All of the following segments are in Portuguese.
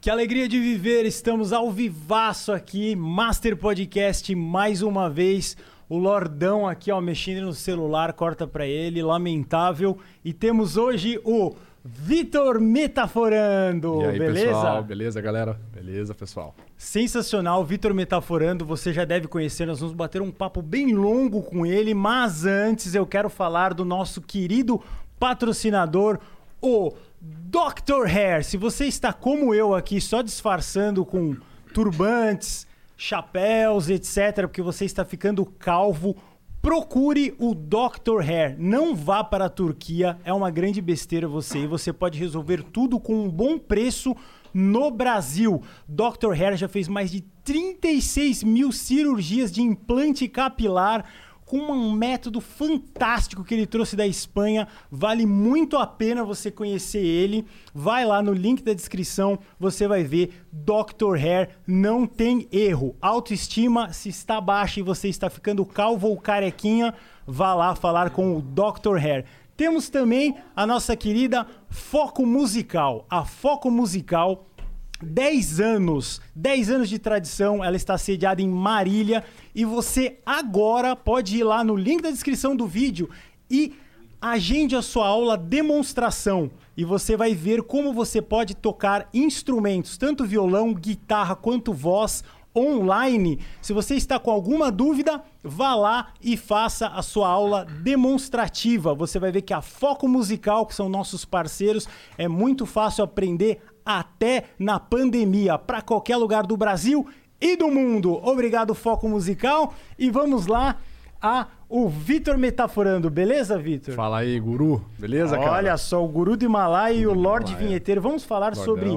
Que alegria de viver, estamos ao vivaço aqui, Master Podcast mais uma vez. O Lordão aqui, ó, mexendo no celular, corta pra ele, lamentável. E temos hoje o Vitor Metaforando, E aí, beleza? pessoal? Beleza, galera? Beleza, pessoal? Sensacional, Vitor Metaforando, você já deve conhecer, nós vamos bater um papo bem longo com ele, mas antes eu quero falar do nosso querido patrocinador, o Dr. Hair. Se você está como eu aqui, só disfarçando com turbantes, chapéus, etc., porque você está ficando calvo, procure o Dr. Hair. Não vá para a Turquia, é uma grande besteira você. E você pode resolver tudo com um bom preço no Brasil. Dr. Hair já fez mais de 36 mil cirurgias de implante capilar com um método fantástico que ele trouxe da Espanha. Vale muito a pena você conhecer ele. Vai lá no link da descrição, você vai ver Dr. Hair, não tem erro. Autoestima, se está baixa e você está ficando calvo ou carequinha, vá lá falar com o Dr. Hair. Temos também a nossa querida Foco Musical. A Foco Musical 10 anos, 10 anos de tradição, ela está sediada em Marília e você agora pode ir lá no link da descrição do vídeo e agende a sua aula demonstração e você vai ver como você pode tocar instrumentos, tanto violão, guitarra quanto voz online. Se você está com alguma dúvida, vá lá e faça a sua aula demonstrativa. Você vai ver que a Foco Musical, que são nossos parceiros, é muito fácil aprender até na pandemia, para qualquer lugar do Brasil e do mundo. Obrigado, Foco Musical. E vamos lá a o Vitor Metaforando, beleza, Vitor? Fala aí, guru. Beleza, cara? Olha só, o Guru do Himalaia e o Himalaia. Vinheteiro. Vamos falar sobre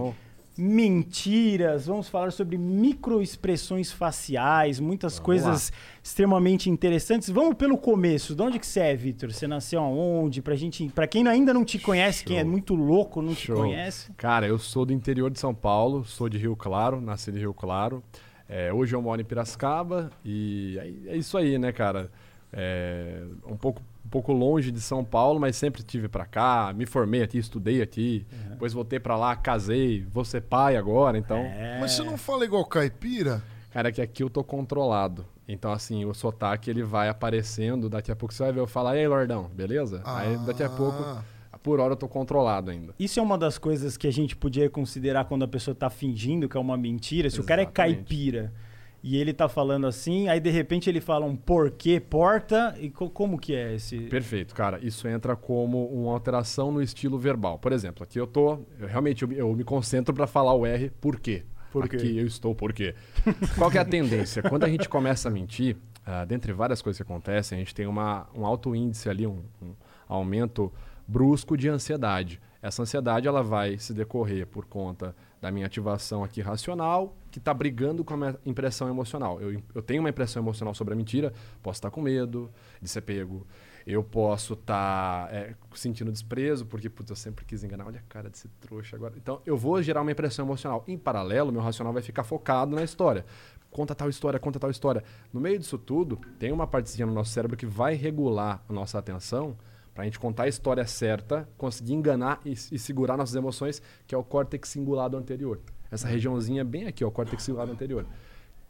mentiras, vamos falar sobre microexpressões faciais, muitas Vamos coisas extremamente interessantes. Vamos pelo começo. De onde que você é, Vitor? Você nasceu aonde? Pra gente, para quem ainda não te conhece, quem é Show. muito louco, não te Show. conhece. Cara, eu sou do interior de São Paulo, sou de Rio Claro, nasci de Rio Claro. É, hoje eu moro em Piracicaba e é, é isso aí, né, cara? É, um, pouco, pouco longe de São Paulo, mas sempre tive pra cá, me formei aqui, estudei aqui, depois voltei pra lá, casei, vou ser pai agora, então... É. Mas você não fala igual caipira? Cara, é que aqui eu tô controlado. Então, assim, o sotaque ele vai aparecendo, daqui a pouco você vai ver eu falar, e aí, Lordão, beleza? Aí daqui a pouco, Ah. por hora eu tô controlado ainda. Isso é uma das coisas que a gente podia considerar quando a pessoa tá fingindo que é uma mentira. Se o cara é Exatamente. caipira e ele tá falando assim, aí de repente ele fala um porquê, porta, e co- como que é esse... Perfeito, cara. Isso entra como uma alteração no estilo verbal. Por exemplo, aqui eu tô, eu realmente eu, me- eu me concentro pra falar o R por quê? Por quê? Aqui eu estou por quê? Qual que é a tendência? Quando a gente começa a mentir, ah, dentre várias coisas que acontecem, a gente tem uma, um alto índice ali, um, um aumento brusco de ansiedade. Essa ansiedade ela vai se decorrer por conta da minha ativação aqui racional, que está brigando com a minha impressão emocional. Eu, eu tenho uma impressão emocional sobre a mentira, posso estar com medo de ser pego, eu posso estar sentindo desprezo, porque putz, eu sempre quis enganar, olha a cara desse trouxa agora. Então eu vou gerar uma impressão emocional. Em paralelo, meu racional vai ficar focado na história. Conta tal história, conta tal história. No meio disso tudo, tem uma partezinha no nosso cérebro que vai regular a nossa atenção para a gente contar a história certa, conseguir enganar e, e segurar nossas emoções, que é o córtex cingulado anterior. Essa regiãozinha bem aqui, ó, o córtex cingulado anterior.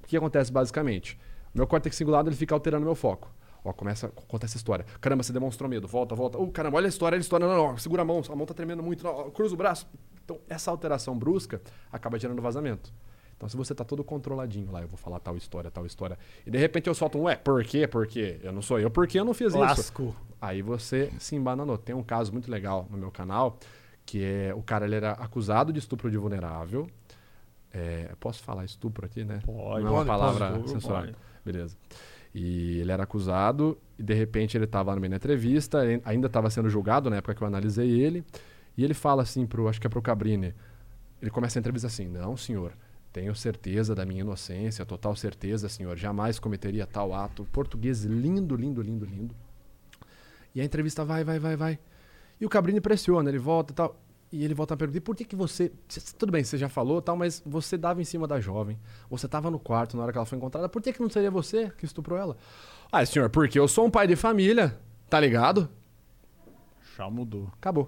O que acontece basicamente? Meu córtex cingulado ele fica alterando meu foco. Ó, começa a contar essa história. Caramba, você demonstrou medo. Volta, volta. Uh, caramba, olha a história, olha a história. Não, não, segura a mão, a mão tá tremendo muito. Não, cruza o braço. Então, essa alteração brusca acaba gerando vazamento. Então, se você tá todo controladinho lá, eu vou falar tal história, tal história, e de repente eu solto um, ué, por quê? Por quê? Eu não sou eu, por que eu não fiz isso? Lasco. Aí você se embananou. Tem um caso muito legal no meu canal, que é o cara ele era acusado de estupro de vulnerável. É, posso falar estupro aqui, né? Pode, não é uma pode, palavra pode, censurada. pode. Beleza. E ele era acusado e de repente ele estava no meio da entrevista, ainda estava sendo julgado na época que eu analisei ele, e ele fala assim pro, acho que é pro Cabrini. Ele começa a entrevista assim: "Não, senhor, tenho certeza da minha inocência, total certeza, senhor, jamais cometeria tal ato". Português lindo, lindo, lindo, lindo. E a entrevista vai, vai, vai, vai. E o Cabrini pressiona, ele volta e tal. E ele volta a perguntar, por que que você... cê- Tudo bem, você já falou tal, mas você dava em cima da jovem. Você estava no quarto na hora que ela foi encontrada. Por que que não seria você que estuprou ela? Ah, senhor, porque eu sou um pai de família, tá ligado? Já mudou. Acabou.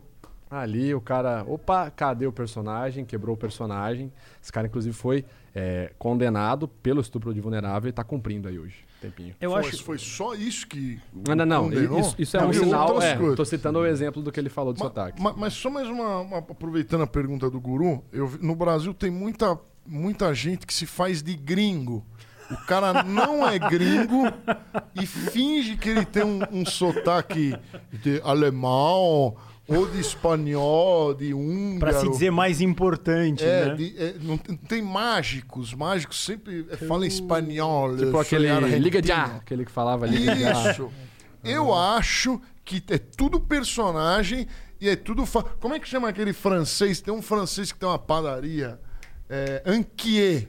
Ali o cara, opa, cadê o personagem? Quebrou o personagem. Esse cara, inclusive, foi é, condenado pelo estupro de vulnerável e tá cumprindo aí hoje. Tempinho. Eu foi, acho. foi só isso que. Não, não, não. Isso, isso é Não, um sinal. É, coisas. tô citando o exemplo do que ele falou do sotaque. ma- Mas, só mais uma, uma- Aproveitando a pergunta do Guru, eu, vi- no Brasil tem muita, muita gente que se faz de gringo. O cara não é gringo e finge que ele tem um, um sotaque de alemão ou de espanhol, de húngaro. Pra se dizer mais importante, É, né? de- é, não tem, tem mágicos, mágicos sempre é, falam espanhol. Tipo aquele argentino. Liga Já, aquele que falava Liga Já. Isso. Eu acho que é tudo personagem e é tudo. Fa... Como é que chama aquele francês? Tem um francês que tem uma padaria. É, Anquier.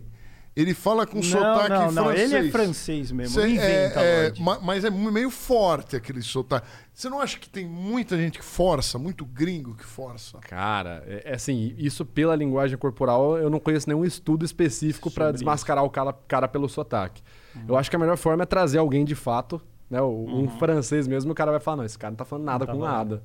Ele fala com não, sotaque não, não. francês. Ele é francês mesmo. Cê- Não inventa, é, é, mas é meio forte aquele sotaque. Você não acha que tem muita gente que força, muito gringo que força? Cara, é, é assim, isso pela linguagem corporal, eu não conheço nenhum estudo específico pra Sobre desmascarar o cara, cara pelo sotaque. Eu acho que a melhor forma é trazer alguém de fato, né? Um francês mesmo, o cara vai falar, não, esse cara não tá falando nada tá com falando. nada.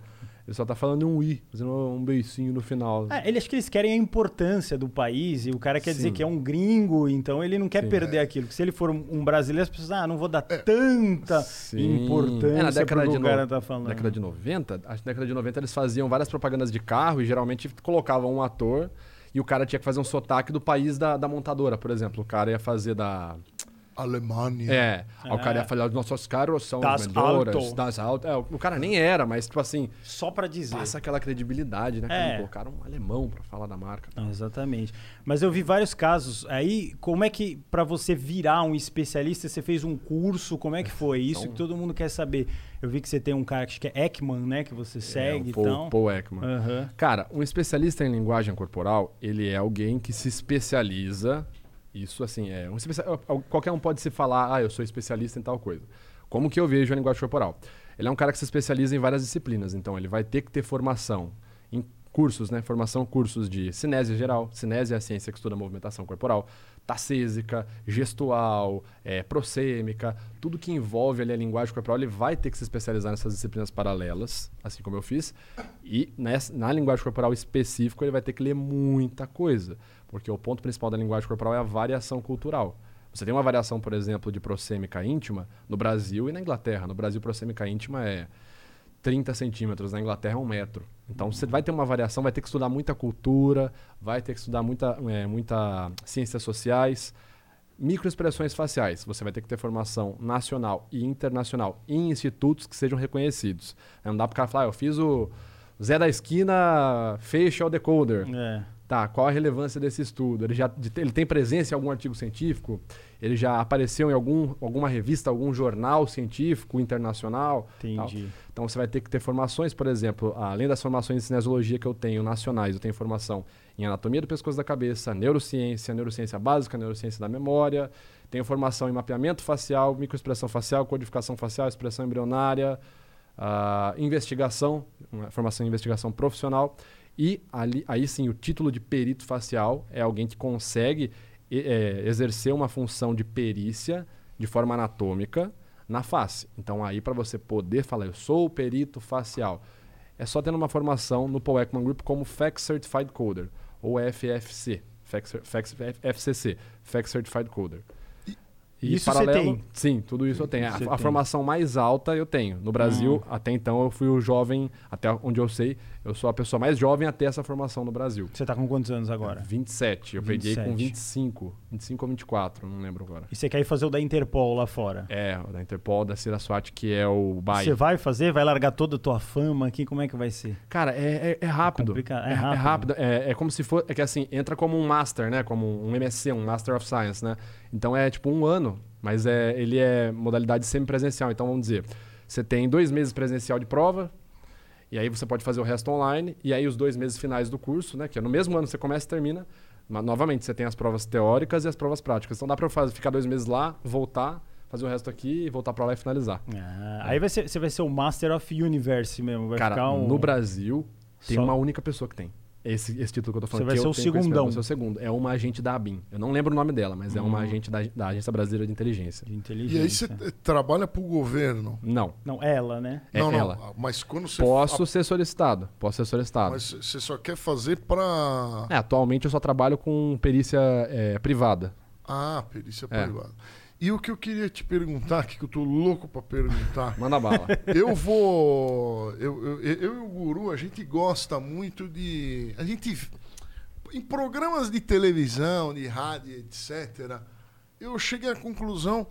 Ele só tá falando um i, fazendo um beicinho no final. É, ele acho que eles querem a importância do país e o cara quer dizer Sim. que é um gringo, então ele não quer Sim. perder aquilo. Porque se ele for um, brasileiro, as pessoas, ah, não vou dar tanta Sim. importância É, na década pro de que o cara no- tá falando. década de 90, acho que na década de 90 eles faziam várias propagandas de carro e geralmente colocavam um ator e o cara tinha que fazer um sotaque do país da, da montadora, por exemplo. O cara ia fazer da. Alemanha. É, aí o cara ia É. falar, os nossos carros são Das os melhores, Auto. das alto. É, o cara nem era, mas tipo assim, Só pra dizer. passa aquela credibilidade, né? É. colocaram um alemão pra falar da marca. Não, exatamente. Mas eu vi vários casos. Aí, como é que, pra você virar um especialista, você fez um curso? Como é que foi? Isso Então- que todo mundo quer saber. Eu vi que você tem um cara que acho que é Ekman, né? Que você segue é, e o Paul, tal. Paul Ekman. Aham. Cara, um especialista em linguagem corporal, ele é alguém que se especializa. Isso, assim, é. Um especia- Qualquer um pode se falar, ah, eu sou especialista em tal coisa. Como que eu vejo a linguagem corporal? Ele é um cara que se especializa em várias disciplinas, então ele vai ter que ter formação em cursos, né? Formação, cursos de cinésia geral. Cinésia é a ciência que estuda a movimentação corporal. Tacêsica, gestual, é, prosêmica, tudo que envolve ali a linguagem corporal, ele vai ter que se especializar nessas disciplinas paralelas, assim como eu fiz. E nessa, na linguagem corporal específico, ele vai ter que ler muita coisa, porque o ponto principal da linguagem corporal é a variação cultural. Você tem uma variação, por exemplo, de prosêmica íntima no Brasil e na Inglaterra. No Brasil, prosêmica íntima é 30 centímetros, na Inglaterra é um metro. Então você vai ter uma variação, vai ter que estudar muita cultura, vai ter que estudar muita, é, muita ciências sociais, microexpressões faciais. Você vai ter que ter formação nacional e internacional em institutos que sejam reconhecidos. Não dá para o cara falar, ah, eu fiz o Zé da Esquina Facial Decoder. É. Tá, qual a relevância desse estudo? Ele já de- ele tem presença em algum artigo científico? Ele já apareceu em algum, alguma revista, algum jornal científico internacional? Tal. Entendi. Então você vai ter que ter formações, por exemplo, além das formações em cinesiologia que eu tenho nacionais, eu tenho formação em anatomia do pescoço da cabeça, neurociência, neurociência básica, neurociência da memória, tenho formação em mapeamento facial, microexpressão facial, codificação facial, expressão embrionária, ah, investigação, uma formação em investigação profissional. E ali, aí sim, o título de perito facial é alguém que consegue é, exercer uma função de perícia de forma anatômica na face. Então, aí, para você poder falar, eu sou o perito facial, é só tendo uma formação no Paul Ekman Group como FACS Certified Coder, ou FFC, FCC, FACS Certified Coder. E Isso você tem? Sim, tudo isso eu tenho. A, a formação mais alta eu tenho. No Brasil, até então, eu fui o jovem, até onde eu sei, eu sou a pessoa mais jovem a ter essa formação no Brasil. Você tá com quantos anos agora? 27. Eu peguei com 27. 25. 25 ou 24, não lembro agora. E você quer ir fazer o da Interpol lá fora? É, o da Interpol, da Cira Swat, que é o BAI. Você vai fazer? Vai largar toda a tua fama aqui? Como é que vai ser? Cara, é, é, é rápido. É É, é rápido. rápido. É, é como se for. É que assim, entra como um Master, né? Como um MSc, um Master of Science, né? Então é tipo um ano, mas é, ele é modalidade semipresencial. Então vamos dizer, você tem dois meses presencial de prova, e aí você pode fazer o resto online, e aí os dois meses finais do curso, né? Que é no mesmo ano você começa e termina. Mas, novamente, você tem as provas teóricas e as provas práticas. Então dá pra fazer, ficar dois meses lá, voltar, fazer o resto aqui, voltar pra lá e finalizar. Ah, Aí vai ser, você vai ser o Master of Universe mesmo. Vai Cara, ficar um... no Brasil tem Só- uma única pessoa que tem. Esse, esse título que eu tô falando. Você vai que ser eu o segundão. Vou ser o segundo. É uma agente da ABIN. Eu não lembro o nome dela, mas é uma agente da, da Agência Brasileira de Inteligência. De E inteligência. aí você trabalha pro governo. Não. Não, ela, né? É não, ela. não. Mas quando você. Posso ser solicitado. Posso ser solicitado. Mas você só quer fazer pra. É, atualmente eu só trabalho com perícia é, privada. Ah, perícia É. privada. E o que eu queria te perguntar, que eu tô louco pra perguntar. Manda bala. Eu vou. Eu, eu, eu e o Guru, a gente gosta muito de. A gente. Em programas de televisão, de rádio, etc., eu cheguei à conclusão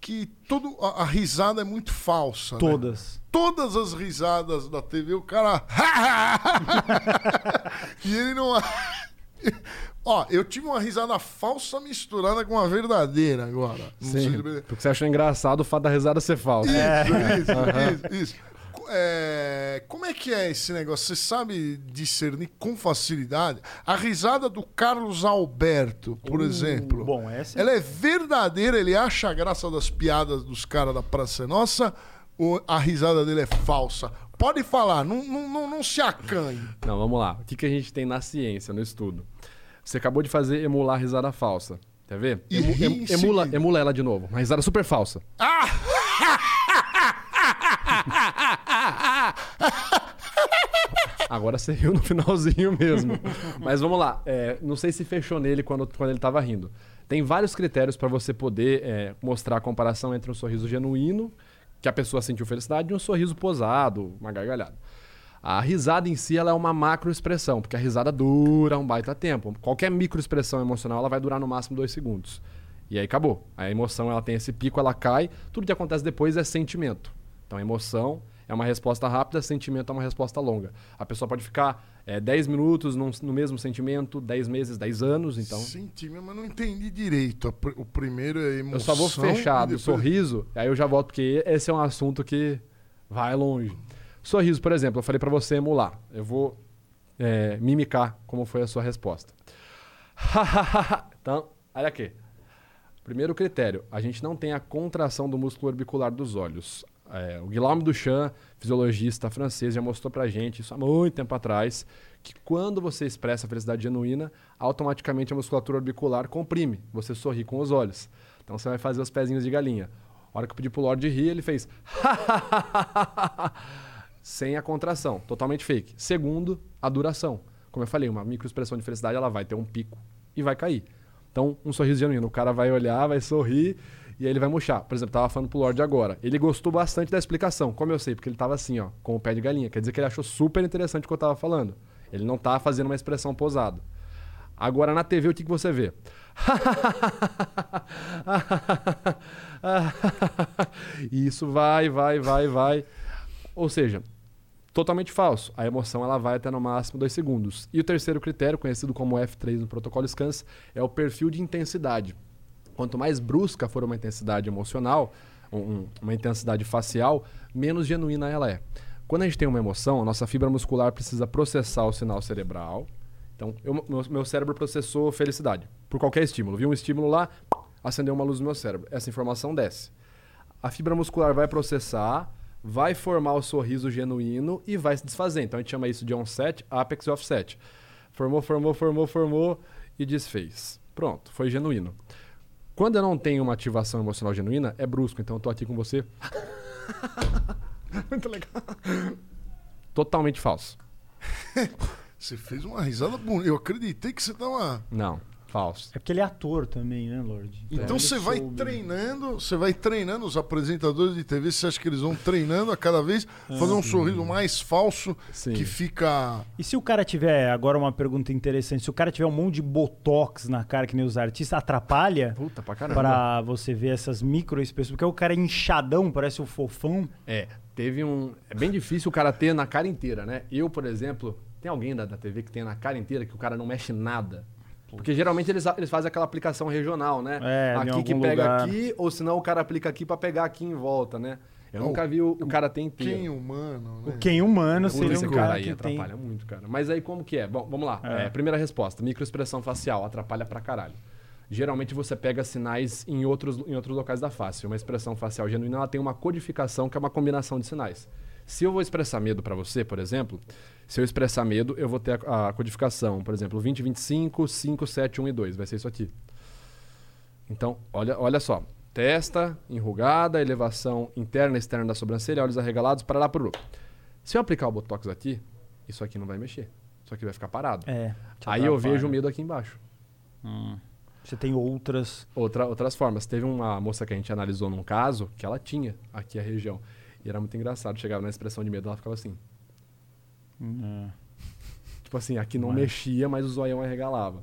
que todo, a, a risada é muito falsa. né? Todas. Todas as risadas da TV, o cara. e ele não. Ó, eu tive uma risada falsa misturada com uma verdadeira agora. Não Sim. se- Porque você achou engraçado o fato da risada ser falsa. isso, isso, isso, isso. Co- é, como é que é esse negócio? Você sabe discernir com facilidade? A risada do Carlos Alberto, por exemplo. Uh, Bom, essa Ela é verdadeira, ele acha a graça das piadas dos caras da Praça é Nossa ou a risada dele é falsa? Pode falar, não, não, não, não se acanhe. Não, vamos lá. O que, que a gente tem na ciência, no estudo? Você acabou de fazer emular a risada falsa. Quer ver? Emu- em- em emula, emula ela de novo. Uma risada super falsa. Agora você riu no finalzinho mesmo. Mas vamos lá. É, não sei se fechou nele quando, quando ele estava rindo. Tem vários critérios para você poder é, mostrar a comparação entre um sorriso genuíno, que a pessoa sentiu felicidade, e um sorriso posado, uma gargalhada. A risada em si ela é uma macroexpressão, porque a risada dura um baita tempo. Qualquer microexpressão emocional ela vai durar no máximo dois segundos. E aí acabou. A emoção ela tem esse pico, ela cai. Tudo que acontece depois é sentimento. Então a emoção é uma resposta rápida, sentimento é uma resposta longa. A pessoa pode ficar é, 10 minutos num- no mesmo sentimento, 10 meses, 10 anos. Então Senti, mas não entendi direito. O primeiro é emoção. eu só vou fechar do depois- sorriso, aí eu já volto, porque esse é um assunto que vai longe. Sorriso, por exemplo, eu falei pra você emular. Eu vou é, mimicar como foi a sua resposta. então, olha aqui. Primeiro critério, a gente não tem a contração do músculo orbicular dos olhos. É, o Guillaume Duchamp, fisiologista francês, já mostrou pra gente isso há muito tempo atrás, que quando você expressa a felicidade genuína, automaticamente a musculatura orbicular comprime. Você sorri com os olhos. Então você vai fazer os pezinhos de galinha. A hora que eu pedi pro Lorde rir, ele fez sem a contração, totalmente fake. Segundo, a duração. Como eu falei, uma microexpressão de felicidade ela vai ter um pico e vai cair. Então, um sorriso genuíno, o cara vai olhar, vai sorrir e aí ele vai murchar. Por exemplo, tava falando pro Lorde agora. Ele gostou bastante da explicação. Como eu sei? Porque ele tava assim, ó, com o pé de galinha. Quer dizer que ele achou super interessante o que eu tava falando. Ele não tá fazendo uma expressão posada. Agora na TV o que, que você vê? isso vai, vai, vai, vai. Ou seja, totalmente falso. A emoção ela vai até no máximo dois segundos. E o terceiro critério, conhecido como F3 no protocolo SCANS, é o perfil de intensidade. Quanto mais brusca for uma intensidade emocional, um- uma intensidade facial, menos genuína ela é. Quando a gente tem uma emoção, a nossa fibra muscular precisa processar o sinal cerebral. Então, eu- meu, meu cérebro processou felicidade por qualquer estímulo. Viu um estímulo lá, acendeu uma luz no meu cérebro. Essa informação desce. A fibra muscular vai processar, vai formar o sorriso genuíno e vai se desfazer. Então a gente chama isso de onset, apex e offset. Formou, formou, formou, formou e desfez. Pronto, foi genuíno. Quando eu não tenho uma ativação emocional genuína, é brusco. Então eu tô aqui com você. Muito legal. Totalmente falso. Você fez uma risada bonita. Eu acreditei que você tava. Não, falso. É porque ele é ator também, né, Lorde? Então ele você vai soube. treinando, você vai treinando os apresentadores de TV, você acha que eles vão treinando a cada vez fazer um sorriso mais falso Sim. que fica. E se o cara tiver, agora uma pergunta interessante, se o cara tiver um monte de botox na cara que nem os artistas, atrapalha Puta pra caramba. pra você ver essas microexpressões? Porque o cara é inchadão, parece o fofão. É, teve um. É bem difícil o cara ter na cara inteira, né? Eu, por exemplo, tem alguém da, da TV que tem na cara inteira que o cara não mexe nada. Porque geralmente eles, eles fazem aquela aplicação regional, né? É, em aqui que pega lugar. aqui, ou senão o cara aplica aqui pra pegar aqui em volta, né? Eu Oh, nunca vi o, o cara ter inteiro. Quem humano, né? O quem humano seria esse um cara cara aí que tem... atrapalha muito, cara. Mas aí como que é? Bom, vamos lá. É. É, primeira resposta, microexpressão facial atrapalha pra caralho. Geralmente você pega sinais em outros, em outros locais da face. Uma expressão facial genuína ela tem uma codificação que é uma combinação de sinais. Se eu vou expressar medo para você, por exemplo, se eu expressar medo, eu vou ter a, a codificação, por exemplo, 20, 25, 5, 7, 1 e 2. Vai ser isso aqui. Então, olha, olha só. Testa, enrugada, elevação interna e externa da sobrancelha, olhos arregalados, para lá, por Se eu aplicar o Botox aqui, isso aqui não vai mexer. Isso aqui vai ficar parado. É. Aí eu vejo o medo aqui embaixo. Hum. Você tem outras. Outra, outras formas. Teve uma moça que a gente analisou num caso que ela tinha aqui a região. E era muito engraçado. Chegava na expressão de medo, ela ficava assim. Hum. Tipo assim, aqui não mas... mexia, mas o zoião arregalava.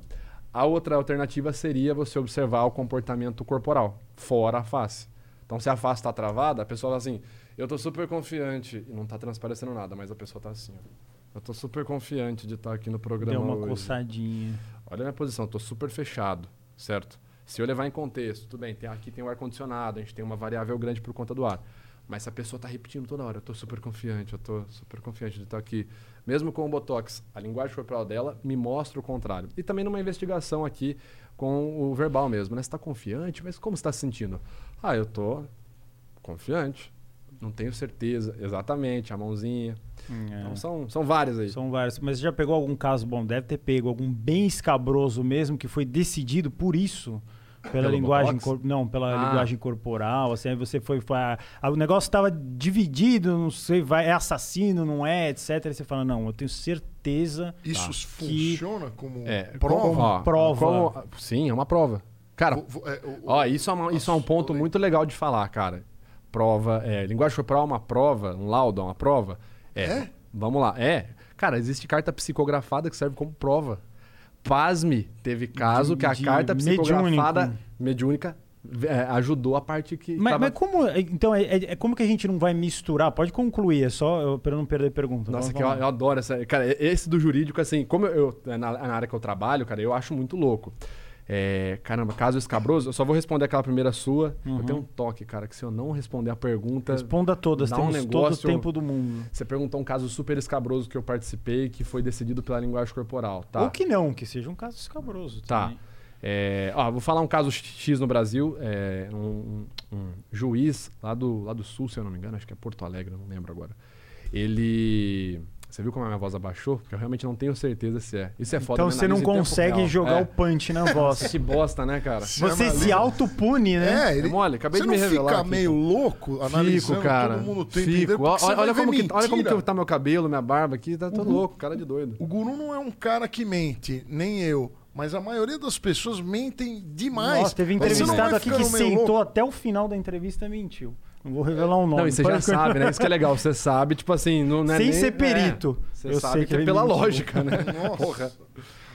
A outra alternativa seria você observar o comportamento corporal, fora a face. Então, se a face está travada, a pessoa fala assim: Eu estou super confiante. E não está transparecendo nada, mas a pessoa está assim. Ó. Eu estou super confiante de estar tá aqui no programa. Deu uma hoje. coçadinha. Olha a minha posição, estou super fechado, certo? Se eu levar em contexto, tudo bem, tem, aqui tem o ar-condicionado, a gente tem uma variável grande por conta do ar. Mas se a pessoa está repetindo toda hora, eu estou super confiante, eu estou super confiante de estar aqui. Mesmo com o Botox, a linguagem corporal dela me mostra o contrário. E também numa investigação aqui com o verbal mesmo, né? Você está confiante, mas como você está se sentindo? Ah, eu estou confiante, não tenho certeza. Exatamente, a mãozinha. Hum, é. Então são, são várias aí. São várias. Mas você já pegou algum caso, bom, deve ter pego algum bem escabroso mesmo, que foi decidido por isso? Pela linguagem cor... não, pela ah. linguagem corporal, assim, aí você foi, foi a... o negócio estava dividido, não sei, vai é assassino, não é, etc. Aí você fala, não, eu tenho certeza Isso tá, funciona que... como é, prova. Como, prova. Como... sim, é uma prova. Cara, o, o, é, o, ó, isso é, uma, isso é um ponto muito legal de falar, cara. Prova, é, linguagem corporal é uma prova, um laudo é uma prova. É. é. Vamos lá. É. Cara, existe carta psicografada que serve como prova pasme, teve caso de, que a carta psicografada mediúnica é, ajudou a parte que. Mas, tava... mas como. Então, é, é, é, como que a gente não vai misturar? Pode concluir, é só para não perder a pergunta. Nossa, que eu, eu, adoro essa. Cara, esse do jurídico, assim, como eu, na, na área que eu trabalho, cara, eu acho muito louco. É, caramba, caso escabroso, eu só vou responder aquela primeira sua. Uhum. Eu tenho um toque, cara, que se eu não responder a pergunta. Responda todas, dá um negócio, todo o tempo do mundo. Você perguntou um caso super escabroso que eu participei, que foi decidido pela linguagem corporal. Tá? Ou que não, que seja um caso escabroso. Tá. É, ó, vou falar um caso X no Brasil. É, um, um, juiz lá do, lá do sul, se eu não me engano, acho que é Porto Alegre, não lembro agora. Ele você viu como a minha voz abaixou? Porque eu realmente não tenho certeza se é. Isso é foda. Então você não consegue jogar é. o punch na voz. que bosta, né, cara? Você se auto-pune, né? É, ele... é mole. Acabei você de me revelar. Você fica aqui, meio louco analisando Fico, cara. todo mundo tem Fico. Olha, olha como que, olha como que tá meu cabelo, minha barba aqui. Tá todo uhum. louco, cara de doido. O guru não é um cara que mente, nem eu. Mas a maioria das pessoas mentem demais. Nossa, teve entrevistado aqui que sentou louco. até o final da entrevista e mentiu. Não vou revelar um nome. Não, e você já sabe, né? Isso que é legal. Você sabe, tipo assim, não, não é Sem nem, ser perito. É, você eu sabe sei que, que é pela lógica, né? Nossa. Porra.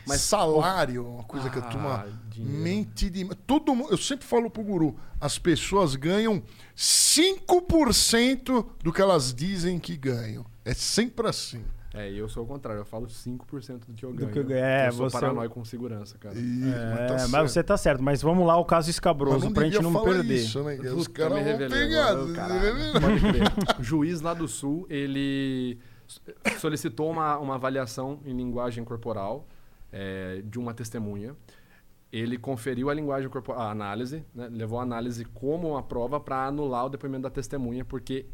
Mas salário, uma coisa ah, que a turma mente de. Todo mundo, eu sempre falo pro guru: as pessoas ganham 5% do que elas dizem que ganham. É sempre assim. É, e eu sou o contrário, eu falo 5% do que eu ganho. Do que eu, é, eu sou você... paranoico com segurança, cara. Ih, é, mas, tá mas, você tá certo, mas vamos lá o caso escabroso pra gente não perder. Isso, né? Os caras vão pegar. o juiz lá do sul, ele solicitou uma, uma avaliação em linguagem corporal é, de uma testemunha. Ele conferiu a linguagem corporal, a análise, né? levou a análise como uma prova para anular o depoimento da testemunha, porque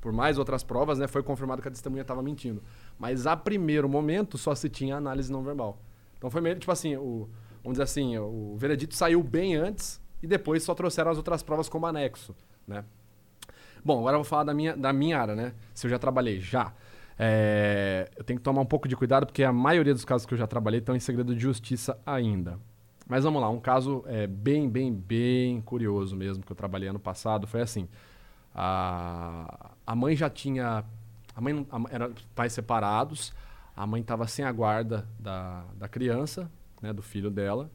por mais outras provas, né, foi confirmado que a testemunha estava mentindo. Mas a primeiro momento só se tinha análise não verbal. Então foi meio tipo assim, o, vamos dizer assim, o veredito saiu bem antes e depois só trouxeram as outras provas como anexo, né? Bom, agora eu vou falar da minha, da minha área, né? Se eu já trabalhei, já. É, eu tenho que tomar um pouco de cuidado porque a maioria dos casos que eu já trabalhei estão em segredo de justiça ainda. Mas vamos lá, um caso é, bem, bem, bem curioso mesmo que eu trabalhei ano passado foi assim. A, a mãe já tinha a mãe a, era pais separados, a mãe estava sem a guarda da, da criança, né, do filho dela,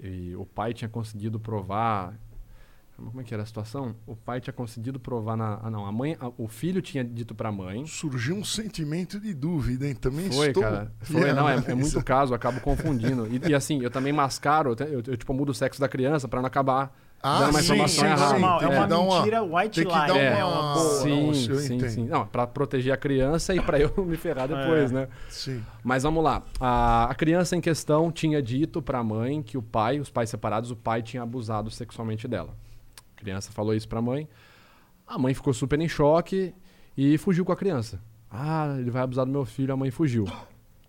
e o pai tinha conseguido provar. Como é que era a situação? O pai tinha conseguido provar na. Ah, não, a mãe. A, o filho tinha dito para a mãe. Surgiu um sentimento de dúvida, hein? Também Foi, estou... cara. Foi, não, é, é, muito caso, eu acabo confundindo. E, e, assim, eu também mascaro, eu, eu, eu, tipo, mudo o sexo da criança para não acabar ah, dando uma sim, informação sim, errada. Sim, é uma mentira uma, white lie. É, é uma boa. Sim, sim, sim. Não, para proteger a criança e para eu me ferrar depois, é. né? Sim. Mas vamos lá. A, a criança em questão tinha dito para a mãe que o pai, os pais separados, o pai tinha abusado sexualmente dela. A criança falou isso para a mãe. A mãe ficou super em choque e fugiu com a criança. Ah, ele vai abusar do meu filho, a mãe fugiu.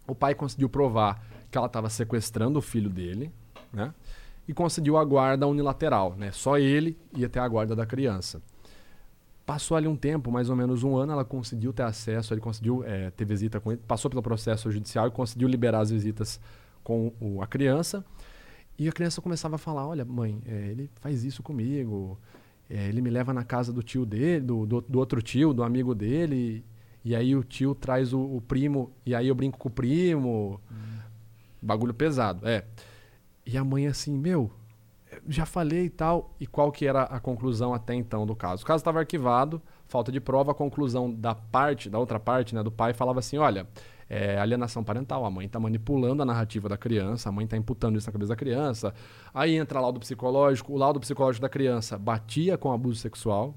O pai conseguiu provar que ela estava sequestrando o filho dele, né? E conseguiu a guarda unilateral, né? Só ele ia ter a guarda da criança. Passou ali um tempo, mais ou menos um ano, ela conseguiu ter acesso, ele conseguiu é, ter visita com ele, passou pelo processo judicial e conseguiu liberar as visitas com o, a criança. E a criança começava a falar: Olha, mãe, é, ele faz isso comigo, é, ele me leva na casa do tio dele, do, do, do outro tio, do amigo dele, e aí o tio traz o, o, primo, e aí eu brinco com o primo. Hum. Bagulho pesado, é. E a mãe assim: Meu, já falei e tal. E qual que era a conclusão até então do caso? O caso estava arquivado, falta de prova, a conclusão da parte, da outra parte, né, do pai, falava assim: olha, é alienação parental, a mãe está manipulando a narrativa da criança, a mãe está imputando isso na cabeça da criança. Aí entra laudo psicológico, o laudo psicológico da criança batia com abuso sexual.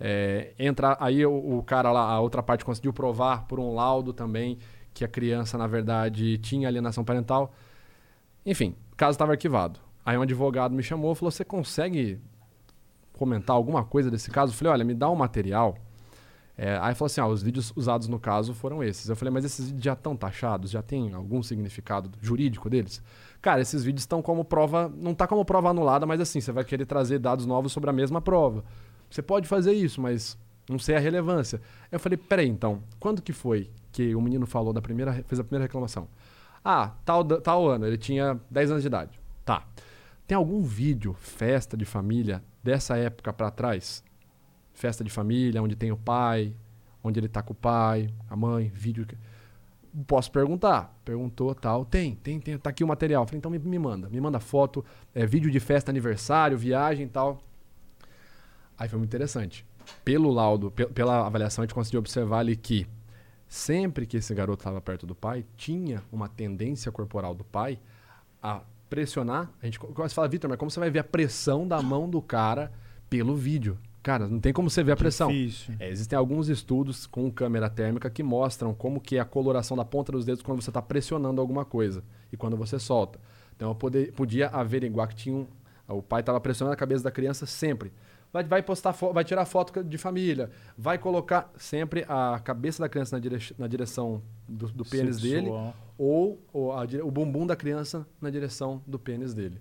É, entra aí o, o cara lá, a outra parte conseguiu provar por um laudo também que a criança, na verdade, tinha alienação parental. Enfim, caso estava arquivado. Aí um advogado me chamou e falou: Você consegue comentar alguma coisa desse caso? Eu falei: Olha, me dá um material. É, aí falou assim: ah, os vídeos usados no caso foram esses. Eu falei: Mas esses vídeos já estão taxados? Já tem algum significado jurídico deles? Cara, esses vídeos estão como prova. Não está como prova anulada, mas assim, você vai querer trazer dados novos sobre a mesma prova. Você pode fazer isso, mas não sei a relevância. Eu falei: Peraí, então, quando que foi que o menino falou da primeira. fez a primeira reclamação? Ah, tal, tal ano, ele tinha 10 anos de idade. Tá. Tem algum vídeo, festa de família, dessa época para trás? Festa de família, onde tem o pai, onde ele tá com o pai, a mãe, vídeo. Posso perguntar. Perguntou tal. Tem, tem, tem. Tá aqui o material. Falei, então me, me manda. Me manda foto, é, vídeo de festa, aniversário, viagem tal. Aí foi muito interessante. Pelo laudo, pela avaliação, a gente conseguiu observar ali que sempre que esse garoto estava perto do pai, tinha uma tendência corporal do pai a pressionar. A gente começa a falar, Vitor, mas como você vai ver a pressão da mão do cara pelo vídeo? Cara, não tem como você ver a pressão. É, existem alguns estudos com câmera térmica que mostram como que é a coloração da ponta dos dedos quando você está pressionando alguma coisa e quando você solta. Então eu poder, podia averiguar que tinha um, o pai estava pressionando a cabeça da criança sempre. Vai, vai postar vai tirar foto de família, vai colocar sempre a cabeça da criança na, dire, na direção do, do pênis dele ou, ou a, o bumbum da criança na direção do pênis dele.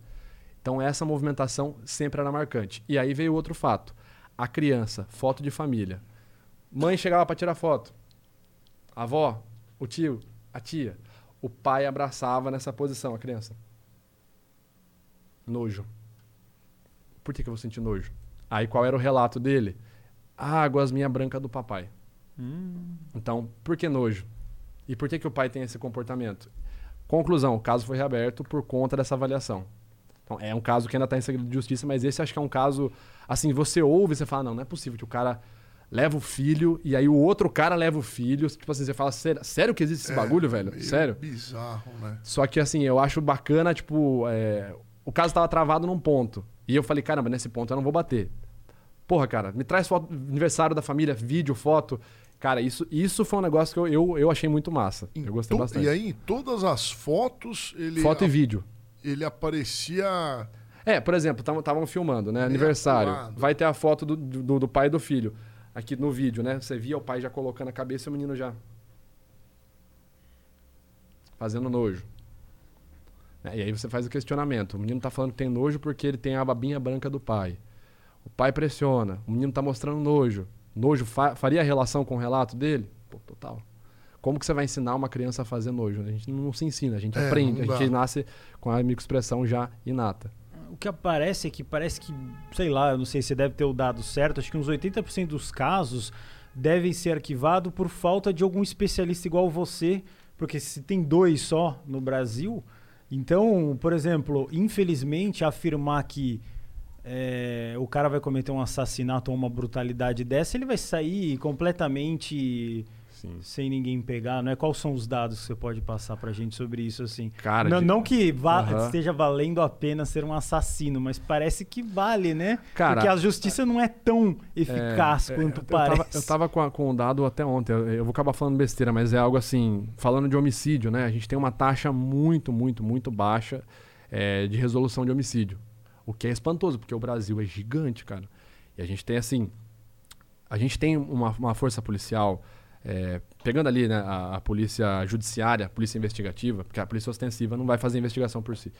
Então essa movimentação sempre era marcante. E aí veio outro fato. A criança, foto de família. Mãe chegava para tirar foto. A avó, o tio, a tia. O pai abraçava nessa posição a criança. Nojo. Por que, que eu vou sentir nojo? Aí qual era o relato dele? Águas minha branca do papai. Hum. Então, por que nojo? E por que, que o pai tem esse comportamento? Conclusão, o caso foi reaberto por conta dessa avaliação. Então, é um caso que ainda está em segredo de justiça, mas esse acho que é um caso. Assim, você ouve e você fala: não, não é possível que o cara leva o filho e aí o outro cara leva o filho. Tipo assim, você fala: sério, sério que existe esse é, bagulho, velho? Sério? Bizarro, né? Só que assim, eu acho bacana, tipo, é... o caso estava travado num ponto. E eu falei: caramba, nesse ponto eu não vou bater. Porra, cara, me traz foto aniversário da família, vídeo, foto. Cara, isso, isso foi um negócio que eu, eu, eu achei muito massa. Em eu gostei bastante. E aí, em todas as fotos, ele. Foto e vídeo. Ele aparecia. É, por exemplo, estavam filmando, né? Aniversário. Apurado. Vai ter a foto do, do, do, pai e do filho. Aqui no vídeo, né? Você via o pai já colocando a cabeça e o menino já. Fazendo nojo. É, e aí você faz o questionamento. O menino tá falando que tem nojo porque ele tem a babinha branca do pai. O pai pressiona. O menino tá mostrando nojo. Nojo fa faria relação com o relato dele? Pô, total. Como que você vai ensinar uma criança a fazer nojo? A gente não se ensina, a gente é, aprende, a gente nasce com a microexpressão já inata. O que aparece é que parece que, sei lá, eu não sei se deve ter o dado certo, acho que uns 80% dos casos devem ser arquivados por falta de algum especialista igual você, porque se tem dois só no Brasil, então, por exemplo, infelizmente afirmar que é, o cara vai cometer um assassinato ou uma brutalidade dessa, ele vai sair completamente Sim. sem ninguém pegar, não é? Quais são os dados que você pode passar pra gente sobre isso, assim? Cara, não, de... não que va uhum. esteja valendo a pena ser um assassino, mas parece que vale, né? Cara, Porque a justiça não é tão eficaz é, quanto é, parece. Eu tava, eu tava com, a, com o dado até ontem, eu, eu, vou acabar falando besteira, mas é algo assim, falando de homicídio, né? A gente tem uma taxa muito, muito, muito baixa é, de resolução de homicídio. O que é espantoso, porque o Brasil é gigante, cara. E a gente tem, assim, a gente tem uma, uma força policial, é, pegando ali né, a, a, polícia judiciária, a polícia investigativa, porque a polícia ostensiva não vai fazer investigação por si.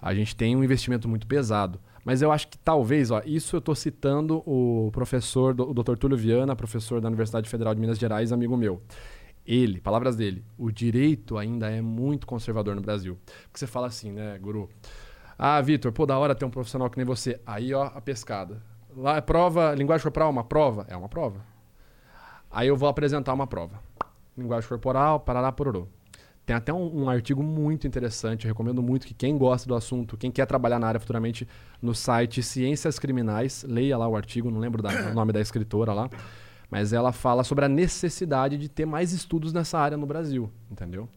A gente tem um investimento muito pesado. Mas eu acho que talvez, ó, isso eu estou citando o professor, o Dr. Túlio Viana, professor da Universidade Federal de Minas Gerais, amigo meu. Ele, palavras dele, o direito ainda é muito conservador no Brasil. Porque você fala assim, né, guru? Ah, Vitor, pô, da hora ter um profissional que nem você. Aí, ó, a pescada. Lá é prova, linguagem corporal, uma prova? É uma prova. Aí eu vou apresentar uma prova. Linguagem corporal, parará, pororô. Tem até um, um, artigo muito interessante, eu recomendo muito que quem gosta do assunto, quem quer trabalhar na área futuramente, no site Ciências Criminais, leia lá o artigo, não lembro o nome da escritora lá, mas ela fala sobre a necessidade de ter mais estudos nessa área no Brasil, entendeu?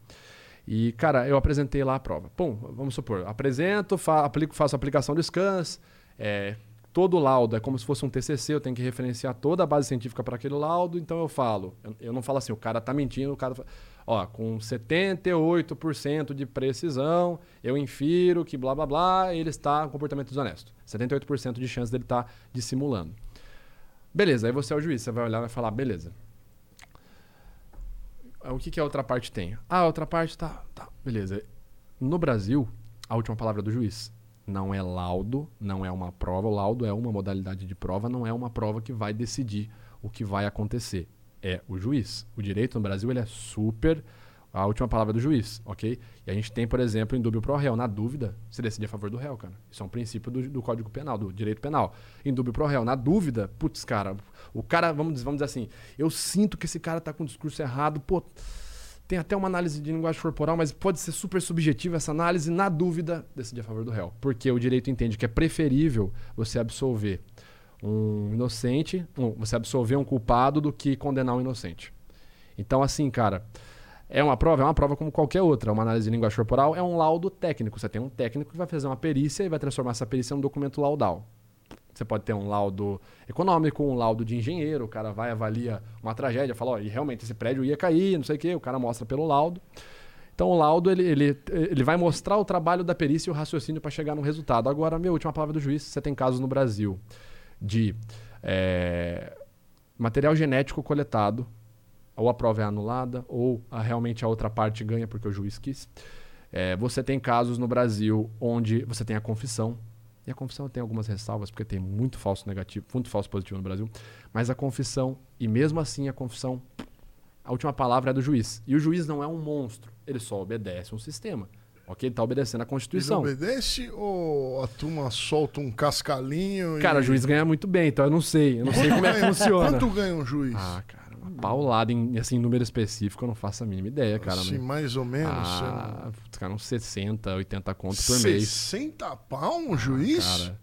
E, cara, eu apresentei lá a prova. Bom, vamos supor, apresento, fa aplico, faço aplicação de scans, é, todo laudo é como se fosse um TCC, eu tenho que referenciar toda a base científica para aquele laudo, então eu falo. Eu, eu, não falo assim, o cara está mentindo, o cara. Ó, com 78% de precisão, eu infiro que blá blá blá, ele está com comportamento desonesto. 78% de chance dele estar tá dissimulando. Beleza, aí você é o juiz, você vai olhar e vai falar, beleza. O que, que a outra parte tem? Ah, a outra parte tá, tá, beleza. No Brasil, a última palavra do juiz não é laudo, não é uma prova. O laudo é uma modalidade de prova, não é uma prova que vai decidir o que vai acontecer. É o juiz. O direito no Brasil ele é super a última palavra do juiz, ok? E a gente tem, por exemplo, em dúbio pro réu. Na dúvida, você decide a favor do réu, cara. Isso é um princípio do, do Código Penal, do direito penal. Em dúbio pro réu. Na dúvida, putz, cara, o cara, vamos dizer, vamos dizer assim, eu sinto que esse cara tá com o discurso errado, pô, tem até uma análise de linguagem corporal, mas pode ser super subjetiva essa análise. Na dúvida, decide a favor do réu. Porque o direito entende que é preferível você absolver um inocente, um, você absolver um culpado do que condenar um inocente. Então, assim, cara, é uma prova? É uma prova como qualquer outra. Uma análise de linguagem corporal é um laudo técnico. Você tem um técnico que vai fazer uma perícia e vai transformar essa perícia num documento laudal. Você pode ter um laudo econômico, um laudo de engenheiro, o cara vai avalia uma tragédia, fala, ó, e realmente esse prédio ia cair, não sei o quê, o cara mostra pelo laudo. Então o laudo ele, ele, ele vai mostrar o trabalho da perícia e o raciocínio para chegar no resultado. Agora, minha última palavra do juiz, você tem casos no Brasil de é, material genético coletado ou a prova é anulada, ou a, realmente a outra parte ganha porque o juiz quis. É, você tem casos no Brasil onde você tem a confissão, e a confissão tem algumas ressalvas, porque tem muito falso negativo, muito falso positivo no Brasil, mas a confissão, e mesmo assim a confissão, a última palavra é do juiz. E o juiz não é um monstro, ele só obedece um sistema. Ok? Ele tá obedecendo a Constituição. Ele obedece ou a turma solta um cascalinho? Cara, e... o juiz ganha muito bem, então eu não sei. Eu não sei como é que funciona. Quanto ganha um juiz? Ah, cara paulada em assim, número específico, eu não faço a mínima ideia, cara. Sim, mais ou menos. Ah, cara, uns 60, 80 contos por mês. 60 pau um juiz? Ah, cara,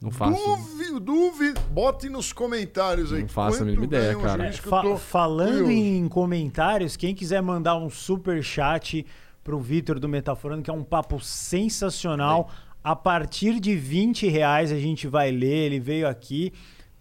não faço. Duvido, duvido. Bote nos comentários aí. Não faço a mínima ideia, um cara. Fa falando curioso. em comentários, quem quiser mandar um super chat pro Vitor do Metaforando, que é um papo sensacional. A partir de 20 reais a gente vai ler. Ele veio aqui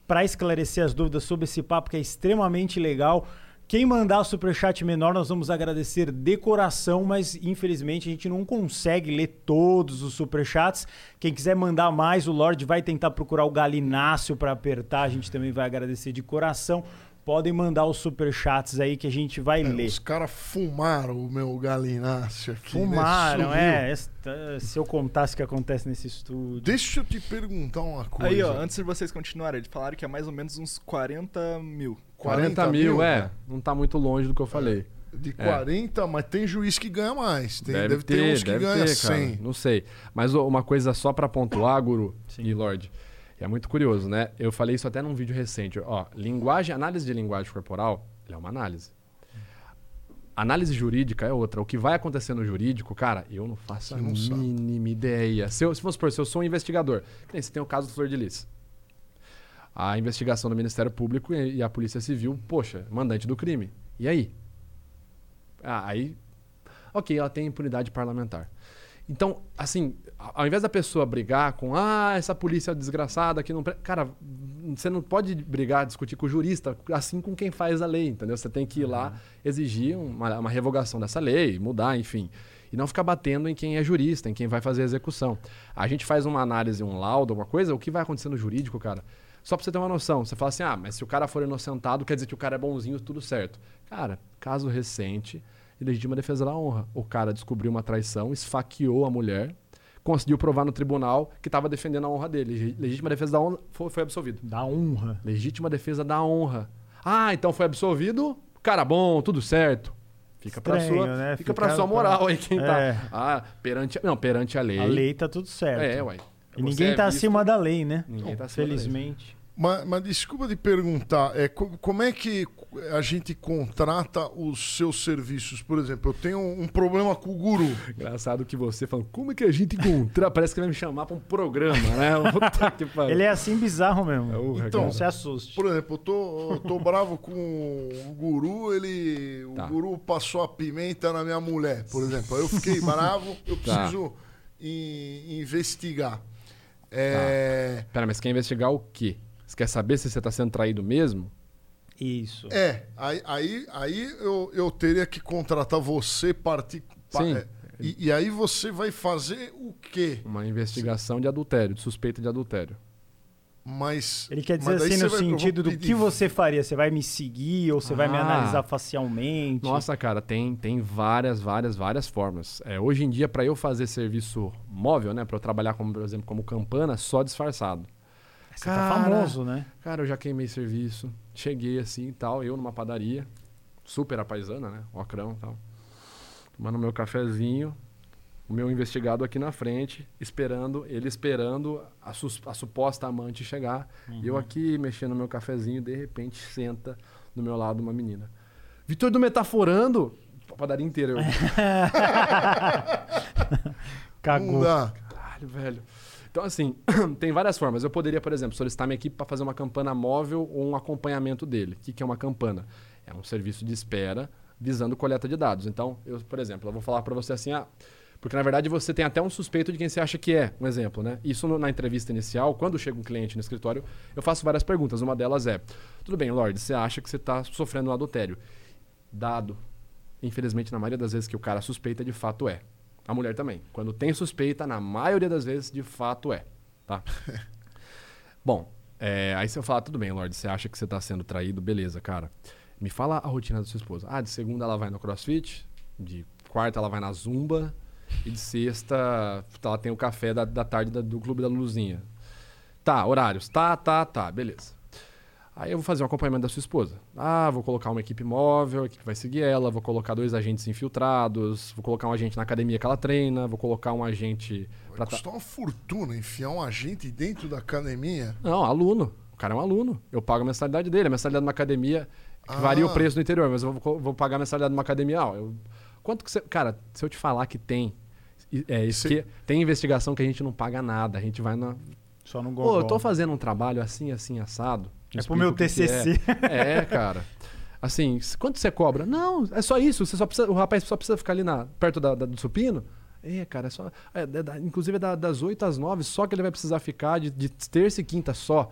para esclarecer as dúvidas sobre esse papo que é extremamente legal. Quem mandar superchat menor, nós vamos agradecer de coração, mas infelizmente a gente não consegue ler todos os superchats. Quem quiser mandar mais, o Lorde vai tentar procurar o Galinácio para apertar, a gente também vai agradecer de coração podem mandar os superchats aí que a gente vai é, ler. Os caras fumaram o meu galináceo aqui. Né? Fumaram, né? é. Se eu contasse o que acontece nesse estúdio. Deixa eu te perguntar uma coisa. Aí, ó, antes de vocês continuarem, eles falaram que é mais ou menos uns 40 mil. 40, 40 mil, é. Não tá muito longe do que eu falei. De 40, é. mas tem juiz que ganha mais. Tem, deve, deve ter, uns que ganha ter, 100. Cara. Não sei. Mas uma coisa só para pontuar, Guru Sim. e Lorde. É muito curioso, né? Eu falei isso até num vídeo recente. Ó, linguagem, análise de linguagem corporal é uma análise. Análise jurídica é outra. O que vai acontecer no jurídico, cara, eu não faço a mínima ideia. Se, eu, se, supor, se eu sou um investigador, que você tem o caso do Flor de Lis. A investigação do Ministério Público e, e a Polícia Civil, poxa, mandante do crime. E aí? Ah, aí. Ok, ela tem impunidade parlamentar. Então, assim, ao invés da pessoa brigar com, ah, essa polícia desgraçada que não. Cara, você não pode brigar, discutir com o jurista, assim com quem faz a lei, entendeu? Você tem que ir lá exigir uma, uma revogação dessa lei, mudar, enfim. E não ficar batendo em quem é jurista, em quem vai fazer a execução. A gente faz uma análise, um laudo, alguma coisa, o que vai acontecer no jurídico, cara? Só pra você ter uma noção, você fala assim: ah, mas se o cara for inocentado, quer dizer que o cara é bonzinho, tudo certo. Cara, caso recente, legítima defesa da honra. O cara descobriu uma traição, esfaqueou a mulher, conseguiu provar no tribunal que estava defendendo a honra dele. Legítima defesa da honra foi, foi absolvido. Da honra. Legítima defesa da honra. Ah, então foi absolvido? Cara bom, tudo certo. Fica pra Estranho, sua, né? fica Fica pra sua pra- moral aí quem É. tá. Ah, perante, não, perante a lei. A lei tá tudo certo. É, uai. E ninguém é tá visto- acima da lei, né? Ninguém tá acima da lei. Felizmente. Mas, mas desculpa de perguntar, é, co- como é que a gente contrata os seus serviços? Por exemplo, eu tenho um problema com o guru. Engraçado que você falando, como é que a gente encontra? Parece que vai me chamar pra um programa, né? Ele é assim bizarro mesmo. É urra, Então, se assuste. Por exemplo, eu tô, eu tô bravo com o guru, ele. O Tá. guru passou a pimenta na minha mulher, por exemplo. Eu fiquei bravo, eu Tá. preciso in- investigar. É, Pera, mas quer investigar o quê? Você quer saber se você tá sendo traído mesmo? Isso. é aí, aí, aí eu, eu teria que contratar você partir. pa- Sim. é, e, e aí você vai fazer o quê? Uma investigação de adultério, de suspeita de adultério. Mas. Ele quer dizer assim no sentido do que você faria? Você vai me seguir ou você vai me Ah. analisar facialmente? Nossa, cara, tem, tem várias, várias, várias formas. É, hoje em dia, para eu fazer serviço móvel, né, para eu trabalhar como, por exemplo, como campana, só disfarçado. Você tá Cara. famoso, né? Cara, eu já queimei serviço, cheguei assim e tal, eu numa padaria, super apaisana, né, ocrão e tal, tomando meu cafezinho, o meu investigado aqui na frente, esperando, ele esperando a, sus- a suposta amante chegar, e eu aqui mexendo no meu cafezinho, de repente senta do meu lado uma menina. Vitor do Metaforando, a padaria inteira, eu, Não Cagou. dá. Caralho, velho. Então, assim, tem várias formas. Eu poderia, por exemplo, solicitar minha equipe para fazer uma campana móvel ou um acompanhamento dele. O que, que é uma campana? É um serviço de espera visando coleta de dados. Então, eu, por exemplo, eu vou falar para você assim, ah, porque na verdade você tem até um suspeito de quem você acha que é, um exemplo, né? Isso no- na entrevista inicial, quando chega um cliente no escritório, eu faço várias perguntas. Uma delas é: tudo bem, Lorde, você acha que você está sofrendo um adultério? Dado. Infelizmente, na maioria das vezes que o cara suspeita, de fato é. A mulher também. Quando tem suspeita, na maioria das vezes, de fato é. Tá? Bom, é, aí você fala, tudo bem, Lorde, você acha que você está sendo traído, beleza, cara. Me fala a rotina da sua esposa. Ah, de segunda ela vai no crossfit, de quarta ela vai na zumba, e de sexta ela tem o café da, da tarde da- do Clube da Luzinha. Tá, horários. Tá, tá, tá, beleza. Aí eu vou fazer um acompanhamento da sua esposa. Ah, vou colocar uma equipe móvel, a equipe vai seguir ela, vou colocar dois agentes infiltrados, vou colocar um agente na academia que ela treina, vou colocar um agente Vai pra ta- uma fortuna enfiar um agente dentro da academia. Não, aluno. O cara é um aluno. Eu pago a mensalidade dele. A mensalidade de uma academia que Ah. varia o preço no interior, mas eu vou, vou pagar a mensalidade de uma academia. Ó, eu- quanto que você. Cara, se eu te falar que tem. É, isso que- tem investigação que a gente não paga nada. A gente vai na. Só no Pô, gogó. eu tô fazendo um trabalho assim, assim, assado. É pro meu TCC. É. É, cara. Assim, quanto você cobra? Não, é só isso. Você só precisa, o rapaz só precisa ficar ali na, perto da- da- do supino. É, cara, é só. é, é inclusive é da- das 8 às 9, só que ele vai precisar ficar de, de terça e quinta só.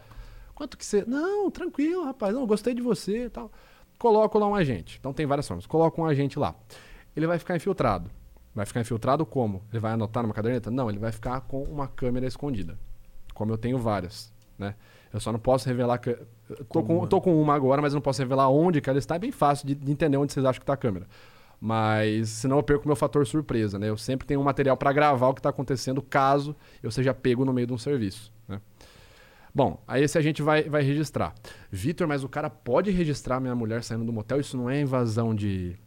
Quanto que você. Não, tranquilo, rapaz. Não, gostei de você e tal. Coloco lá um agente. Então tem várias formas. Coloco um agente lá. Ele vai ficar infiltrado. Vai ficar infiltrado como? Ele vai anotar numa caderneta? Não, ele vai ficar com uma câmera escondida. Como eu tenho várias, né? Eu só não posso revelar Tô com, tô com uma agora, mas eu não posso revelar onde que ela está. É bem fácil de, de entender onde vocês acham que está a câmera. Mas senão eu perco meu fator surpresa, né? Eu sempre tenho um material para gravar o que está acontecendo caso eu seja pego no meio de um serviço, né? Bom, aí esse a gente vai, vai registrar. Vitor, mas o cara pode registrar minha mulher saindo do motel? Isso não é invasão de,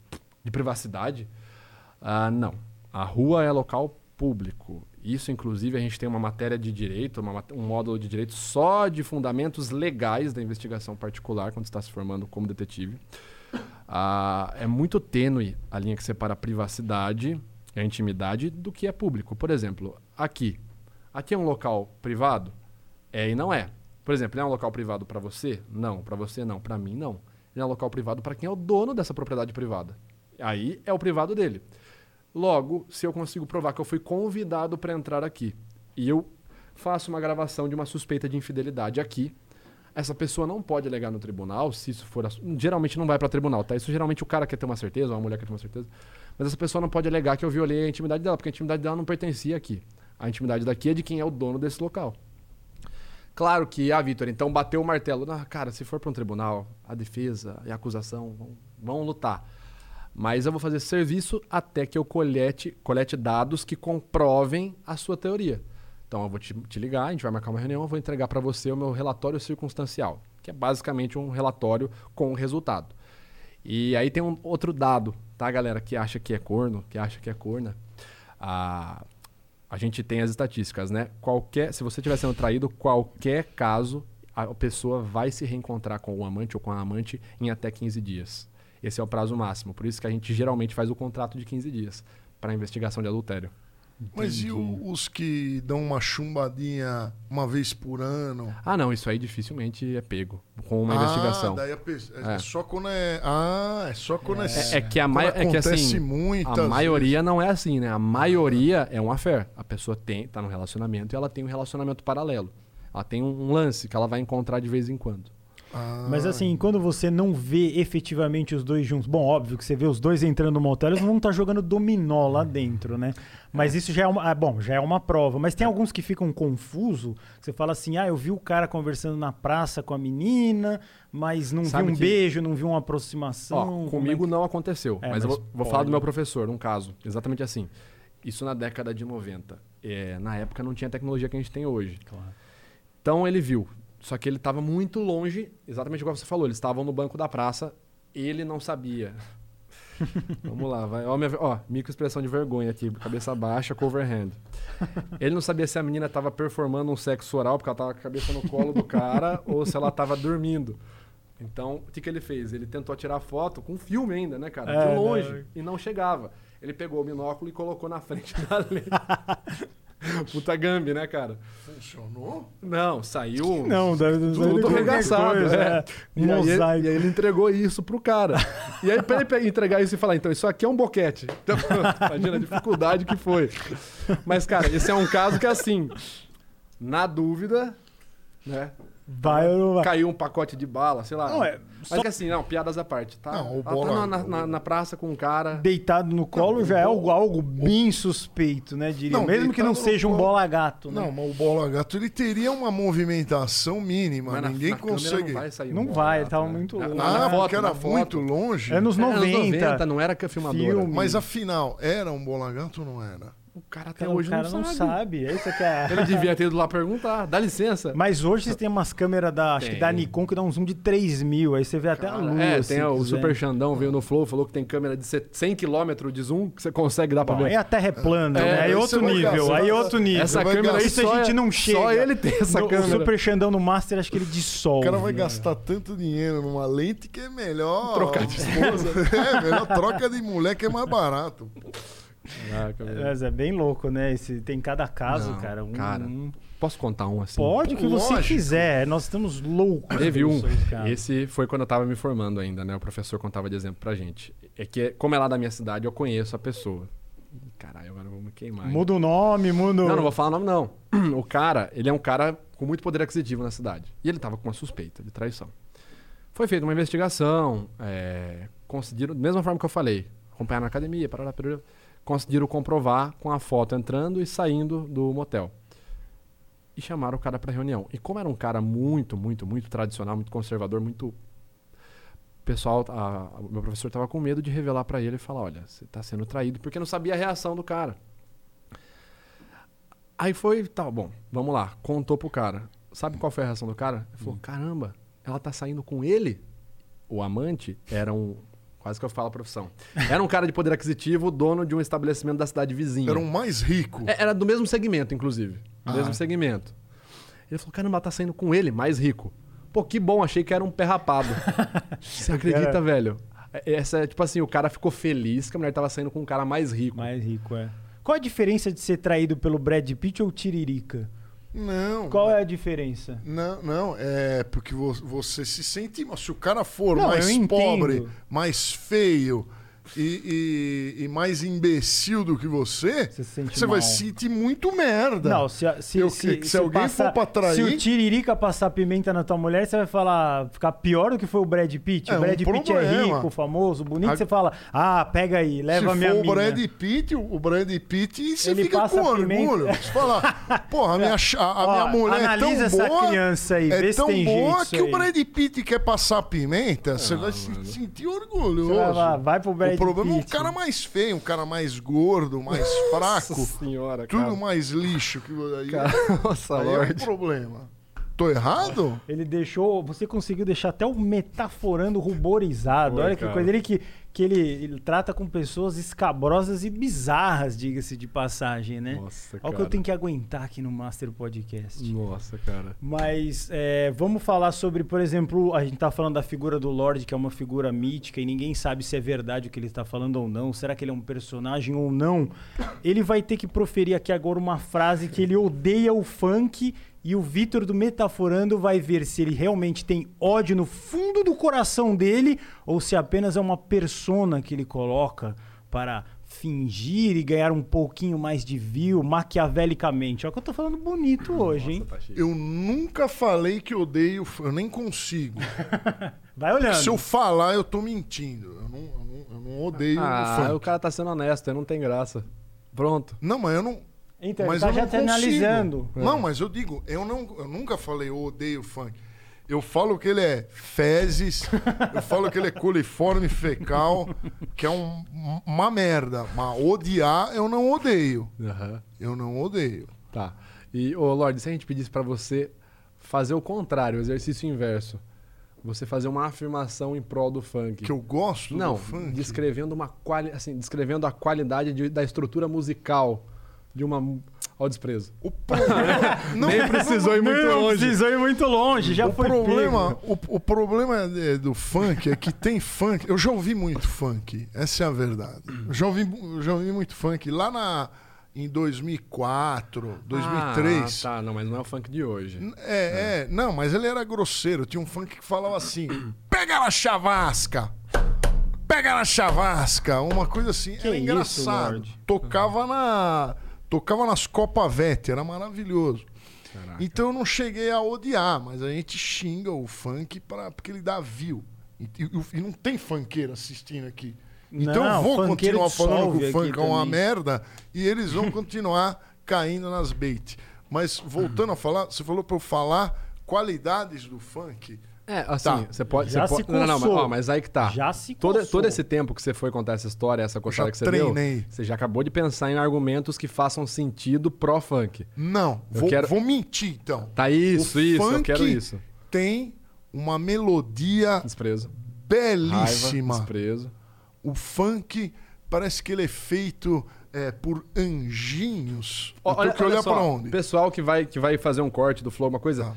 de privacidade? Ah, não. A rua é local público. Isso, inclusive, a gente tem uma matéria de direito, uma um módulo de direito só de fundamentos legais da investigação particular quando está se formando como detetive. Ah, é muito tênue a linha que separa a privacidade e a intimidade do que é público. Por exemplo, aqui. Aqui é um local privado? É e não é. Por exemplo, ele é um local privado para você? Não. Para você, não. Para mim, não. Ele é um local privado para quem é o dono dessa propriedade privada. Aí é o privado dele. Logo, se eu consigo provar que eu fui convidado para entrar aqui e eu faço uma gravação de uma suspeita de infidelidade aqui, essa pessoa não pode alegar no tribunal, se isso for. Geralmente não vai para tribunal, tá? Isso geralmente o cara quer ter uma certeza, ou a mulher quer ter uma certeza. Mas essa pessoa não pode alegar que eu violei a intimidade dela, porque a intimidade dela não pertencia aqui. A intimidade daqui é de quem é o dono desse local. Claro que, ah, Vitor, então bateu o martelo. Não, cara, se for para um tribunal, a defesa e a acusação vão, vão lutar. Mas eu vou fazer serviço até que eu colete, colete dados que comprovem a sua teoria. Então eu vou te, te ligar, a gente vai marcar uma reunião, eu vou entregar para você o meu relatório circunstancial, que é basicamente um relatório com o resultado. E aí tem um outro dado, tá, galera, que acha que é corno, que acha que é corna. Ah, a gente tem as estatísticas, né? Qualquer, se você estiver sendo traído, qualquer caso, a pessoa vai se reencontrar com o amante ou com a amante em até 15 dias. Esse é o prazo máximo. Por isso que a gente geralmente faz o contrato de 15 dias para investigação de adultério. Mas e o- os que dão uma chumbadinha uma vez por ano? Ah, não, isso aí dificilmente é pego com uma ah, investigação. Daí a pe- é, É. só quando é. Ah, é só quando é. É, é que a quando maioria. É que acontece assim. muitas A maioria não é assim, né? A maioria é um affair. A pessoa tem, tá no relacionamento e ela tem um relacionamento paralelo. Ela tem um lance que ela vai encontrar de vez em quando. Ah, Mas assim, quando você não vê efetivamente os dois juntos, bom, óbvio que você vê os dois entrando no motel, eles vão estar jogando dominó lá dentro, né? Mas isso já é uma, ah, bom, já é uma prova. Mas tem alguns que ficam confusos. Você fala assim, ah, eu vi o cara conversando na praça com a menina, mas não Sabe vi um que- beijo, não vi uma aproximação. Ó, comigo é que- não aconteceu, É, mas, eu mas vou, vou pode. falar do meu professor, num caso, exatamente assim. Isso na década de 90. É, na época não tinha a tecnologia que a gente tem hoje. Claro. Então ele viu. Só que ele estava muito longe, exatamente igual você falou. Eles estavam no banco da praça, ele não sabia. Vamos lá, vai. Ó, minha, ó, microexpressão de vergonha aqui, cabeça baixa, cover hand. Ele não sabia se a menina estava performando um sexo oral, porque ela estava com a cabeça no colo do cara, ou se ela estava dormindo. Então, o que, que ele fez? Ele tentou tirar foto com filme ainda, né, cara? É, de longe. né? E não chegava. Ele pegou o binóculo e colocou na frente da lente. Puta gambi, né, cara? Funcionou? Não, saiu. Não, deve Tudo qualquer arregaçado. coisa, é. é. E, aí, Mosaico. e aí ele entregou isso pro cara. E aí, pra ele entregar isso e falar, então, isso aqui é um boquete. Então, imagina a dificuldade que foi. Mas, cara, esse é um caso que, assim, na dúvida, né? Vai ou não vai? Caiu um pacote de bala, sei lá. Não, é, Mas só que assim, não, piadas à parte, tá? Não, o Ela tá bola- na, na- na praça com um cara. deitado no colo já é algo, algo bem suspeito, né? Diria. Não, Mesmo que não seja um bola gato, né? Não, mas o bola gato ele teria uma movimentação mínima. Mas Ninguém na consegue. Não vai sair Não um vai, gato, tava né? muito longe. Ah, na foto, porque era muito longe. É, anos 90. 90, não era que a filmadora. Filme. Mas afinal, era um bola gato ou não era? O cara até hoje o cara não, não sabe. sabe. É isso que é. Ele devia ter ido lá perguntar. Dá licença. Mas hoje vocês têm umas câmeras da, acho que da Nikon que dá um zoom de 3 mil. Aí você vê até a Cara, lua. é, se tem o. Super Xandão veio no Flow, falou que tem câmera de 100 km de zoom que você consegue dar pra Bom, ver. aí a Terra é plana, É, né? Aí aí outro nível, aí outro nível. Essa câmera aí só a gente é- não chega. Só ele tem essa No- câmera. O Super Xandão no Master, acho que ele dissolve. O cara vai né? gastar tanto dinheiro numa lente que é melhor. Trocar de esposa. é, melhor troca de mulher que é mais barato. Caraca. Mas é bem louco, né? Esse, tem cada caso, Não, cara. Um, cara, um- Posso contar um assim? Pode o que você Lógico. quiser. Nós estamos loucos. Teve um. casos. Esse foi quando eu tava me formando ainda, né? O professor contava de exemplo pra gente. É que, como é lá da minha cidade, eu conheço a pessoa. Caralho, agora eu vou me queimar. Muda o nome, muda o... Não, não vou falar o nome, não. O cara, ele é um cara com muito poder aquisitivo na cidade. E ele tava com uma suspeita de traição. Foi feita uma investigação, é, conseguiram, da mesma forma que eu falei, acompanhar na academia, parará, parará, conseguiram comprovar com a foto entrando e saindo do motel. E chamaram o cara pra reunião. E como era um cara muito, muito, muito tradicional, muito conservador, muito. Pessoal, a- a- meu professor tava com medo de revelar pra ele e falar: olha, você tá sendo traído, porque não sabia a reação do cara. Aí foi, tá, bom, vamos lá, contou pro cara. Sabe qual foi a reação do cara? Ele falou: caramba, ela tá saindo com ele? O amante era um. Quase que eu falo a profissão. Era um cara de poder aquisitivo, dono de um estabelecimento da cidade vizinha. Era um mais rico. É, Era do mesmo segmento, inclusive. Do Ah. mesmo segmento. Ele falou: caramba, tá saindo com ele, mais rico. Pô, que bom, achei que era um pé rapado. Você acredita, cara- velho? Essa é tipo assim, o cara ficou feliz que a mulher tava saindo com um cara mais rico. Mais rico, é. Qual a diferença de ser traído pelo Brad Pitt ou Tiririca? Não. Qual é a diferença? Não, não, é porque vo- você se sente. Se o cara for Não, mais pobre, mais feio, e, e- e mais imbecil do que você, Você se você vai se sentir muito merda. Não, se, se, Eu- se, que- se alguém passar- for pra trair- Se o Tiririca passar pimenta na tua mulher, você vai falar, ficar pior do que foi o Brad Pitt. É o Brad um Pitt é rico, famoso, bonito. A- Você fala, ah, pega aí, leva a Se minha for o mina. Brad Pitt, o o Brad Pitt, você Ele fica com orgulho. Você fala, porra, a minha, cha- a Ó, minha mulher é tão essa boa, criança aí, é vê se tão tem boa que o. Brad Pitt quer passar pimenta, você vai se sentir orgulhoso. Vai lá, vai pro Brad o problema é um cara mais feio, um cara mais gordo, mais fraco, Nossa senhora, tudo cara. mais lixo. Que, aí Cara, Nossa, aí é um Lorde. problema. Tô errado? Ele deixou. Você conseguiu deixar até o metaforando ruborizado. Foi, Olha que cara. coisa. Ele que, que ele, ele trata com pessoas escabrosas e bizarras, diga-se de passagem, né? Nossa, Olha o que eu cara. tenho que aguentar aqui no Master Podcast. Nossa, cara. Mas é, vamos falar sobre, por exemplo, a gente tá falando da figura do Lorde, que é uma figura mítica e ninguém sabe se é verdade o que ele está falando ou não. Será que ele é um personagem ou não? Ele vai ter que proferir aqui agora uma frase que ele odeia o funk e o Vitor do Metaforando vai ver se ele realmente tem ódio no fundo do coração dele ou se apenas é uma persona que ele coloca para fingir e ganhar um pouquinho mais de view maquiavelicamente. Olha que eu tô falando bonito hoje, hein? Nossa, tá. Eu nunca falei que odeio, eu nem consigo. Vai olhando. Se eu falar, eu tô mentindo. Eu não, eu não, eu não odeio o Ah, funk. o cara tá sendo honesto, não tem graça. Pronto. Não, mas eu não. Então, mas ele tá eu já consigo. analisando. Não, mas eu digo, eu, não, eu nunca falei eu odeio funk. Eu falo que ele é fezes, eu falo que ele é coliforme fecal, que é um- uma merda. Mas odiar, eu não odeio. Aham. Eu não odeio. Tá. E, ô Lorde, se a gente pedisse pra você fazer o contrário, o exercício inverso, você fazer uma afirmação em prol do funk. Que eu gosto Não, do funk. descrevendo uma quali... assim, descrevendo a qualidade de- da estrutura musical de uma ao desprezo. O problema, não, Nem precisou ir muito Não longe. precisou ir muito longe, já o foi problema, o, o problema é do funk é que tem funk. Eu já ouvi muito funk, essa é a verdade. Eu já ouvi, já ouvi muito funk lá na, em 2004, 2003. Ah, tá, não, mas não é o funk de hoje. É, é, não, mas ele era grosseiro. Tinha um funk que falava assim: pega na chavasca! Pega na chavasca! Uma coisa assim. Que era isso, engraçado. Lorde? Tocava na. Tocava nas Copa Vete, era maravilhoso. Caraca. Então eu não cheguei a odiar, mas a gente xinga o funk pra, porque ele dá view. E, e- e não tem funkeiro assistindo aqui. Então Não, eu vou continuar falando que o funk é uma também. merda e eles vão continuar caindo nas bait. Mas voltando a falar, você falou pra eu falar qualidades do funk. É, assim, Tá. você pode. Já você se pode não, não, mas, ó, mas aí que tá. Já se todo, coçou. todo esse tempo que você foi contar essa história, essa coçada Já que você treinei. deu, você já acabou de pensar em argumentos que façam sentido pró-funk. Não, Eu vou, quero- vou mentir então. Tá isso, O isso, eu quero isso. Tem uma melodia Desprezo. Raiva, belíssima. desprezo. O funk parece que ele é feito é, por anjinhos. Eu Olha, tenho que olha olhar só, pra onde? Pessoal que vai, que vai fazer um corte do Flow, uma coisa. Tá.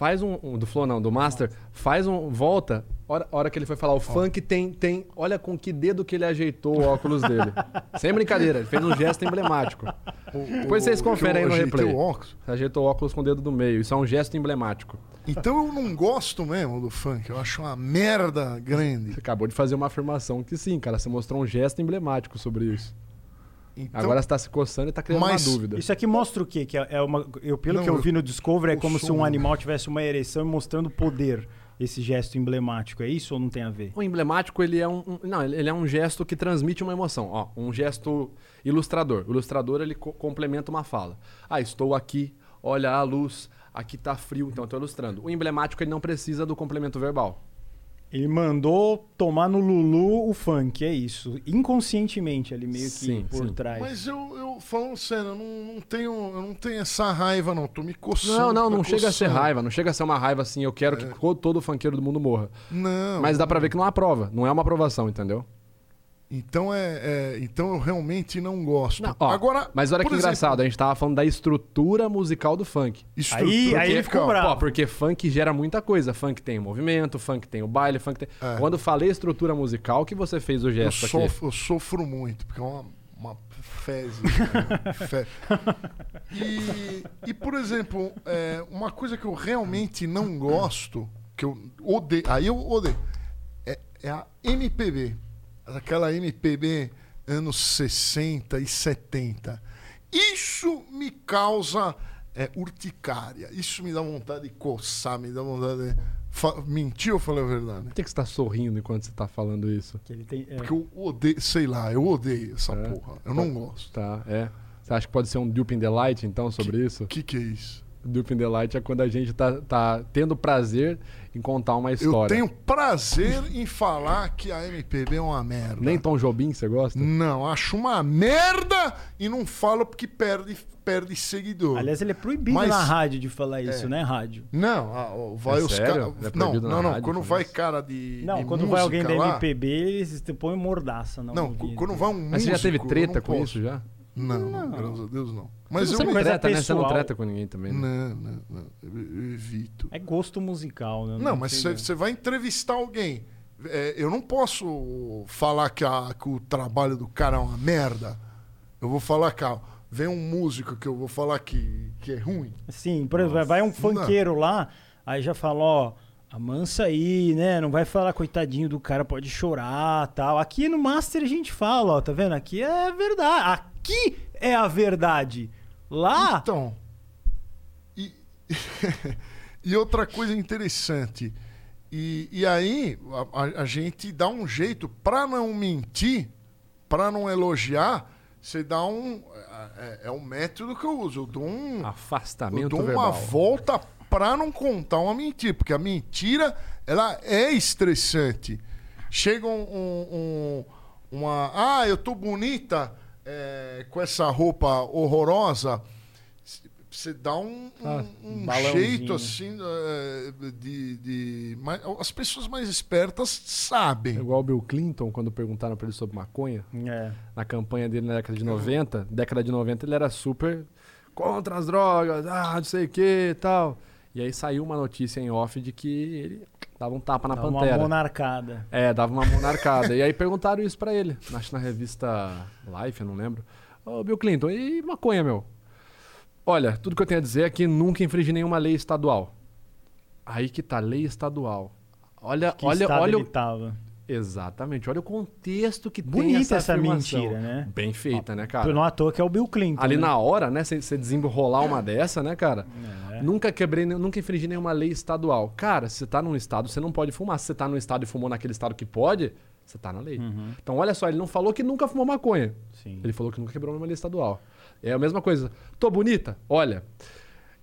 Faz um, um- Do Flow não, do Master. Faz um. Volta. Hora, hora que ele foi falar, o funk tem, tem. Olha com que dedo que ele ajeitou o óculos dele. Sem brincadeira, ele fez um gesto emblemático. O- Depois o- vocês conferem aí no replay. o óculos. Você ajeitou o óculos com o dedo do meio. Isso é um gesto emblemático. Então eu não gosto mesmo do funk. Eu acho uma merda grande. Você acabou de fazer uma afirmação que sim, cara. Você mostrou um gesto emblemático sobre isso. Então, Agora você tá se coçando e tá criando Mas uma dúvida. Isso aqui mostra o quê? Que é é uma, eu, pelo Não, que eu vi no Discovery, é como se sou um animal tivesse uma ereção mostrando poder. Esse gesto emblemático. É isso ou não tem a ver? O emblemático, ele é um, um- não, ele é um gesto que transmite uma emoção, ó, um gesto ilustrador. O ilustrador ele co- complementa uma fala. Ah, estou aqui, olha a luz, aqui tá frio, então eu tô ilustrando. O emblemático ele não precisa do complemento verbal. Ele mandou tomar no Lulu o funk, é isso. Inconscientemente ali, meio que Sim, por sim. trás. Mas eu, eu falando sério, eu não, não tenho, eu não tenho essa raiva, não. Tô me coçando. Não, não, não chega a ser coçando. É. raiva, não chega a ser uma raiva assim, eu quero que co- todo funkeiro do mundo morra. Não. Mas dá pra ver que não há prova, não é uma aprovação, entendeu? Então é, é- então eu realmente não gosto. Não, ó, Agora, mas olha que exemplo, engraçado, a gente tava falando da estrutura musical do funk. estrutura Aí- aí ele ficou bravo. Porque funk gera muita coisa. Funk tem o movimento, funk tem o baile, funk tem. É. Quando eu falei estrutura musical, que você fez o Eu gesto aqui? sofro, eu sofro muito, porque é uma, uma fezes. né? Fe- E, e, por exemplo, é, uma coisa que eu realmente não gosto, que eu odeio. Aí eu odeio. É, é a MPB. Aquela MPB anos 60 e 70. Isso me causa é, urticária. Isso me dá vontade de coçar, me dá vontade de. Fa... Mentir ou falei a verdade? Por que, que você tá sorrindo enquanto você tá falando isso? Que ele tem, é, Porque eu odeio, sei lá, eu odeio essa É. porra. Eu não gosto. Tá, é. Você acha que pode ser um Dupe in the Light, então, sobre isso? O que, que é isso? Dupe in the Light é quando a gente tá, tá tendo prazer em contar uma história. Eu tenho prazer em falar que a MPB é uma merda. Nem Tom Jobim você gosta? Não, acho uma merda e não falo porque perde, perde seguidor. Aliás, ele é proibido Mas- na rádio de falar isso, É. né? Rádio. Não, ah, ó, vai É os caras. É não, não, não. rádio Quando vai isso? cara de. Não, de quando vai alguém da lá- MPB, eles te põem mordaça. Não, Não, quando vai um músico. Mas você já teve treta com posso. isso já? Não, não, graças a Deus não. Mas você eu. não Mas treta, né? Você não treta com ninguém também, né? Não, não, não. Eu, eu evito. É gosto musical, né? Não, mas sei, você vai entrevistar alguém. É, eu não posso falar que, a- que o trabalho do cara é uma merda. Eu vou falar que ah, vem um músico que eu vou falar que, que é ruim. Sim, por exemplo, vai um funkeiro lá, aí já fala, ó, amansa aí, né? Não vai falar, coitadinho do cara, pode chorar tal. Aqui no Master a gente fala, ó, tá vendo? Aqui é verdade. Aqui é a verdade. Lá, Então. E, e outra coisa interessante. E, e aí, a, a- gente dá um jeito, pra não mentir, pra não elogiar, você dá um. É, é um método que eu uso. Eu dou um. Eu Afastamento dou verbal. uma volta pra não contar uma mentira, porque a mentira ela é estressante. Chega um, um- um- uma, ah, eu tô bonita é, com essa roupa horrorosa. Você dá um, um- Ah, um jeito assim é, de, de- mas as pessoas mais espertas sabem. É Igual o Bill Clinton, quando perguntaram pra ele sobre maconha, é, na campanha dele na década de 90, década de 90 ele era super contra as drogas, ah, não sei o que e tal. E aí saiu uma notícia em off de que ele dava um tapa na uma pantera. monarcada. É, dava uma monarcada. e aí perguntaram isso pra ele. Acho na revista Life, eu não lembro. Ô, Bill Clinton, e maconha, meu? Olha, tudo que eu tenho a dizer é que nunca infringi nenhuma lei estadual. Aí que tá, lei estadual. Olha, Que olha, olha. ele o- tava. Exatamente, olha o contexto que tem Bonita essa, essa afirmação. mentira, né? Bem feita, né, cara? Não à toa que é o Bill Clinton. Ali né? na hora, né, você desenrolar uma dessa, né, cara? É. Nunca quebrei, nunca infringi nenhuma lei estadual. Cara, se você tá num estado, você não pode fumar. Se você tá num estado e fumou naquele estado que pode, você tá na lei. Uhum. Então, olha só, ele não falou que nunca fumou maconha. Sim. Ele falou que nunca quebrou nenhuma lei estadual. É a mesma coisa. Tô bonita? Olha,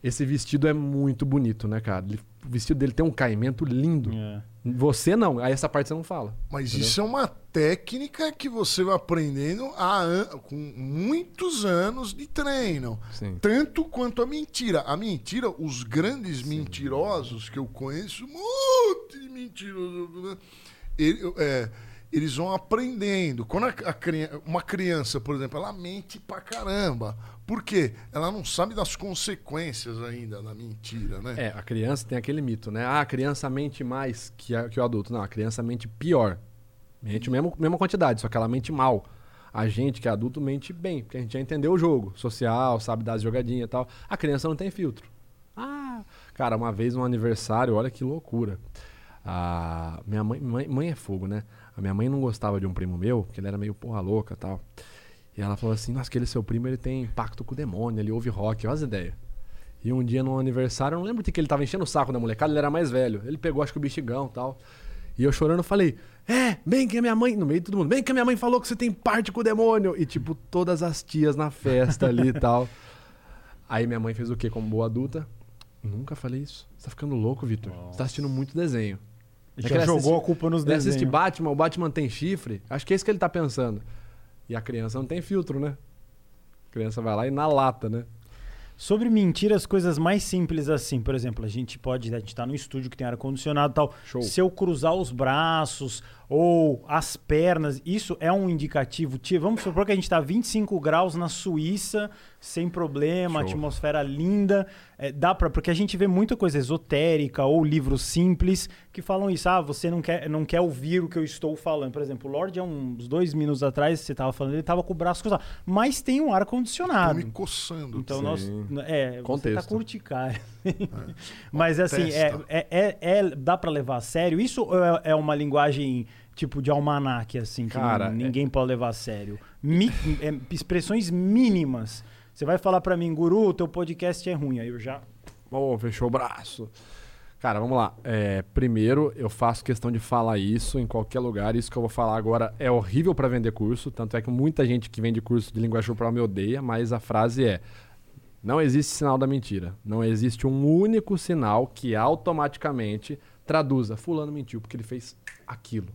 esse vestido é muito bonito, né, cara? Ele- o vestido dele tem um caimento lindo. É. Você não, aí essa parte você não fala. Mas Entendeu? isso é uma técnica que você vai aprendendo há an- com muitos anos de treino. Sim. Tanto quanto a mentira. A mentira, os grandes mentirosos que eu conheço, um monte de mentirosos, né? Ele- é, eles vão aprendendo. Quando a, a uma criança, por exemplo, ela mente pra caramba. Por quê? Ela não sabe das consequências ainda da mentira, né? É, a criança tem aquele mito, né? Ah, a criança mente mais que, a- que o adulto. Não, a criança mente pior. Mente mesmo, mesma quantidade, só que ela mente mal. A gente, que é adulto, mente bem, porque a gente já entendeu o jogo social, sabe dar as jogadinhas e tal. A criança não tem filtro. Ah, cara, uma vez um aniversário, olha que loucura. A minha mãe, mãe, mãe é fogo, né? A minha mãe não gostava de um primo meu, porque ele era meio porra louca e tal. E ela falou assim: Nossa, aquele seu primo ele tem pacto com o demônio, ele ouve rock, olha as ideias. E um dia no aniversário, eu não lembro de que ele tava enchendo o saco da molecada, ele era mais velho. Ele pegou, acho que o bexigão e tal. E eu chorando falei: É, bem que a minha mãe, no meio de todo mundo, bem que a minha mãe falou que você tem parte com o demônio. E tipo, todas as tias na festa ali e tal. Aí minha mãe fez o quê? Como boa adulta? Nunca falei isso. Você tá ficando louco, Vitor. Você tá assistindo muito desenho. É que Já jogou assiste- a culpa nos Ele assiste desenhos. Batman, o Batman tem chifre. Acho que é isso que ele tá pensando. E a criança não tem filtro, né? A criança vai lá e na lata, né? Sobre mentiras, coisas mais simples assim. Por exemplo, a gente pode. A gente tá no estúdio que tem ar-condicionado e tal. Show. Se eu cruzar os braços ou as pernas, isso é um indicativo. Vamos supor que a gente tá 25 graus na Suíça, sem problema, Show. atmosfera linda. É, dá para Porque a gente vê muita coisa esotérica ou livros simples que falam isso. Ah, você não quer, não quer ouvir o que eu estou falando. Por exemplo, o Lorde, há uns dois minutos atrás, você tava falando, ele tava com o braço cruzado. Mas tem um Tô ar-condicionado. me coçando. Então Sim. nós. É, você tá Contexto. Mas assim, é, é, é- é- dá pra levar a sério? Isso ou é, é uma linguagem tipo de almanaque, assim, que Cara, n- ninguém pode levar a sério? Mi- é, expressões mínimas. Você vai falar pra mim, guru, teu podcast é ruim. Aí eu já. Ô, fechou o braço. Cara, vamos lá. É, primeiro, eu faço questão de falar isso em qualquer lugar. Isso que eu vou falar agora é horrível para vender curso. Tanto é que muita gente que vende curso de linguagem corporal me odeia, mas a frase é: Não existe sinal da mentira. Não existe um único sinal que automaticamente traduza. Fulano mentiu porque ele fez aquilo.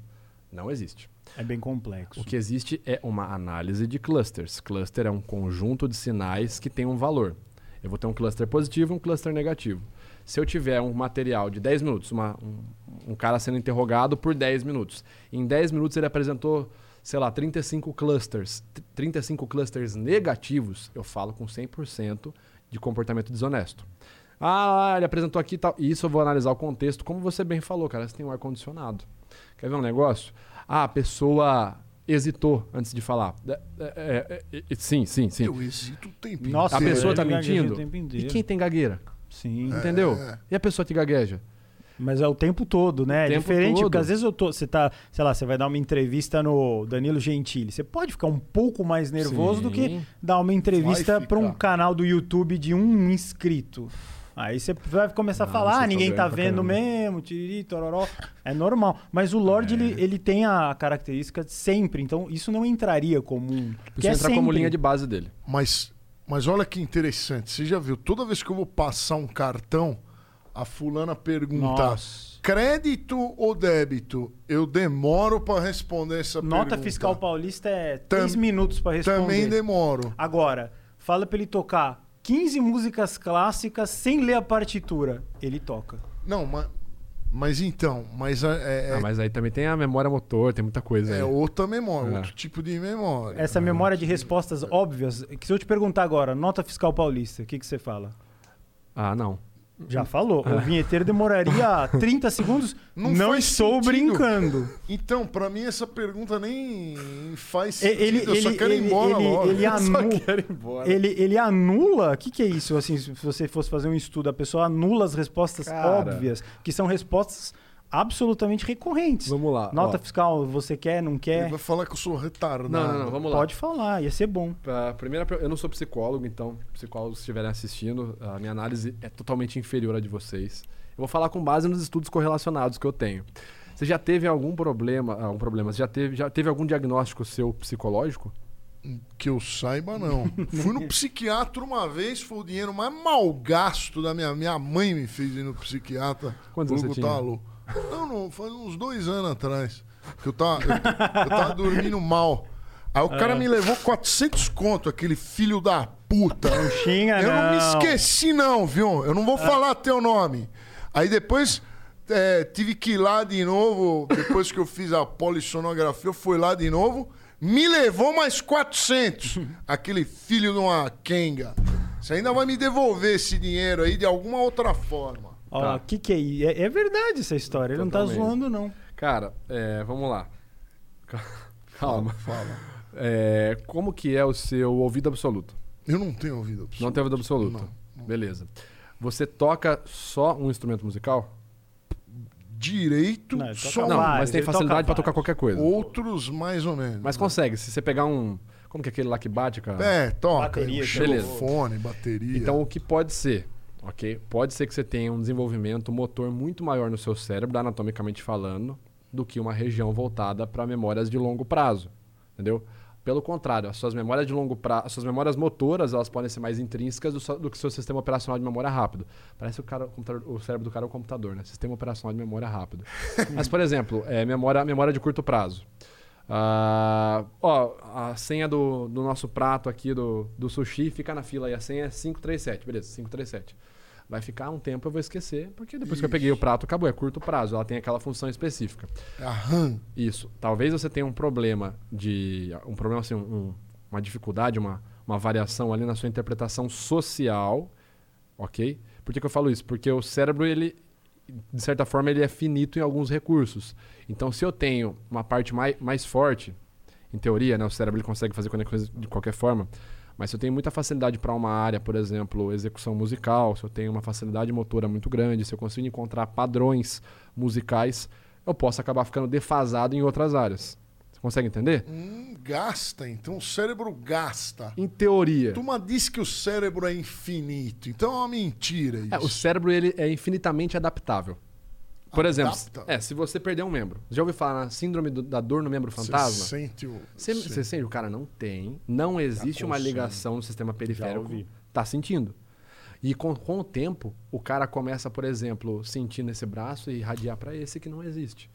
Não existe. É bem complexo. O que existe é uma análise de clusters. Cluster é um conjunto de sinais que tem um valor. Eu vou ter um cluster positivo e um cluster negativo. Se eu tiver um material de 10 minutos, uma- um, um cara sendo interrogado por 10 minutos, em 10 minutos ele apresentou, sei lá, 35 clusters, t- 35 clusters negativos, eu falo com 100% de comportamento desonesto. Ah, ele apresentou aqui e tal. E isso eu vou analisar o contexto, como você bem falou, cara. Você tem um ar-condicionado. Quer ver um negócio? Ah, a pessoa hesitou antes de falar. É, é, é, é, sim, sim, sim. Eu hesito o tempo Nossa, A pessoa tá gagueja mentindo? E quem tem gagueira? Sim. Entendeu? É. E a pessoa que gagueja? Mas é o tempo todo, né? É tempo diferente, todo. porque às vezes eu tô, você tá, sei lá, você vai dar uma entrevista no Danilo Gentili. Você pode ficar um pouco mais nervoso do que Sim. dar uma entrevista para um canal do YouTube de um inscrito. Aí você vai começar a Não, falar, ah, tá ninguém tá pra vendo caramba." mesmo, tiriri, tororó. É normal. Mas o Lorde, É. ele, ele tem a característica de sempre, então isso não entraria como um. Isso que é entrar como linha de base dele. Mas, mas olha que interessante. Você já viu, toda vez que eu vou passar um cartão, a fulana pergunta: Nossa. crédito ou débito? Eu demoro pra responder essa Nota pergunta. fiscal paulista é Tam- três minutos para responder. Também demoro. Agora, fala pra ele tocar 15 músicas clássicas sem ler a partitura. Ele toca. Não, mas, mas então, mas é, é, Ah, mas aí também tem a memória motor, tem muita coisa é aí. outra memória, É. outro tipo de memória. Essa memória de respostas óbvias, que se eu te perguntar agora, nota fiscal paulista, o que, que você fala? Ah, não. Já falou. O vinheteiro demoraria 30 segundos. Não, Não estou sentido. brincando. Então, pra mim essa pergunta nem faz sentido. Ele, eu só ele, quero ir ele, embora ele, logo. ele anula. ir embora. Ele, ele anula. O que, que é isso? Assim, se você fosse fazer um estudo, a pessoa anula as respostas Cara. óbvias, que são respostas absolutamente recorrentes. Vamos lá. Nota ó. fiscal, você quer, não Ele quer? vai falar que eu sou retardado. Não, não, não, vamos lá. Pode falar, ia ser bom. Pra primeira, eu não sou psicólogo, então, psicólogos que estiverem assistindo, a minha análise é totalmente inferior à de vocês. Eu vou falar com base nos estudos correlacionados que eu tenho. Você já teve algum problema, algum problema? Você já teve, já teve algum diagnóstico seu psicológico? Que eu saiba, não. Fui no psiquiatra uma vez, foi o dinheiro mais mal gasto da minha minha mãe me fez ir no psiquiatra. Quantos você tinha? louco. Não, não, faz uns dois anos atrás. Que eu tava, eu, eu tava dormindo mal. Aí o cara me levou 400 conto, aquele filho da puta. Não xinga, Eu não me não. esqueci, não, viu? Eu não vou falar teu nome. Aí depois é, tive que ir lá de novo. Depois que eu fiz a polissonografia, eu fui lá de novo. Me levou mais 400. Aquele filho de uma Kenga. Você ainda vai me devolver esse dinheiro aí de alguma outra forma. Ó, Tá. o que que é isso? É, é verdade essa história, ele não tá zoando, não. Cara, é, vamos lá. Calma. Fala. É, como que é o seu ouvido absoluto? Eu não tenho ouvido absoluto. Não tem ouvido absoluto? Não, Beleza. Você toca só um instrumento musical? Direito, Não, só Não, mas tem facilidade pra tocar qualquer coisa. outros mais ou menos. Mas consegue, se você pegar um. Como que é aquele lá que bate, cara? É, toca. Bateria, um xilofone, bateria. Então, o que pode ser, ok? Pode ser que você tenha um desenvolvimento motor muito maior no seu cérebro, anatomicamente falando, do que uma região voltada para memórias de longo prazo, entendeu? Pelo contrário, as suas memórias de longo prazo, as suas memórias motoras, elas podem ser mais intrínsecas do, do que o seu sistema operacional de memória rápido. Parece o, cara, o, o cérebro do cara é o computador, né? Sistema operacional de memória rápido. Mas, por exemplo, é, memória, memória de curto prazo. Ah, ó, a senha do, do nosso prato aqui do, do sushi fica na fila aí. A senha é 537, beleza, 537. Vai ficar um tempo, eu vou esquecer, porque depois que eu peguei o prato, acabou. É curto prazo, ela tem aquela função específica. A RAM. Isso. Talvez você tenha um problema de. Um problema assim, um- uma dificuldade, uma, uma variação ali na sua interpretação social, ok? Por que, que eu falo isso? Porque o cérebro, ele, de certa forma, ele é finito em alguns recursos. Então, se eu tenho uma parte mais, mais forte, em teoria, né, o cérebro ele consegue fazer conexões de qualquer forma, Mas se eu tenho muita facilidade para uma área, por exemplo, execução musical, se eu tenho uma facilidade motora muito grande, se eu consigo encontrar padrões musicais, eu posso acabar ficando defasado em outras áreas. Você consegue entender? Hum, gasta, então o cérebro gasta. Em teoria. Turma diz que o cérebro é infinito, então é uma mentira isso. É, o cérebro ele é infinitamente adaptável. Por exemplo, Adapta? é, se você perder um membro. Já ouviu falar na síndrome do- da dor no membro Você fantasma? sente o... Você, Sim. você sente? O cara não tem. Não existe uma ligação no sistema periférico. Tá sentindo. E com, com o tempo, o cara começa, por exemplo, sentir nesse braço e irradiar para esse que não existe.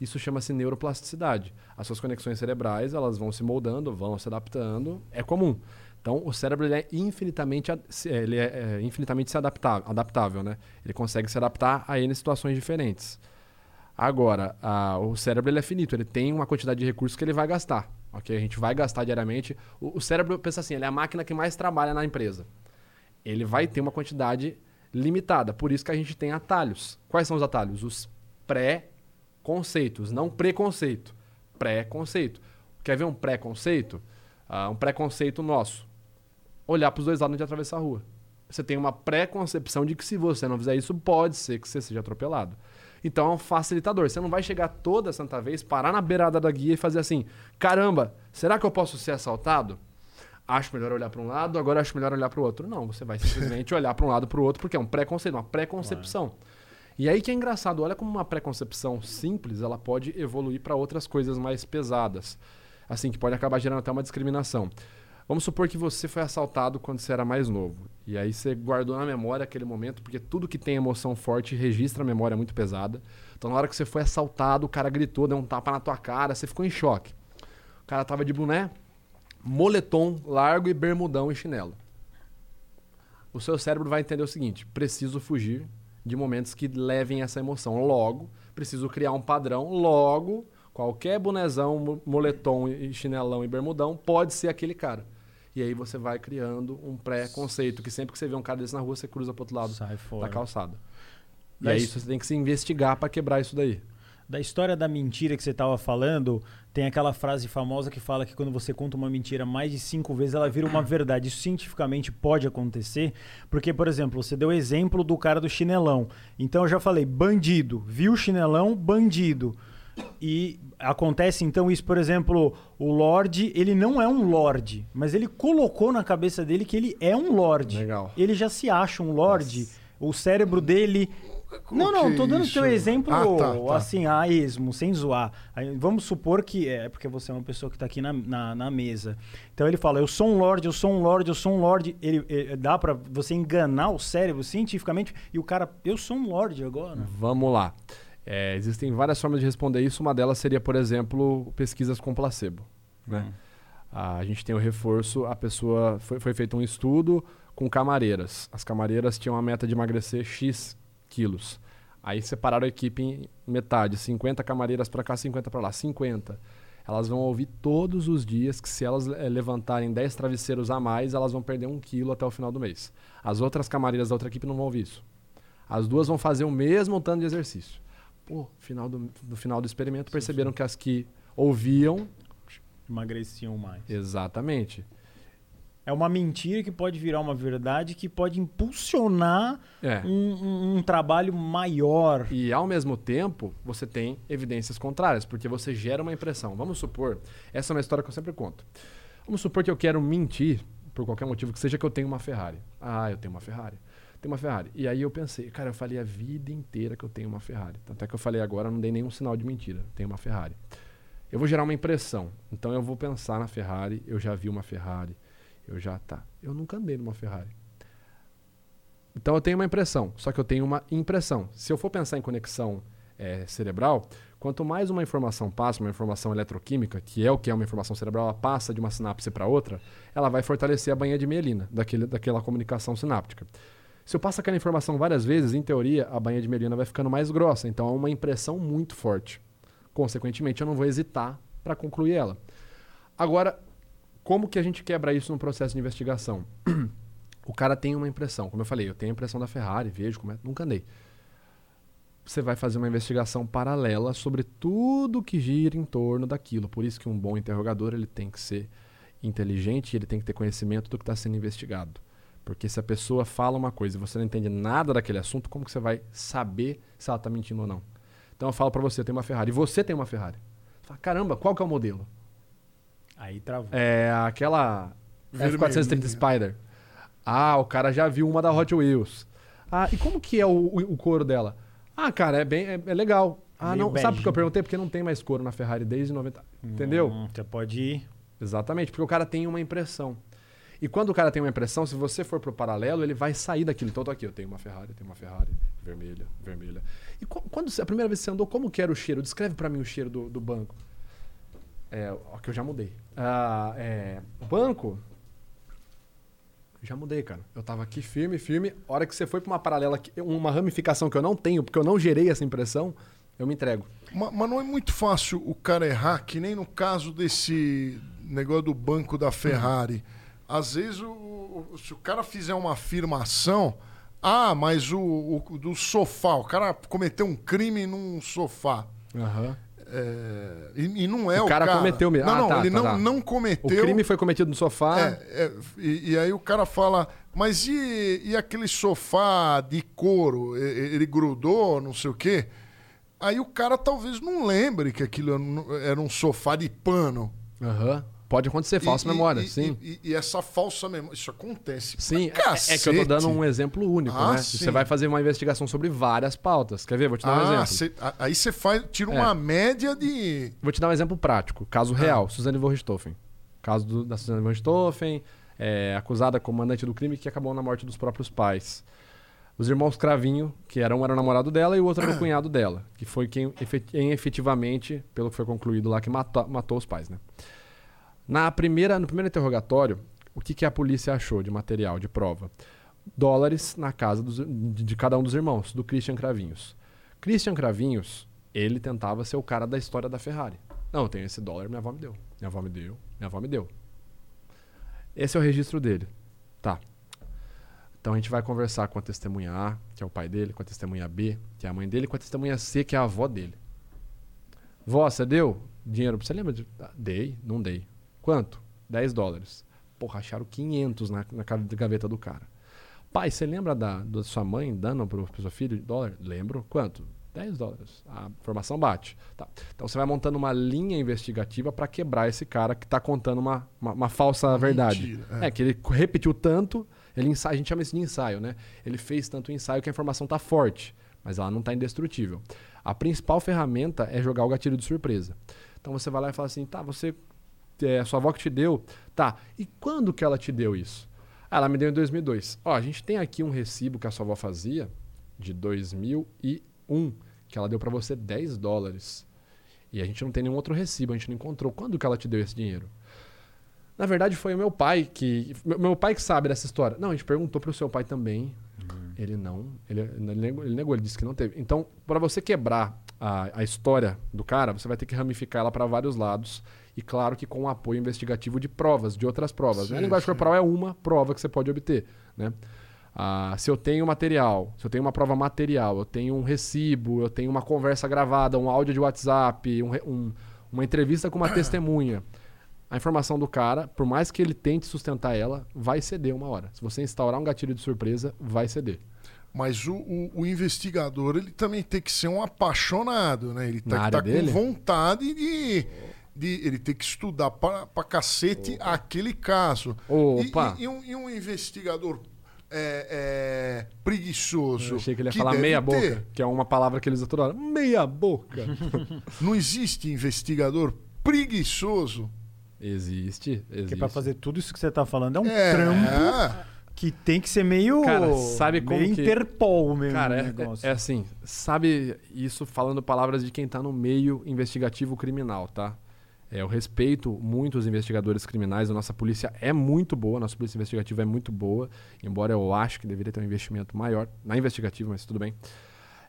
Isso chama-se neuroplasticidade. As suas conexões cerebrais elas vão se moldando, vão se adaptando. É comum. Então, o cérebro ele é infinitamente, se- ele é, é infinitamente se adaptável, adaptável, né? Ele consegue se adaptar a N situações diferentes. Agora, a- o cérebro ele é finito, ele tem uma quantidade de recursos que ele vai gastar. ok? A gente vai gastar diariamente. O, o cérebro, pensa assim, ele é a máquina que mais trabalha na empresa. Ele vai ter uma quantidade limitada. Por isso que a gente tem atalhos. Quais são os atalhos? Os pré-conceitos, não preconceito. Pré-conceito. Quer ver um pré-conceito? Ah, um pré-conceito nosso. Olhar para os dois lados de atravessar a rua. Você tem uma pré-concepção de que se você não fizer isso, pode ser que você seja atropelado. Então é um facilitador. Você não vai chegar toda santa vez, parar na beirada da guia e fazer assim: caramba, será que eu posso ser assaltado? Acho melhor olhar para um lado, agora acho melhor olhar para o outro. Não, você vai simplesmente olhar para um lado para o outro, porque é um preconceito, uma preconcepção. E aí que é engraçado, olha como uma preconcepção simples, ela pode evoluir para outras coisas mais pesadas. Assim, que pode acabar gerando até uma discriminação. Vamos supor que você foi assaltado quando você era mais novo. E aí você guardou na memória aquele momento, porque tudo que tem emoção forte registra a memória muito pesada. Então na hora que você foi assaltado, o cara gritou, deu um tapa na tua cara, você ficou em choque. O cara tava de boné, moletom largo e bermudão e chinelo. O seu cérebro vai entender o seguinte: preciso fugir de momentos que levem essa emoção. Logo, preciso criar um padrão. Logo, qualquer bonezão, mo- moletom e chinelão e bermudão pode ser aquele cara. E aí você vai criando um pré-conceito que sempre que você vê um cara desse na rua, você cruza pro outro lado da calçada. E aí você tem que se investigar para quebrar isso daí. Da história da mentira que você estava falando, tem aquela frase famosa que fala que quando você conta uma mentira mais de cinco vezes, ela vira uma verdade. Isso cientificamente pode acontecer, porque, por exemplo, você deu o exemplo do cara do chinelão. Então eu já falei, bandido, viu o chinelão, bandido. E acontece então isso, por exemplo, o Lorde, ele não é um Lorde, mas ele colocou na cabeça dele que ele é um Lorde. Legal. Ele já se acha um Lorde. O cérebro dele. Não, não, tô dando isso? teu exemplo Ah, tá, tá. assim, a esmo, sem zoar. Aí, vamos supor que é, porque você é uma pessoa que tá aqui na, na, na mesa. Então ele fala, eu sou um lorde, eu sou um lorde, eu sou um lorde. Ele, ele- dá pra você enganar o cérebro cientificamente e o cara, eu sou um lorde agora. Vamos lá. É, existem várias formas de responder isso. Uma delas seria, por exemplo, pesquisas com placebo. Né? Ah, A gente tem o reforço, a pessoa foi, foi feito um estudo com camareiras. As camareiras tinham a meta de emagrecer X quilos. Aí separaram a equipe em metade, 50 camareiras para cá, 50 para lá, 50. Elas vão ouvir todos os dias que se elas eh, levantarem 10 travesseiros a mais, elas vão perder um quilo até o final do mês. As outras camareiras da outra equipe não vão ouvir isso. As duas vão fazer o mesmo tanto de exercício. Pô, final do, no final do experimento perceberam que as que ouviam Emagreciam mais. exatamente. É uma mentira que pode virar uma verdade que pode impulsionar É. um, um- um trabalho maior. E ao mesmo tempo, você tem evidências contrárias, porque você gera uma impressão. Vamos supor, essa é uma história que eu sempre conto. Vamos supor que eu quero mentir, por qualquer motivo que seja, que eu tenho uma Ferrari. Ah, eu tenho uma Ferrari. Tenho uma Ferrari. E aí eu pensei, cara, eu falei a vida inteira que eu tenho uma Ferrari. Tanto é que eu falei agora, não dei nenhum sinal de mentira. Tenho uma Ferrari. Eu vou gerar uma impressão. Então eu vou pensar na Ferrari, eu já vi uma Ferrari, eu já tá. Eu nunca andei numa Ferrari. Então eu tenho uma impressão, só que eu tenho uma impressão. Se eu for pensar em conexão eh, cerebral, quanto mais uma informação passa, uma informação eletroquímica, que é o que é uma informação cerebral, ela passa de uma sinapse para outra, ela vai fortalecer a banha de mielina daquele, daquela comunicação sináptica. Se eu passo aquela informação várias vezes, em teoria, a banha de mielina vai ficando mais grossa, então é uma impressão muito forte. Consequentemente, eu não vou hesitar para concluir ela. Agora, como que a gente quebra isso no processo de investigação? o cara tem uma impressão, como eu falei, eu tenho a impressão da Ferrari, vejo como é, nunca andei. Você vai fazer uma investigação paralela sobre tudo que gira em torno daquilo. Por isso que um bom interrogador ele tem que ser inteligente ele tem que ter conhecimento do que está sendo investigado. Porque se a pessoa fala uma coisa e você não entende nada daquele assunto, como que você vai saber se ela está mentindo ou não? Então eu falo para você, eu tenho uma Ferrari. E você tem uma Ferrari. Você fala, caramba, qual que é o modelo? Aí travou. É aquela F430 Vermelhinha. Spider. Ah, o cara já viu uma da Hot Wheels. Ah, e como que é o, o, o couro dela? Ah, cara, é bem é, é legal. Ah, Meio não, sabe por que eu perguntei? Porque não tem mais couro na Ferrari desde 90. Entendeu? Hum, você pode ir. Exatamente, porque o cara tem uma impressão. E quando o cara tem uma impressão, se você for pro paralelo, ele vai sair daquilo. Então, tô aqui, eu tenho uma Ferrari, tenho uma Ferrari, vermelha, vermelha. E qu- quando a primeira vez que você andou, como que era o cheiro? Descreve pra mim o cheiro do, do banco. É, ó, que eu já mudei. Ah, é, banco. Já mudei, cara. Eu tava aqui firme, firme. A hora que você foi pra uma paralela, uma ramificação que eu não tenho, porque eu não gerei essa impressão, eu me entrego. Ma- Mas não é muito fácil o cara errar, que nem no caso desse negócio do banco da Ferrari. Às vezes, o- o- se o cara fizer uma afirmação, ah, mas o, o- do sofá, o cara cometeu um crime num sofá. Aham. É, e, e não é o, O cara cometeu mesmo. Não, Ah, não, tá, ele tá, não, tá. não O cometeu. crime foi cometido no sofá. É, é, e, e aí o cara fala, mas e, e aquele sofá de couro? Ele grudou, não sei o quê. Aí o cara talvez não lembre que aquilo era um sofá de pano. Aham. Pode acontecer, falsa E- memória, e- sim. E, e essa falsa memória, isso acontece. Sim, é, é que eu tô dando um exemplo único, Ah, né? sim. Você vai fazer uma investigação sobre várias pautas. Quer ver? Vou te dar um Ah, exemplo. cê- aí você faz, tira É. uma média de. Vou te dar um exemplo prático. Caso real, Suzane von Richthofen. Caso do- da Suzane von Richthofen, é, acusada como mandante do crime que acabou na morte dos próprios pais. Os irmãos Cravinho, que era um era o namorado dela e o outro era o cunhado dela, que foi quem efetivamente, pelo que foi concluído lá, que matou, matou os pais, né? Na primeira, no primeiro interrogatório, o que, que a polícia achou de material, de prova? Dólares na casa dos- de, cada um dos irmãos, do Christian Cravinhos. Christian Cravinhos, ele tentava ser o cara da história da Ferrari. Não, eu tenho esse dólar, minha avó me deu. Minha avó me deu, minha avó me deu. Esse é o registro dele. Tá. Então a gente vai conversar com a testemunha A, que é o pai dele, com a testemunha B, que é a mãe dele, com a testemunha C, que é a avó dele. Vó, você deu dinheiro? Você lembra? De... Ah, Dei, não dei. Quanto? 10 dólares. Porra, acharam 500 na, na gaveta do cara. Pai, você lembra da, da sua mãe dando pro, pro seu filho dólar? Lembro. Quanto? 10 dólares. A informação bate. Tá. Então você vai montando uma linha investigativa para quebrar esse cara que tá contando uma, uma, uma falsa verdade. mentira, é. É. que ele repetiu tanto, ele a gente chama isso de ensaio, né? Ele fez tanto ensaio que a informação tá forte, mas ela não tá indestrutível. A principal ferramenta é jogar o gatilho de surpresa. Então você vai lá e fala assim, tá, você é, sua avó que te deu, tá? E quando que ela te deu isso? Ah, ela me deu em 2002. Ó, a gente tem aqui um recibo que a sua avó fazia de 2001, que ela deu pra você 10 dólares. E a gente não tem nenhum outro recibo, a gente não encontrou. Quando que ela te deu esse dinheiro? Na verdade, foi o meu pai que. Meu pai que sabe dessa história. Não, a gente perguntou pro seu pai também. Ele não. Ele, ele negou, ele negou, ele disse que não teve. Então, para você quebrar a, a história do cara, você vai ter que ramificar ela para vários lados. E claro que com o apoio investigativo de provas, de outras provas. né? Sim, a linguagem sim. corporal é uma prova que você pode obter. Né? Ah, se eu tenho material, se eu tenho uma prova material, eu tenho um recibo, eu tenho uma conversa gravada, um áudio de WhatsApp, um um- uma entrevista com uma testemunha. A informação do cara, por mais que ele tente sustentar ela, vai ceder uma hora. Se você instaurar um gatilho de surpresa, vai ceder. Mas o, o- o investigador, ele também tem que ser um apaixonado, né? Ele Na tá, área tá com vontade de, de. Ele tem que estudar pra, pra cacete aquele caso. E- Opa! E, e um, e um investigador é, é, preguiçoso. Eu achei que ele ia que falar meia ter. boca, que é uma palavra que eles toda hora. Meia boca. Não existe investigador preguiçoso. existe, existe. Porque pra fazer tudo isso que você tá falando é um É. trampo que tem que ser meio. Cara, sabe como meio que- Interpol mesmo. Cara, o é, negócio. é assim, sabe isso falando palavras de quem tá no meio investigativo criminal, tá? É, eu respeito muito os investigadores criminais, a nossa polícia é muito boa, a nossa polícia investigativa é muito boa, embora eu acho que deveria ter um investimento maior na investigativa, mas tudo bem.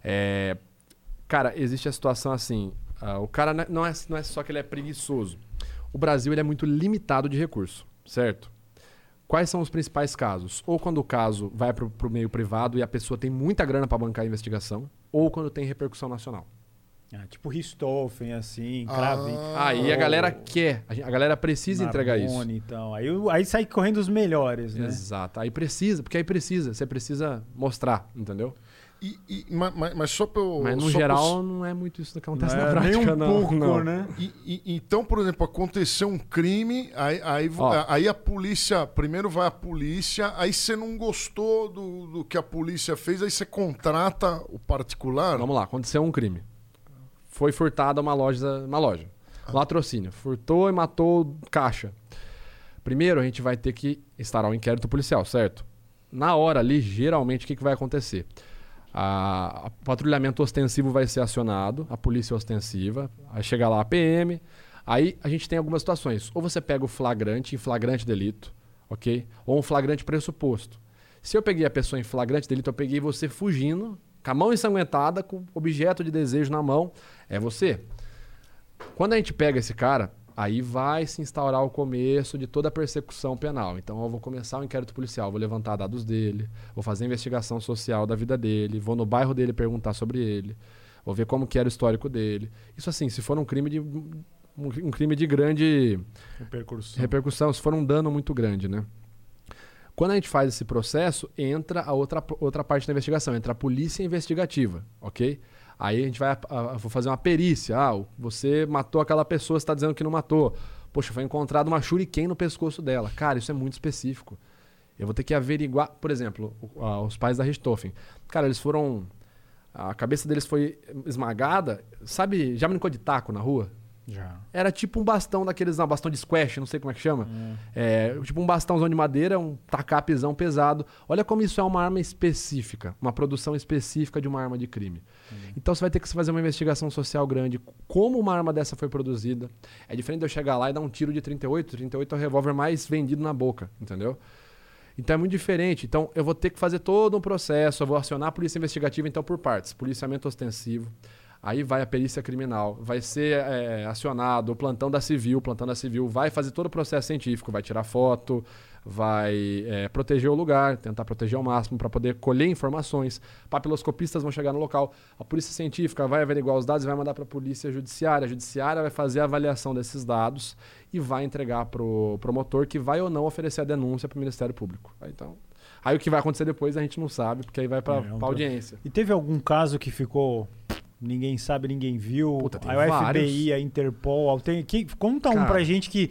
É, cara, existe a situação assim, ah, o cara é- não é, não é só que ele é preguiçoso. O Brasil ele é muito limitado de recurso, certo? Quais são os principais casos? Ou quando o caso vai para o meio privado e a pessoa tem muita grana para bancar a investigação, ou quando tem repercussão nacional. Ah, tipo Richthofen, assim, Ah, Kravitz. Aí a galera quer, a galera precisa entregar isso. Então. Aí, aí sai correndo os melhores, né? Exato. Aí precisa, porque aí precisa, você precisa mostrar, entendeu? E, e- ma- ma- mas, só pra eu. Mas no geral não é muito isso que acontece Não na é prática, nem um não. pouco, não. né? E- e- então, por exemplo, aconteceu um crime, aí, aí, aí a polícia. Primeiro vai a polícia, aí você não gostou do, do que a polícia fez, aí você contrata o particular. Vamos lá, aconteceu um crime. Foi furtada uma loja, uma loja. Latrocínio. Furtou e matou caixa. Primeiro a gente vai ter que instaurar um inquérito policial, certo? Na hora ali, geralmente, o que, que vai acontecer? A, a patrulhamento ostensivo vai ser acionado, a polícia ostensiva, aí chega lá a PM, aí a gente tem algumas situações. Ou você pega o flagrante em flagrante delito, ok? Ou um flagrante pressuposto. Se eu peguei a pessoa em flagrante delito, eu peguei você fugindo, com a mão ensanguentada, com objeto de desejo na mão, é você. Quando a gente pega esse cara, aí vai se instaurar o começo de toda a persecução penal. Então eu vou começar o inquérito policial, vou levantar dados dele, vou fazer investigação social da vida dele, vou no bairro dele perguntar sobre ele, vou ver como que era o histórico dele. Isso assim, se for um crime de um um crime de grande Repercussão. repercussão, se for um dano muito grande, né? Quando a gente faz esse processo, entra a outra, outra parte da investigação, entra a polícia investigativa, ok? Aí a gente vai a- a- vou fazer uma perícia. Ah, você matou aquela pessoa, você está dizendo que não matou. Poxa, foi encontrado uma shuriken no pescoço dela. Cara, isso é muito específico. Eu vou ter que averiguar, por exemplo, o- a- os pais da Richthofen. Cara, eles foram. A cabeça deles foi esmagada. Sabe, já brincou de taco na rua? Já. Era tipo um bastão daqueles, não, bastão de squash, não sei como é que chama. É, tipo um bastãozão de madeira, um tacapizão pesado. Olha como isso é uma arma específica, uma produção específica de uma arma de crime. Então você vai ter que fazer uma investigação social grande. Como uma arma dessa foi produzida? É diferente de eu chegar lá e dar um tiro de 38. 38 é o revólver mais vendido na boca, entendeu? Então é muito diferente. Então eu vou ter que fazer todo um processo, eu vou acionar a polícia investigativa então por partes, policiamento ostensivo. Aí vai a perícia criminal, vai ser é, acionado o plantão da civil, o plantão da civil vai fazer todo o processo científico, vai tirar foto, vai é, proteger o lugar, tentar proteger ao máximo para poder colher informações. Papiloscopistas vão chegar no local, a polícia científica vai averiguar os dados e vai mandar para a polícia judiciária. A judiciária vai fazer a avaliação desses dados e vai entregar para o promotor que vai ou não oferecer a denúncia para o Ministério Público. Aí, então, aí o que vai acontecer depois a gente não sabe, porque aí vai para É, é um a audiência. E teve algum caso que ficou. Ninguém sabe, ninguém viu. Puta, tem aí o FBI, vários. a Interpol. Tem, que, conta um Cara. pra gente que,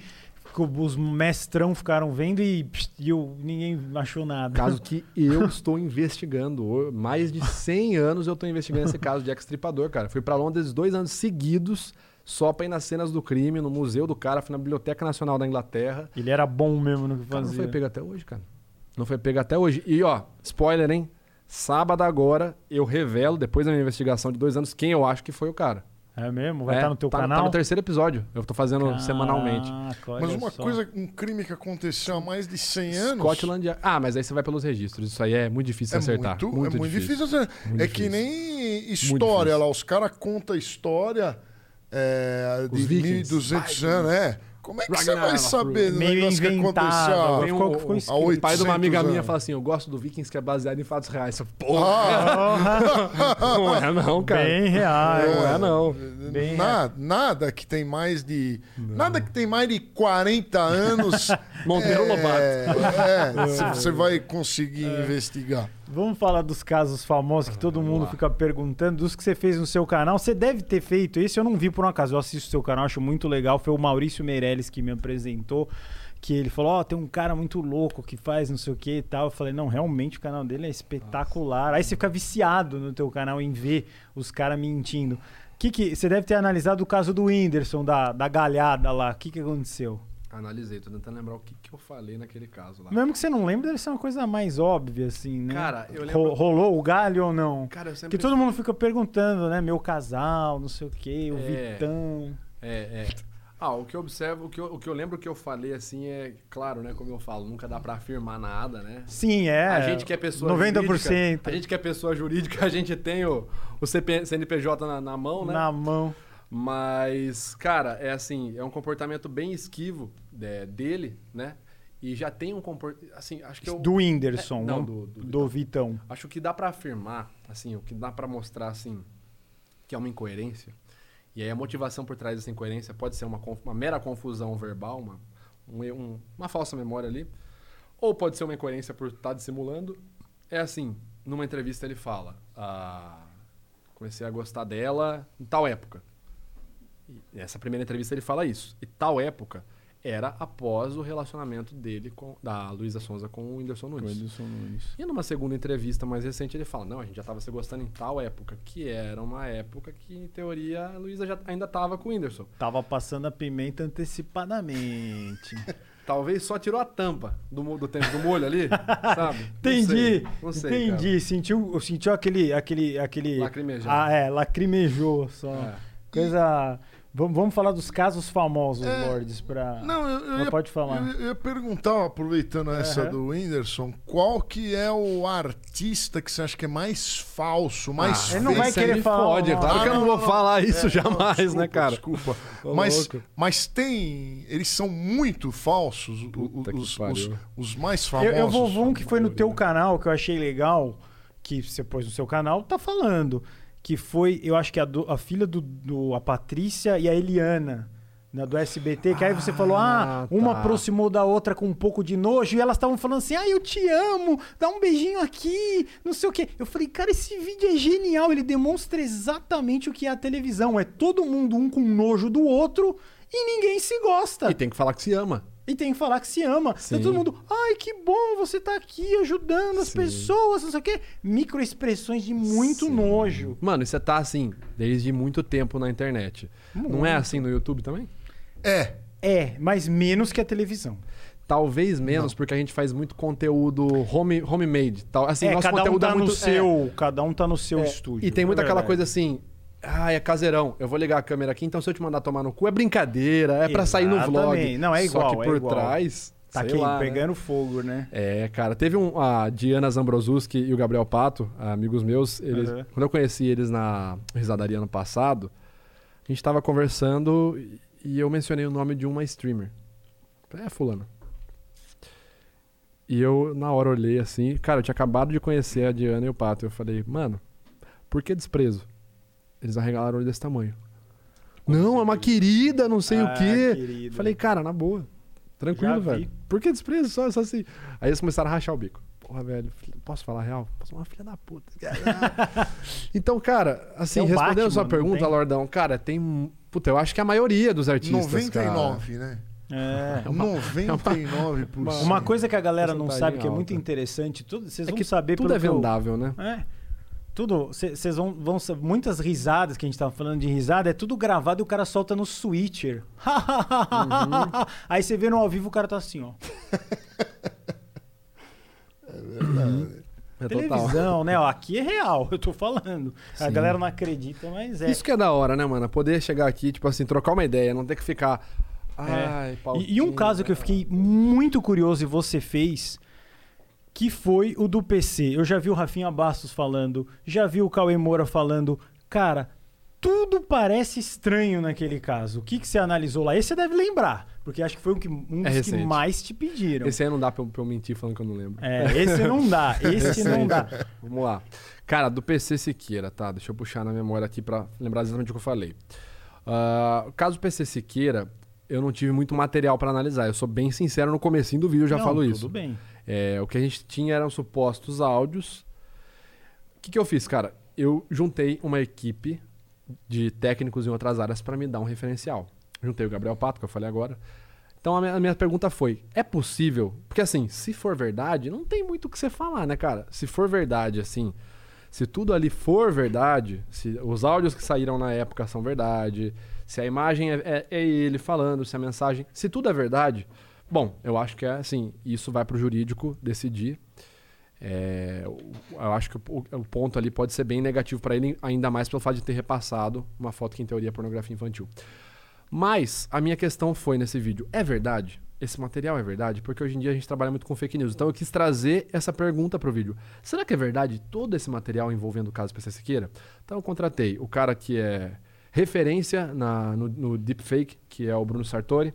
que os mestrão ficaram vendo e, e eu- ninguém achou nada. Caso que eu estou investigando. Mais de 100 anos eu estou investigando esse caso de extripador, cara. Fui para Londres dois anos seguidos só para ir nas cenas do crime, no museu do cara, fui na Biblioteca Nacional da Inglaterra. Ele era bom mesmo no que Cara, não fazia. foi pego até hoje, cara. Não foi pego até hoje. E ó, spoiler, hein? Sábado agora eu revelo, depois da minha investigação de dois anos, quem eu acho que foi o cara. É mesmo? Vai É, estar no teu tá, canal? Tá no terceiro episódio. Eu tô fazendo semanalmente. Caraca, Mas uma só. coisa, um crime que aconteceu há mais de 100 anos. Scotland Yard. Ah, mas aí você vai pelos registros. Isso aí é muito difícil É de acertar. muito, é muito difícil. acertar. Muito é que nem história lá, os caras contam história é, de vikings. 1200 anos, é. Como é que você vai saber do Meio negócio que aconteceu há- Tem ficou- o, o pai de uma amiga 800 minha anos. fala assim: Eu gosto do Vikings que é baseado em fatos reais. Eu, Porra, Ah, não é não, cara. Bem real. Não é não. Bem nada, nada que tem mais de. Nada que tem mais de 40 anos. Monteiro Lobato. É, é, você vai conseguir investigar. Vamos falar dos casos famosos que todo mundo fica perguntando, dos que você fez no seu canal. Você deve ter feito esse, eu não vi por um acaso. Eu assisto o seu canal, acho muito legal. Foi o Maurício Meirelles que me apresentou. Que ele falou: Ó, tem um cara muito louco que faz não sei o que e tal. Eu falei: Não, realmente o canal dele é espetacular. Aí você fica viciado no teu canal em ver os caras mentindo. Que que, você deve ter analisado o caso do Whindersson, da, da galhada lá. O que, que aconteceu? Analisei, tô tentando lembrar o que, que eu falei naquele caso lá. Mesmo que você não lembre, deve ser uma coisa mais óbvia, assim, né? Cara, eu Ro- lembro- rolou o galho ou não? Cara, eu sempre. Porque todo mundo fica perguntando, né? Meu casal, não sei o quê, o É. Vitão. É, é. Ah, o que eu observo, o que eu, o que eu lembro que eu falei assim é, claro, né? Como eu falo, nunca dá pra afirmar nada, né? Sim, é. A gente que é pessoa 90%. jurídica. A gente que é pessoa jurídica, a gente tem o, o CP CNPJ na, na mão, né? Na mão. Mas, cara, é assim, é um comportamento bem esquivo é, dele, né? E já tem um comportamento. Assim, acho que eu. Do Whindersson, É, não, não, do- do do Vitão. Acho que dá pra afirmar, assim, o que dá pra mostrar, assim, que é uma incoerência, E aí a motivação por trás dessa incoerência pode ser uma, uma mera confusão verbal, uma, um uma falsa memória ali, ou pode ser uma incoerência por estar dissimulando. É assim, numa entrevista ele fala, ah, comecei a gostar dela em tal época. E nessa primeira entrevista ele fala isso. E tal época era após o relacionamento dele com da Luísa Sonza com o Whindersson Com o Nunes. Nunes. E numa segunda entrevista mais recente ele fala: Não, a gente já tava se gostando em tal época, que era uma época que, em teoria, a Luísa já ainda tava com o Whindersson. Tava passando a pimenta antecipadamente. Talvez só tirou a tampa do, do tempo do molho ali, sabe? Não Entendi, sei, não sei, entendi. Sentiu, sentiu aquele, aquele, aquele. Ah, é, lacrimejou só. É. Coisa. Vamos, vamos falar dos casos famosos, É, Lordes, pra. Não, eu, eu ia, pode falar. Eu, eu ia perguntar, aproveitando essa Aham. do Whindersson, qual que é o artista que você acha que é mais falso, mais Ah, Ele não vai querer falar Fode, nome. claro que eu Ah, não vou falar isso É, jamais, não, né, cara? Desculpa. Mas, mas tem. Eles são muito falsos, os, os, os mais Eu, famosos. eu vou ver um que foi no teu canal, que eu achei legal, que você pôs no seu canal, tá falando. Que foi, eu acho que a, do- a filha do, do- a Patrícia e a Eliana. né, do SBT, que aí você falou, ah, Ah, uma tá. aproximou da outra com um pouco de nojo, e elas estavam falando assim, ah, eu te amo, dá um beijinho aqui, não sei o quê. Eu falei, cara, esse vídeo é genial, ele demonstra exatamente o que é a televisão. É todo mundo um com nojo do outro e ninguém se gosta. E tem que falar que se ama. E tem que falar que se ama. Sim. Tá todo mundo, ai, que bom você tá aqui ajudando as Sim. pessoas, não sei o quê. Microexpressões de muito Sim. nojo. Mano, e você tá assim, desde muito tempo na internet. Não é assim no YouTube também? É. É, mas menos que a televisão. Talvez menos, porque a gente faz muito conteúdo home, homemade. Tal. Assim, é, nosso cada um conteúdo tá é muito. no é, seu, cada um tá no seu é, estúdio. E tem muito É aquela coisa assim. Ah, é caseirão. Eu vou ligar a câmera aqui, então se eu te mandar tomar no cu é brincadeira, é pra sair no vlog. Não, é igual, Só que é por igual. trás. Tá sei aqui, lá, né? pegando fogo, né? É, cara, teve um. A Diana Zambrosuski e o Gabriel Pato, amigos meus, eles, Uhum. quando eu conheci eles na risadaria ano passado, a gente tava conversando e- eu mencionei o nome de uma streamer. É, Fulano. E eu, na hora, olhei assim, cara, eu tinha acabado de conhecer a Diana e o Pato. Eu falei, mano, por que desprezo? Eles arregalaram o olho desse tamanho. Não, é uma querida, não sei o Ah, quê. querido. Falei, cara, na boa. Tranquilo, Já vi. velho. Por que desprezo? Só, só assim. Aí eles começaram a rachar o bico. Porra, velho, posso falar a real? Posso uma filha da puta. então, cara, assim, o respondendo a Batman, sua não pergunta? Lordão, cara, tem. Puta, eu acho que a maioria dos artistas. 99, né? É. 99%. Uma coisa que a galera não Porcentagem sabe que é muito interessante, tudo, vocês É vão que saber tudo pelo é que eu- vendável, né? É. Tudo, vocês vão, vão muitas risadas que a gente tava falando de risada, é tudo gravado e o cara solta no switcher. Uhum. Aí você vê no ao vivo o cara tá assim, ó. É total. Televisão, né? Ó, aqui é real, eu tô falando. A Sim. galera não acredita, mas é. Isso que é da hora, né, mano? Poder chegar aqui, tipo assim, trocar uma ideia, não ter que ficar. Ai, É. E, e um caso que eu fiquei muito curioso e você fez, que foi o do PC. Eu já vi o Rafinha Bastos falando, já vi o Cauê Moura falando. Cara, tudo parece estranho naquele caso. O que, que você analisou lá? Esse você deve lembrar, porque acho que foi um, que, um dos que mais te pediram. Esse aí não dá pra eu, pra eu mentir falando que eu não lembro. É, esse não dá, esse não dá. Vamos lá. Cara, do PC Siqueira, tá? Deixa eu puxar na memória aqui pra lembrar exatamente o que eu falei. O caso do PC Siqueira, eu não tive muito material pra analisar. Eu sou bem sincero no comecinho do vídeo, eu já Não, falo tudo isso. bem. É, o que a gente tinha eram supostos áudios. O que, que eu fiz, cara? Eu juntei uma equipe de técnicos em outras áreas para me dar um referencial. Juntei o Gabriel Pato, que eu falei agora. Então a minha, a minha pergunta foi: é possível? Porque assim, se for verdade, não tem muito o que você falar, né, cara? Se for verdade, assim, se tudo ali for verdade, se os áudios que saíram na época são verdade, se a imagem é, é- é ele falando, se a mensagem. Se tudo é verdade, bom, eu acho que é assim, isso vai pro jurídico decidir. É, o- eu acho que o, o ponto ali pode ser bem negativo para ele, ainda mais pelo fato de ter repassado uma foto que em teoria é pornografia infantil. Mas a minha questão foi nesse vídeo: é verdade? Esse material é verdade? Porque hoje em dia a gente trabalha muito com fake news. Então eu quis trazer essa pergunta pro vídeo. Será que é verdade todo esse material envolvendo o caso PC Siqueira? Então eu contratei o cara que é referência na- no, no deepfake, que é o Bruno Sartori,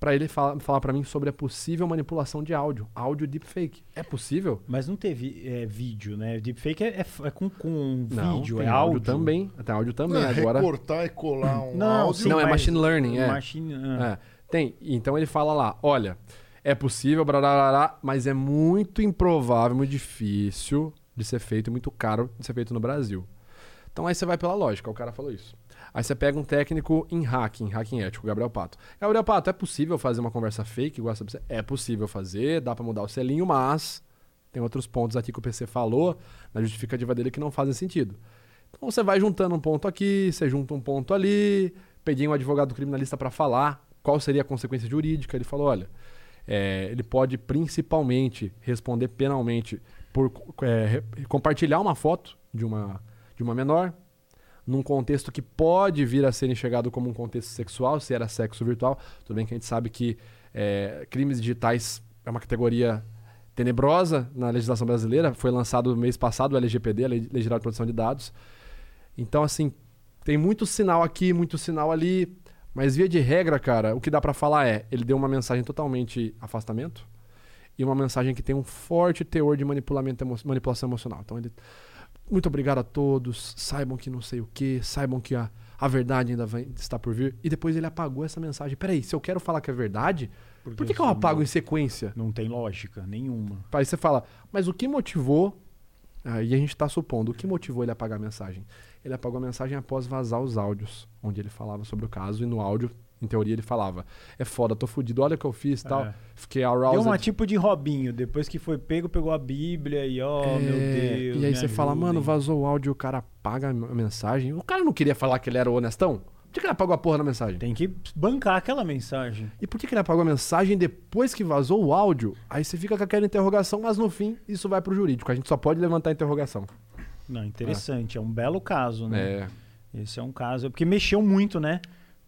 pra ele fala, falar pra mim sobre a possível manipulação de áudio, áudio deepfake. É possível? Mas não teve é, vídeo, né? Deepfake é, é, é com, com Não, vídeo, tem é áudio áudio. também. Tem áudio também. Não, é Agora. recortar e colar um Não, áudio. sim, Não, é machine learning, é. Machine, ah. É, tem. Então ele fala lá, olha, é possível, brarará, mas é muito improvável, muito difícil de ser feito muito caro de ser feito no Brasil. Então aí você vai pela lógica, o cara falou isso. Aí você pega um técnico em hacking, hacking ético, Gabriel Pato. Gabriel Pato, é possível fazer uma conversa fake igual essa? É possível fazer, dá pra mudar o selinho, mas tem outros pontos aqui que o PC falou na justificativa dele que não fazem sentido. Então você vai juntando um ponto aqui, você junta um ponto ali, peguei um advogado criminalista para falar qual seria a consequência jurídica. Ele falou: olha, é, ele pode principalmente responder penalmente por é, compartilhar uma foto de uma, de uma menor num contexto que pode vir a ser enxergado como um contexto sexual, se era sexo virtual. Tudo bem que a gente sabe que é, crimes digitais é uma categoria tenebrosa na legislação brasileira. Foi lançado mês passado o LGPD, a Lei Geral de Proteção de Dados. Então, assim, tem muito sinal aqui, muito sinal ali. Mas via de regra, cara, o que dá pra falar é, ele deu uma mensagem totalmente afastamento e uma mensagem que tem um forte teor de manipulamento manipulação emocional. Então ele muito obrigado a todos, saibam que não sei o que, saibam que a, a verdade ainda vai, está por vir. E depois ele apagou essa mensagem. Peraí, se eu quero falar que é verdade, por que, que eu apago não- em sequência? Não tem lógica nenhuma. Aí você fala, mas o que motivou? Aí a gente está supondo, o que motivou ele a apagar a mensagem? Ele apagou a mensagem após vazar os áudios, onde ele falava sobre o caso, e no áudio, em teoria, ele falava: É foda, tô fudido, olha o que eu fiz e tal. É. Fiquei Deu aroused. uma tipo de Robinho, depois que foi pego, pegou a Bíblia e ó, É, meu Deus. E aí você fala, ajudem. mano, vazou o áudio, o cara apaga a mensagem. O cara não queria falar que ele era honestão? Por que que ele apagou a porra da mensagem? Tem que bancar aquela mensagem. E por que que ele apagou a mensagem depois que vazou o áudio? Aí você fica com aquela interrogação, mas no fim isso vai pro jurídico. A gente só pode levantar a interrogação. Não, interessante. É, um belo caso, né? É. Esse é um caso. Porque mexeu muito, né?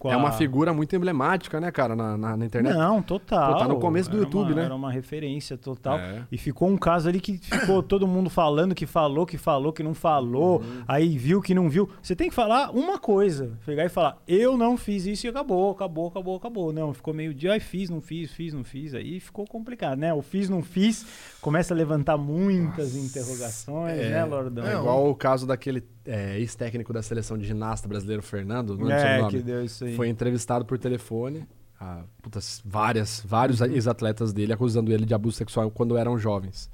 É a- uma figura muito emblemática, né, cara, na, na, na internet. Não, total. Pô, tá no começo do Era YouTube, uma- né? Era uma referência total. É. E ficou um caso ali que ficou todo mundo falando que falou, que falou, que não falou. Uhum. Aí viu que não viu. Você tem que falar uma coisa. Pegar e falar, eu não fiz isso e acabou, acabou, acabou, acabou. Não, ficou meio dia, ai, fiz, não fiz, fiz, não fiz. Aí ficou complicado, né? O fiz, não fiz, começa a levantar muitas interrogações, É. né, Lordão? É igual o caso daquele é, ex-técnico da seleção de ginasta brasileiro, Fernando, não É, nome. que deu isso aí. Foi entrevistado por telefone. ah, putas, várias, vários ex-atletas dele acusando ele de abuso sexual quando eram jovens.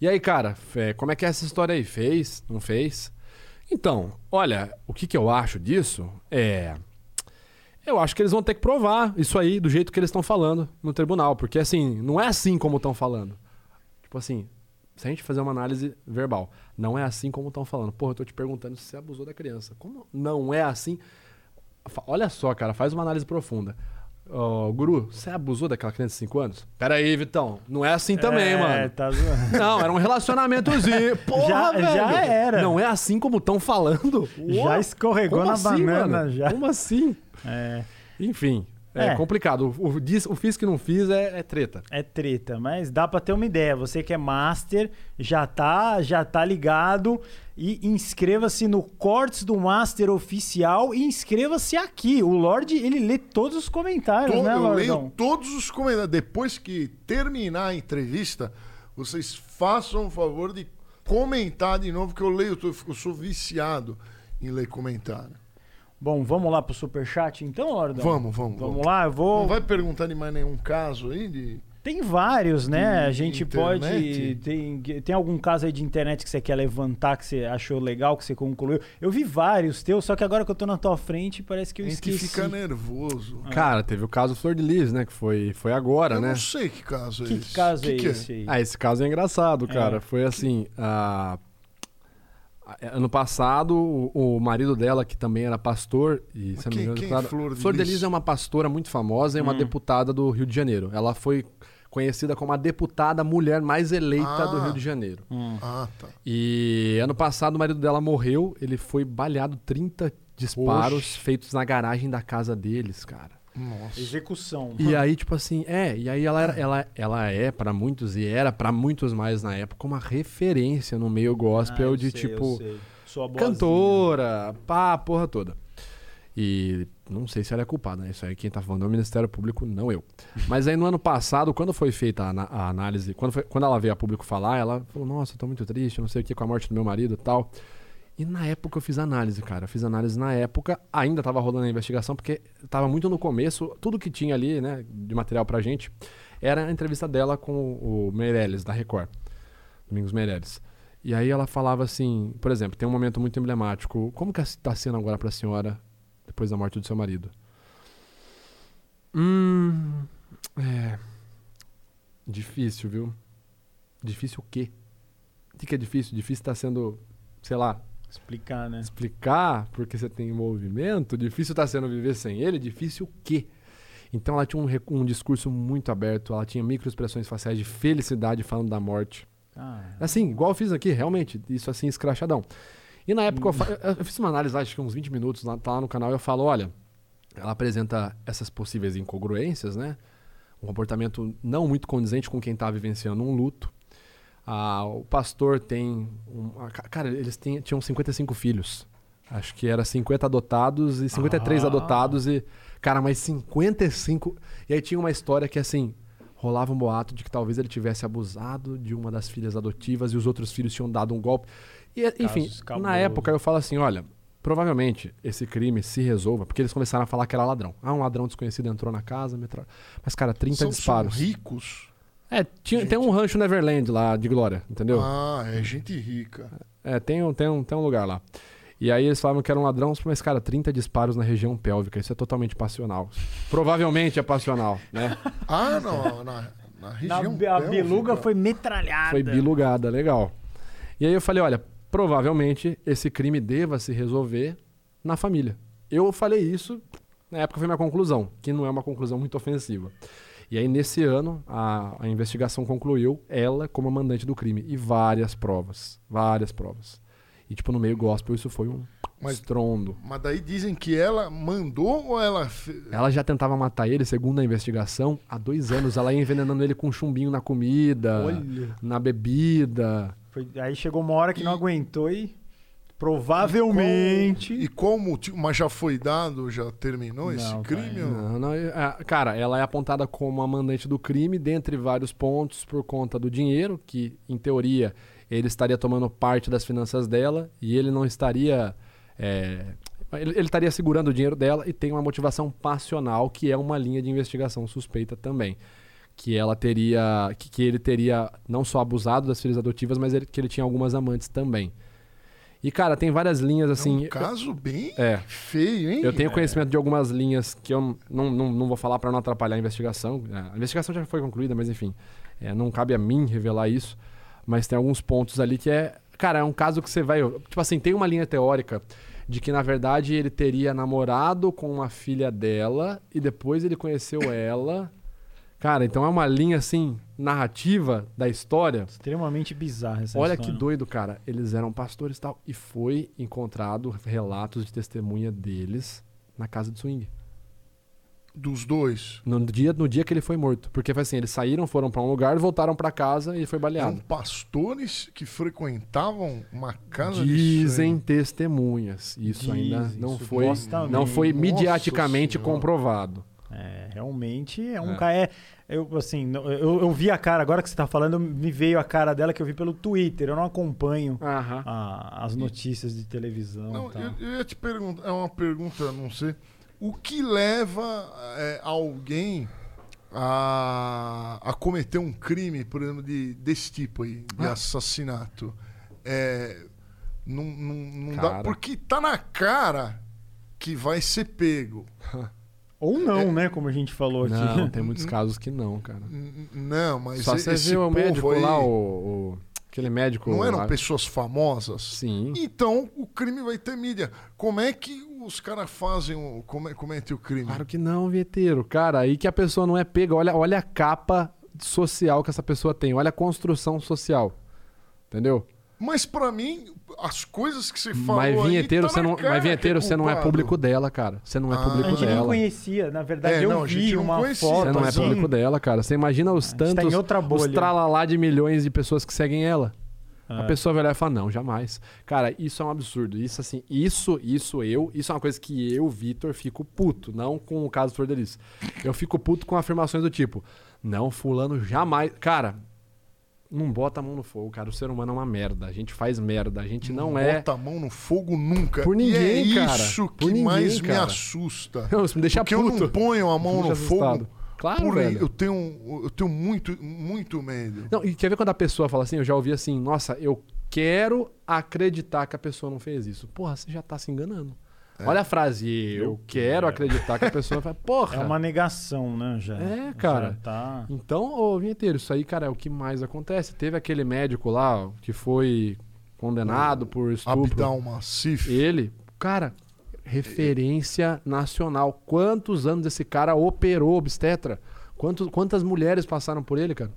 E aí, cara, fe- como é que é essa história aí? Fez? Não fez? Então, olha, o que, que eu acho disso é. Eu acho que eles vão ter que provar isso aí do jeito que eles estão falando no tribunal. Porque, assim, não é assim como estão falando. Tipo assim, se a gente fazer uma análise verbal, não é assim como estão falando. Porra, eu tô te perguntando se você abusou da criança. Como não é assim? Olha só, cara, faz uma análise profunda. Ô, Guru, você abusou daquela criança de 5 anos? Pera aí, Vitão. Não é assim também, é, mano. Tá zoando. Não, era um relacionamentozinho. Porra, Já- velho. já era. Não é assim como estão falando. Já escorregou na assim, banana, mano? já. Como assim? É. Enfim, é, É. complicado. O, o, diz- o fiz que não fiz é, é treta. É treta, mas dá pra ter uma ideia. Você que é master, já tá, já tá ligado e inscreva-se no Cortes do Master oficial e inscreva-se aqui. O Lorde, ele lê todos os comentários, To- né, eu leio Lordão? todos os comentários. Depois que terminar a entrevista, vocês façam o favor de comentar de novo, que eu leio, eu eu sou viciado em ler comentário. Bom, vamos lá pro superchat então, Lordão? Vamos, vamos, Vamos vamos. lá, eu vou... Não vai perguntar de mais nenhum caso aí? De... Tem vários, né? De A gente internet? pode. Tem, tem algum caso aí de internet que você quer levantar, que você achou legal, que você concluiu? Eu vi vários teus, só que agora que eu tô na tua frente, parece que eu A gente esqueci. fica nervoso. Cara, teve o caso Flor de Lis, né? Que foi, foi agora, eu né? não sei que caso é Que esse. caso Que é que esse aí? Ah, esse caso é engraçado, cara. É. Foi assim. ah, Ano passado, o, o marido dela, que também era pastor, e Mas se não me engano, é claro, Flor de Flor de Lis? É uma pastora muito famosa e uma Hum. deputada do Rio de Janeiro. Ela foi conhecida como a deputada mulher mais eleita do Ah. Rio de Janeiro. Hum. Ah, tá. E ano passado o marido dela morreu, ele foi baleado 30 disparos Oxe. feitos na garagem da casa deles, cara. Nossa. Execução. E aí, tipo assim, é, e aí ela, era, ela, ela é, pra muitos, e era pra muitos mais na época, uma referência no meio Ah, gospel eu de sei, tipo cantora, pá, porra toda. E não sei se ela é culpada, né? Isso aí quem tá falando é o Ministério Público, não eu. Mas aí no ano passado, quando foi feita a, a análise, quando, foi- quando ela veio a público falar, ela falou, nossa, eu tô muito triste, não sei o que, com a morte do meu marido e tal. E na época eu fiz análise, cara. Eu fiz análise na época, ainda tava rolando a investigação, porque tava muito no começo, tudo que tinha ali, né, de material pra gente, era a entrevista dela com o Meirelles, da Record. Domingos Meirelles. E aí ela falava assim, por exemplo, tem um momento muito emblemático. Como que está sendo agora pra senhora depois da morte do seu marido? Hum. É. Difícil, viu? Difícil o quê? O que é difícil? Difícil tá sendo, sei lá, Explicar, né? explicar porque você tem envolvimento. Difícil tá sendo viver sem ele. Difícil o quê? Então ela tinha um, um discurso muito aberto. Ela tinha microexpressões faciais de felicidade falando da morte. Ah, Assim, igual eu fiz aqui, realmente, isso assim, escrachadão. E na época eu, fa- eu- fiz uma análise, acho que uns 20 minutos, lá, tá lá no canal, e eu falo, olha, ela apresenta essas possíveis incongruências, né? Um comportamento não muito condizente com quem tá vivenciando um luto. Ah, o pastor tem. Um, ca- cara, eles têm- tinham 55 filhos. Acho que era 50 adotados e 53 Ah. adotados e. Cara, mas 55. E aí tinha uma história que assim. Rolava um boato de que talvez ele tivesse abusado de uma das filhas adotivas e os outros filhos tinham dado um golpe. E, enfim, escabroso. na época eu falo assim: olha, provavelmente esse crime se resolva, porque eles começaram a falar que era ladrão. Ah, um ladrão desconhecido entrou na casa, metralhou. Mas, cara, 30 São, são disparos. ricos. É, tinha- Gente. tem um rancho Neverland lá de Glória, entendeu? Ah, é gente rica. É, tem um, tem, um, tem um lugar lá. E aí eles falavam que era um ladrão, mas, cara, 30 disparos na região pélvica. Isso é totalmente passional. Provavelmente é passional, né? Ah, não, na, na Na, região a pélvica. beluga foi metralhada. Foi bilugada, legal. E aí eu falei, olha, provavelmente esse crime deva se resolver na família. Eu falei isso, na época foi minha conclusão, que não é uma conclusão muito ofensiva. E aí, nesse ano, a, a investigação concluiu ela como a mandante do crime. E várias provas. Várias provas. E, tipo, no meio gospel, isso foi um Mas- estrondo. Mas daí dizem que ela mandou ou ela fez? Ela já tentava matar ele, segundo a investigação, há dois anos. Ela ia envenenando ele com chumbinho na comida, Olha. na bebida. Foi- aí chegou uma hora que não E- aguentou e provavelmente. E qual o motivo? Mas já foi dado, já terminou esse Não, crime? pai, ou- Não, não, é, cara, ela é apontada como a mandante do crime, dentre vários pontos, por conta do dinheiro, que, em teoria, ele estaria tomando parte das finanças dela e ele não estaria. é, ele, ele estaria segurando o dinheiro dela e tem uma motivação passional, que é uma linha de investigação suspeita também. Que ela teria. Que, que ele teria não só abusado das filhas adotivas, mas ele- que ele tinha algumas amantes também. E, cara, tem várias linhas É assim. um caso bem É. feio, hein? Eu tenho conhecimento de algumas linhas que eu não, não, não vou falar para não atrapalhar a investigação. É, A investigação já foi concluída, mas enfim, é, não cabe a mim revelar isso. Mas tem alguns pontos ali que é. Cara, é um caso que você vai. Tipo assim, tem uma linha teórica de que, na verdade, ele teria namorado com uma filha dela e depois ele conheceu ela. Cara, então é uma linha assim, narrativa da história. Extremamente bizarra essa Olha história. que doido, cara. Eles eram pastores e tal. E foi encontrado relatos de testemunha deles na casa de swing. Dos dois. No dia, no dia que ele foi morto. Porque foi assim, eles saíram, foram pra um lugar, voltaram pra casa e ele foi Eram baleado. pastores que frequentavam uma casa Dizem de testemunhas. Isso ainda Dizem, não isso foi, não foi mediaticamente Senhora. comprovado. É, realmente é um É. cara. É, eu, assim, eu, eu vi a cara, agora que você tá falando, me veio a cara dela que eu vi pelo Twitter. Eu não acompanho a- as notícias de televisão. Não, eu, eu ia te perguntar, é uma pergunta, não sei. O que leva é, alguém a, a cometer um crime, por exemplo, de, desse tipo aí, de Ah. assassinato? É, não, não, não dá, porque tá na cara que vai ser pego. Ou não, É- né? Como a gente falou aqui. Não, tem muitos casos que não, cara. Não, mas Só você esse viu o médico aí, lá, o, o- Aquele médico. não eram lá- pessoas famosas? Sim. Então o crime vai ter mídia. Como é que os caras fazem, o, come, cometem o crime? Claro que não, Vieteiro. Cara, aí que a pessoa não é pega. Olha, olha a capa social que essa pessoa tem. Olha a construção social. Entendeu? Mas pra mim, as coisas que você falou Mas vinheteiro, tá você não, cara mas vinheteiro, você não é público dela, cara. Você não é Ah. público A gente nem dela. conhecia. Na verdade, É, eu não, a gente vi não uma conhecia, foto. Você não é assim, público dela, cara. Você imagina os tá tantos. outra os tralalá de milhões de pessoas que seguem ela. A É. pessoa vai olhar e falar, não, jamais. Cara, isso é um absurdo. Isso, assim, isso, isso, eu, isso é uma coisa que eu, Vitor, fico puto. Não com o caso do Flor Delis. Eu fico puto com afirmações do tipo, não, fulano jamais. Cara, não bota a mão no fogo, cara. O ser humano é uma merda. A gente faz merda. A gente não, é. Bota a mão no fogo nunca. Por ninguém, e é cara. isso que ninguém, mais me cara. assusta. Não, isso me deixa Porque eu puto. não ponho a mão Me no deixa fogo. assustado. Claro, por velho. eu tenho, eu tenho muito, muito medo. Não, e quer ver quando a pessoa fala assim? Eu já ouvi assim, nossa, eu quero acreditar que a pessoa não fez isso. Porra, você já tá se enganando. É. Olha a frase, eu, quero acreditar que a pessoa faz. Porra! É uma negação, né, já. É, cara. Já tá... Então, ô Vinheteiro, isso aí, cara, é o que mais acontece. Teve aquele médico lá que foi condenado por estupro. Abdal Massif. Ele, cara, referência nacional. Quantos anos esse cara operou obstetra? Quantos, quantas mulheres passaram por ele, cara?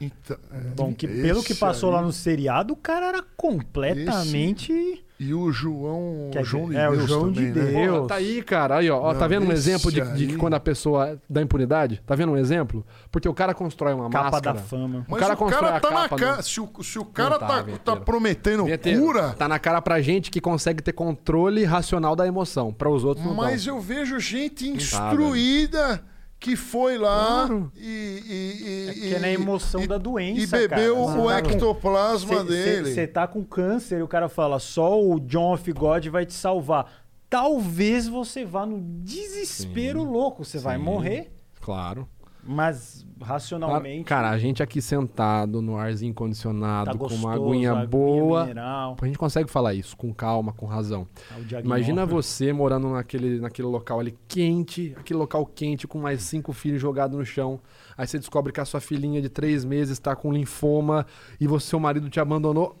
Então, é, Bom, que pelo que esse passou aí- lá no seriado, o cara era completamente. E o João, Quer o João de é, o Deus João de também, né? Deus. Porra, tá aí, cara. Aí, ó. ó, tá Não, vendo um esse exemplo de, de que quando a pessoa dá impunidade? Tá vendo um exemplo? Porque o cara constrói uma Capa máscara. da fama. Mas cara o constrói cara a tá na capa cara. no- Se o, se o cara tá, tá, tá, prometendo Vinheteiro, cura, Tá na cara pra gente que consegue ter controle racional da emoção. Pra os outros não mas dão. eu vejo gente tá, instruída que foi lá Claro. e, e, e, É que é na emoção e- da doença. e bebeu cara. o tá ectoplasma dele. Você tá com câncer e o cara fala, só o John of God vai te salvar. Talvez você vá no desespero Sim. louco. Você vai morrer, Claro. Mas racionalmente. Cara, a gente aqui sentado no arzinho condicionado, tá com gostoso, uma aguinha aguinha boa. mineral, A gente consegue falar isso com calma, com razão. diagnóstico. Imagina você morando naquele, naquele local ali quente, aquele local quente com mais cinco filhos jogados no chão. Aí você descobre que a sua filhinha de três meses está com linfoma e você, seu marido te abandonou.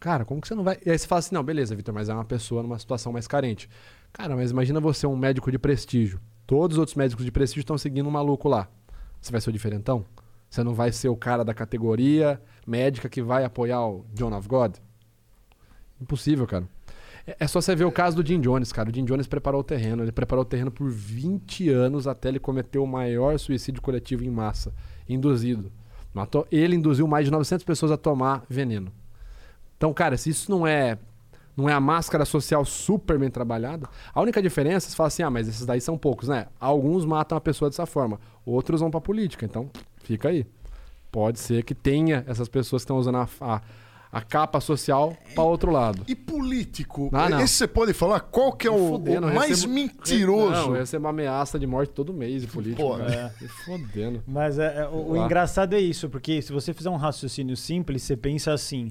Cara, como que você não vai. E aí você fala assim: não, beleza, Vitor, mas é uma pessoa numa situação mais carente. Cara, mas imagina você, um médico de prestígio. Todos os outros médicos de prestígio estão seguindo um maluco lá. Você vai ser o diferentão? Você não vai ser o cara da categoria médica que vai apoiar o John of God? Impossível, cara. É- É só você ver o caso do Jim Jones, cara. O Jim Jones preparou o terreno. Ele preparou o terreno por 20 anos até ele cometer o maior suicídio coletivo em massa, induzido. Matou, ele induziu mais de 900 pessoas a tomar veneno. Então, cara, se isso não é não é a máscara social super bem trabalhada, a única diferença, você fala assim, ah, mas esses daí são poucos, né? Alguns matam a pessoa dessa forma, outros vão pra política. Então, fica aí. Pode ser que tenha essas pessoas que estão usando a, a, a capa social pra outro lado. E político? Ah, não. Esse você pode falar? Qual que é o, Fudendo, o mais recebo- mentiroso? Não, eu recebo uma ameaça de morte todo mês de político. Pô. Me Fodendo. Mas é, é, o, o engraçado é isso, porque se você fizer um raciocínio simples, você pensa assim: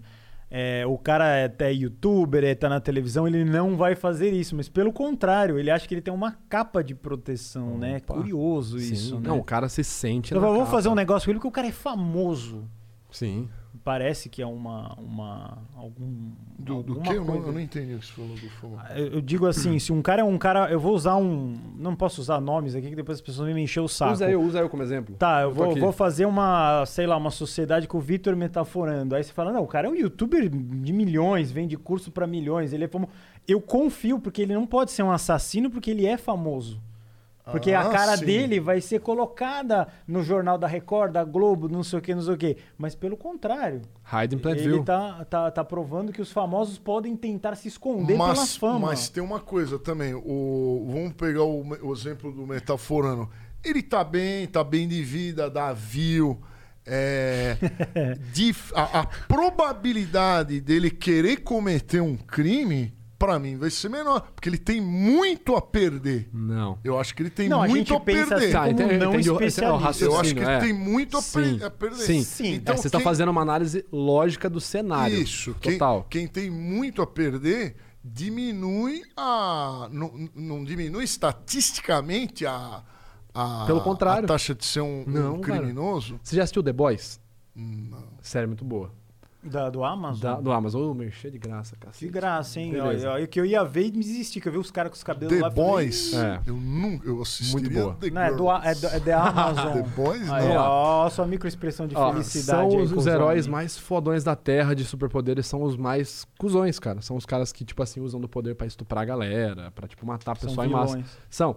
é, o cara é até youtuber, é, tá na televisão, ele não vai fazer isso. Mas pelo contrário, ele acha que ele tem uma capa de proteção, né? Opa. Curioso Sim. isso, né? Não, o cara se sente. Então, na eu vou capa. fazer um negócio com ele porque o cara é famoso. Sim. Parece que é uma. uma algum, Do, do que? Eu não, eu não entendi o que você falou do fogo. Eu, eu digo assim, se um cara é um cara. Eu vou usar um. Não posso usar nomes aqui que depois as pessoas vão me encher o saco. Usa eu, usa eu como exemplo. Tá, eu tô vou, vou fazer uma, sei lá, uma sociedade com o Vitor metaforando. Aí você fala, não, o cara é um youtuber de milhões, vende curso pra milhões. Ele é famo... Eu confio, porque ele não pode ser um assassino, porque ele é famoso. Porque a Ah, cara sim. dele vai ser colocada no jornal da Record, da Globo, não sei o que, não sei o que. Mas pelo contrário, Hide in Plain ele View. tá, tá, tá provando que os famosos podem tentar se esconder pela Mas, fama. mas tem uma coisa também. O, vamos pegar o, o exemplo do metaforano. Ele tá bem, tá bem de vida, dá view. É, dif- a, a probabilidade dele querer cometer um crime, pra mim, vai ser menor. Porque ele tem muito a perder. Não. Eu acho que ele tem Não, a muito gente a pensa perder. assim, como entendi- não é o especialista. Eu acho que ele é. tem muito a, per- Sim, a perder. Sim, Sim. Então, É, você está quem- fazendo uma análise lógica do cenário. Isso. Quem, Total. quem tem muito a perder diminui a. Não, não diminui estatisticamente a. a Pelo contrário. A taxa de ser um, um Não, cara. criminoso. Você já assistiu The Boys? Não. Série muito boa. Da- do Amazon? Da- do Amazon. Ô, merchan de graça, cara. Que graça, hein? Beleza. Olha, que eu ia ver e me desisti, que eu vi os caras com os cabelos lá. The e falei, Boys, É. eu nunca. Eu assistiria Muito boa. The Não, é, do, é, do, é da Amazon. The Boys, Aí, não. ó, sua microexpressão de Ó, felicidade. são aí, os, os heróis mais fodões da Terra de superpoderes, são os mais cuzões, cara. São os caras que, tipo assim, usam do poder pra estuprar a galera, pra, tipo, matar a São pessoa em massa. São.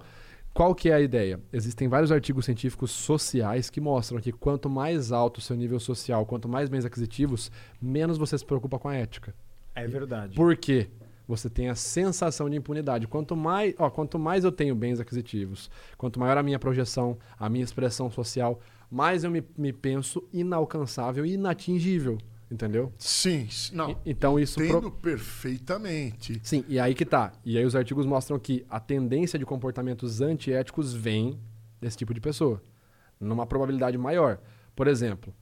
Qual que é a ideia? Existem vários artigos científicos sociais que mostram que quanto mais alto o seu nível social, quanto mais bens aquisitivos, menos você se preocupa com a ética. É verdade. Por quê? Você tem a sensação de impunidade. Quanto mais, ó, quanto mais eu tenho bens aquisitivos, quanto maior a minha projeção, a minha expressão social, mais eu me, me penso inalcançável e inatingível. Entendeu? Sim, não. E- então isso pro- Entendo perfeitamente. Sim, e aí que tá. E aí os artigos mostram que a tendência de comportamentos antiéticos vem desse tipo de pessoa. Numa probabilidade maior. Por exemplo,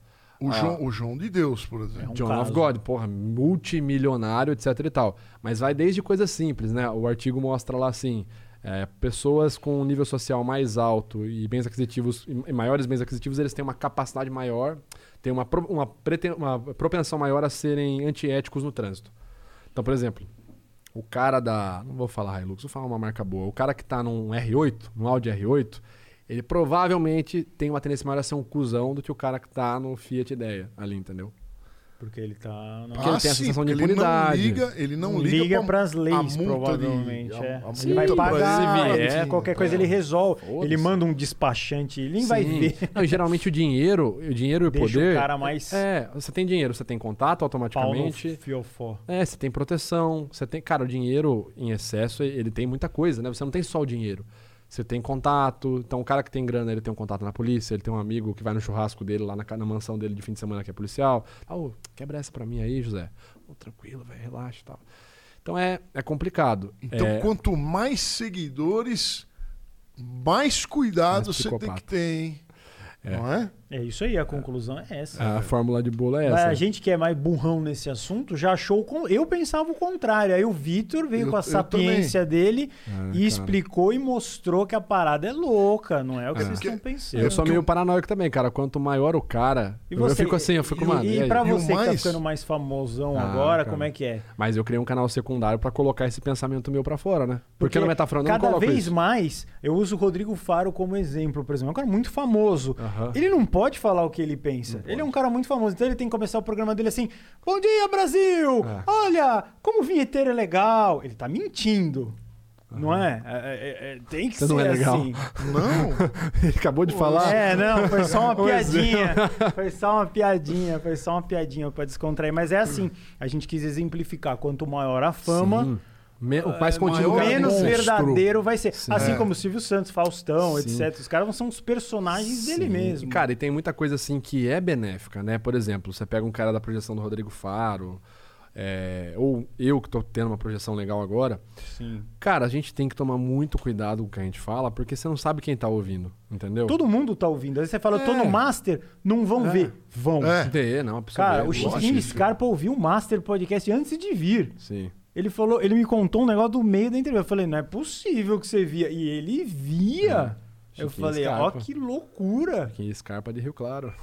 O, Ah. João, o João de Deus, por exemplo. um John caso. of God, porra, multimilionário, etc e tal. Mas vai desde coisas simples, né? O artigo mostra lá assim, é, pessoas com um nível social mais alto e bens aquisitivos, e maiores bens aquisitivos, eles têm uma capacidade maior, têm uma, uma, uma propensão maior a serem antiéticos no trânsito. Então, por exemplo, o cara da. Não vou falar Hilux, vou falar uma marca boa. O cara que tá num R8, num Audi R8, ele provavelmente tem uma tendência maior a ser um cuzão do que o cara que tá no Fiat Ideia ali, entendeu? Porque ele tá. Não, Porque ele tem a sim, sensação de porque ele não impunidade. liga, ele não liga, liga pra- pras a leis, multa de- provavelmente. a- é. a ele vai pagar, ele, ele- é, qualquer coisa ele resolve. Foda-se. Ele manda um despachante, ele nem vai Sim. ver. Não, geralmente o dinheiro, o dinheiro e o poder. o cara mais É, você tem dinheiro, você tem contato automaticamente. fiofó. É, você tem proteção, você tem, cara, o dinheiro em excesso, ele tem muita coisa, né? Você não tem só o dinheiro. Você tem contato, então o cara que tem grana, ele tem um contato na polícia, ele tem um amigo que vai no churrasco dele lá na, na mansão dele de fim de semana que é policial. Ah, ô, quebra essa pra mim aí, José. Ô, tranquilo, velho, relaxa e tal. Então é, é complicado. Então, é, quanto mais seguidores, mais cuidado Mais você tem que ter, hein? É. Não é? É isso aí, a conclusão é essa. a fórmula de bolo é essa. a gente que é mais burrão nesse assunto já achou. o con- Eu pensava o contrário. Aí o Vitor veio Eu- com a sapiência dele É, e cara. explicou e mostrou que a parada é louca, não é o que É. vocês estão pensando. Eu sou meio paranoico também, cara. Quanto maior o cara. E eu- você- eu fico assim, eu fico, e, mano. E, e pra E você que tá mais- ficando mais famosão Ah, agora, cara. como é que é? Mas eu criei um canal secundário pra colocar esse pensamento meu pra fora, né? Porque, no Metaforando eu não cada vez isso. mais eu uso o Rodrigo Faro como exemplo, por exemplo. É um cara muito famoso. Aham. Ele não pode falar o que ele pensa. Ele é um cara muito famoso. Então ele tem que começar o programa dele assim: Bom dia, Brasil! É. Olha, como o vinheteiro é legal. Ele tá mentindo. Não é? É, é, é, tem que Você ser não é legal. assim. Não. Ele acabou de falar. É, não, foi só uma Um piadinha. Foi só uma piadinha, foi só uma piadinha pra descontrair. Mas é assim, a gente quis exemplificar. Quanto maior a fama, Sim. Me- o mais É, conteúdo maior menos monstro. verdadeiro vai ser. Sim. Assim É. como o Silvio Santos, Faustão, Sim. etc. Os caras são os personagens dele Sim. mesmo. E, Cara, e tem muita coisa assim que é benéfica, né? Por exemplo, você pega um cara da projeção do Rodrigo Faro, é, ou eu que tô tendo uma projeção legal agora. Sim. Cara, a gente tem que tomar muito cuidado com o que a gente fala, porque você não sabe quem tá ouvindo, entendeu? Todo mundo tá ouvindo. Aí você fala, eu tô É. no Master, não vão É. ver. Vão. É. Vê, não, Cara, ver, o. Chiquinho Scarpa ouviu o Master Podcast antes de vir. Sim. Ele falou, ele me contou um negócio do meio da entrevista. Eu falei, não é possível que você via. E ele via. Eu Chiquinho falei, ó, Scarpa. que loucura. Aqui em Scarpa de Rio Claro.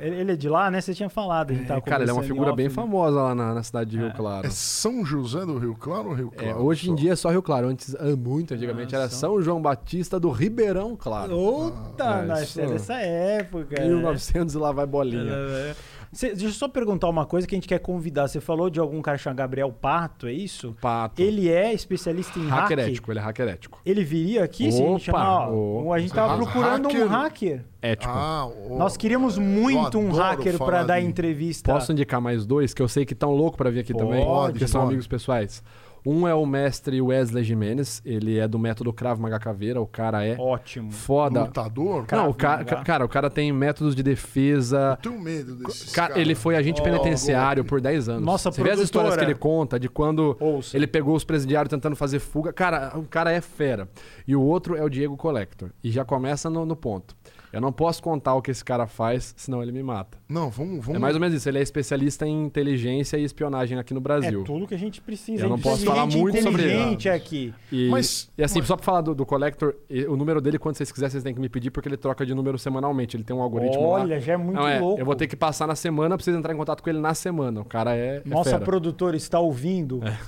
É, ele é de lá, né? Você tinha falado. A gente tava cara, ele é uma em figura bem famosa lá na, na cidade de Rio Claro. É São José do Rio Claro ou Rio É, Claro? hoje em só? dia é só Rio Claro. Antes, ah, muito antigamente, Ah, era São- São João Batista do Ribeirão Claro. Outa, Ah, nós isso. é dessa época. né? 1900 e lá vai bolinha. É. Cê- deixa eu só perguntar uma coisa que a gente quer convidar. Você falou de algum cara chamado Gabriel Pato, é isso? Pato. Ele é especialista em hacker hack. ético, ele é hacker ético. Ele viria aqui se a gente chamar. ó, a gente tava procurando um hacker? hacker. Ético. Ah, o- Nós queríamos muito um hacker pra dar de- entrevista. Posso indicar mais dois que eu sei que estão loucos pra vir aqui Pode, também? Porque são pode. amigos pessoais. Um é o mestre Wesley Jimenez, ele é do método Krav Maga Caveira, o cara é Ótimo. foda. lutador? Não, o cara, ca- cara, o cara tem métodos de defesa. Eu tenho medo desses Ca- caras. ele foi agente Ó, penitenciário por 10 anos. Nossa Você vê as histórias que produtora. ele conta de quando Ouça. ele pegou os presidiários tentando fazer fuga. Cara, o cara é fera. E o outro é o Diego Collector. E já começa no, no ponto. Eu não posso contar o que esse cara faz, senão ele me mata. Não, vamos... vamos... É mais ou menos isso. Ele é especialista em inteligência e espionagem aqui no É Brasil. tudo que a gente precisa. Eu não posso falar muito sobre ele. inteligente aqui. E, Mas- e assim, mas- só pra falar do, do Collector, e- o número dele, quando vocês quiserem, vocês têm que me pedir, porque ele troca de número semanalmente. Ele tem um algoritmo lá. Olha, já é muito Não, é, louco. Eu vou ter que passar na semana, preciso entrar em contato com ele na semana. O cara é. é Nossa fera. produtora está ouvindo. É.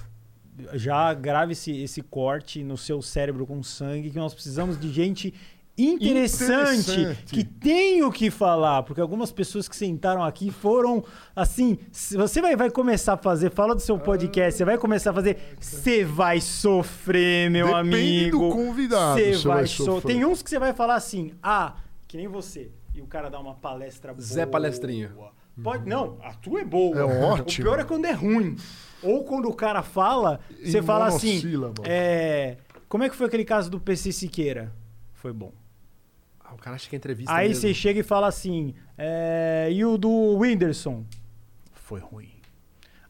Já grave esse, esse corte no seu cérebro com sangue, que nós precisamos de gente interessante, Interessante. que tenho que falar, porque algumas pessoas que sentaram aqui foram assim, você vai, vai começar a fazer, fala do seu podcast, você vai começar a fazer, você vai sofrer, meu Depende amigo. do convidado, Você vai, vai sofrer. sofrer. Tem uns que você vai falar assim, ah, que nem você, e o cara dá uma palestra boa. Zé Palestrinha. Pode, não, a tua é boa. É ótimo. O pior é quando é ruim. Ou quando o cara fala, você fala assim, é, como é que foi aquele caso do PC Siqueira? Foi bom. O cara acha que é entrevista Aí mesmo. você chega e fala assim, é, e o do Whindersson? Foi ruim.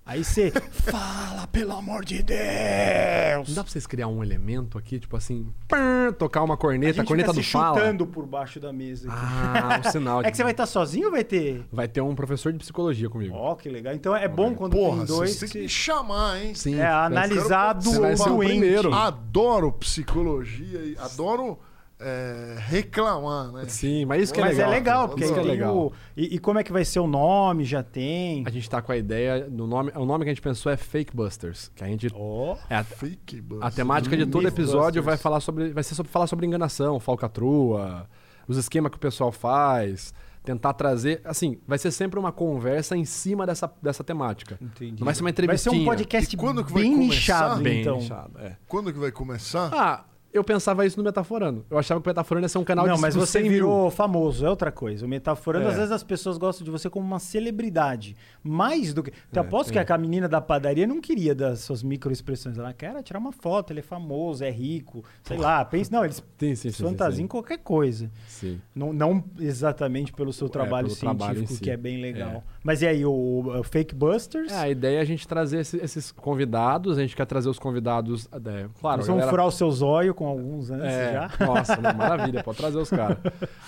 Aí você fala, pelo amor de Deus. Não dá pra vocês criar um elemento aqui, tipo assim, pã, tocar uma A corneta, a, gente corneta fica do se fala. chutando por baixo da mesa. aqui. Ah, um sinal. é que você vai estar sozinho ou vai ter? Vai ter um professor de psicologia comigo. Ó, que legal. Então é bom quando Porra, tem dois. vocês têm que que- me chamar, hein? Sim. É, analisar do Você vai ser o doente. primeiro. Adoro psicologia e adoro é, reclamar, né? Sim, mas isso que é Mas legal. é legal, porque isso aí que é legal. o. E, e como é que vai ser o nome? Já tem. A gente tá com a ideia do nome. O nome que a gente pensou é Fake Busters. Que a gente. Ó. É a, Fake buzz. a temática de todo episódio vai falar sobre. Vai ser sobre falar sobre enganação, falcatrua, os esquemas que o pessoal faz. Tentar trazer. Assim, vai ser sempre uma conversa em cima dessa, dessa temática. Entendi. Não vai ser uma Vai ser um podcast E quando que vai bem começar? nichado, bem então. nichado, é. Quando que vai começar? Ah, eu pensava isso no Metaforando. Eu achava que o Metaforando ia ser um canal Não, de mas dos você 100 mil. virou famoso, é outra coisa. O Metaforando, É. às vezes as pessoas gostam de você como uma celebridade. Mais do que. Eu É, aposto é. que a menina da padaria não queria das suas microexpressões. Ela quer tirar uma foto, ele é famoso, é rico, sei lá. Pensa, não, eles Sim, sim, sim. fantasiam sim, qualquer coisa. sim. Não, não exatamente pelo seu trabalho É, pelo trabalho científico, em si. que é bem legal. É. Mas e aí, o, o Fake Busters? É, a ideia é a gente trazer esse- esses convidados. A gente quer trazer os convidados. É, claro, a vamos galera- furar o seu zóio com alguns antes É, já. Nossa, não, maravilha, pode trazer os caras.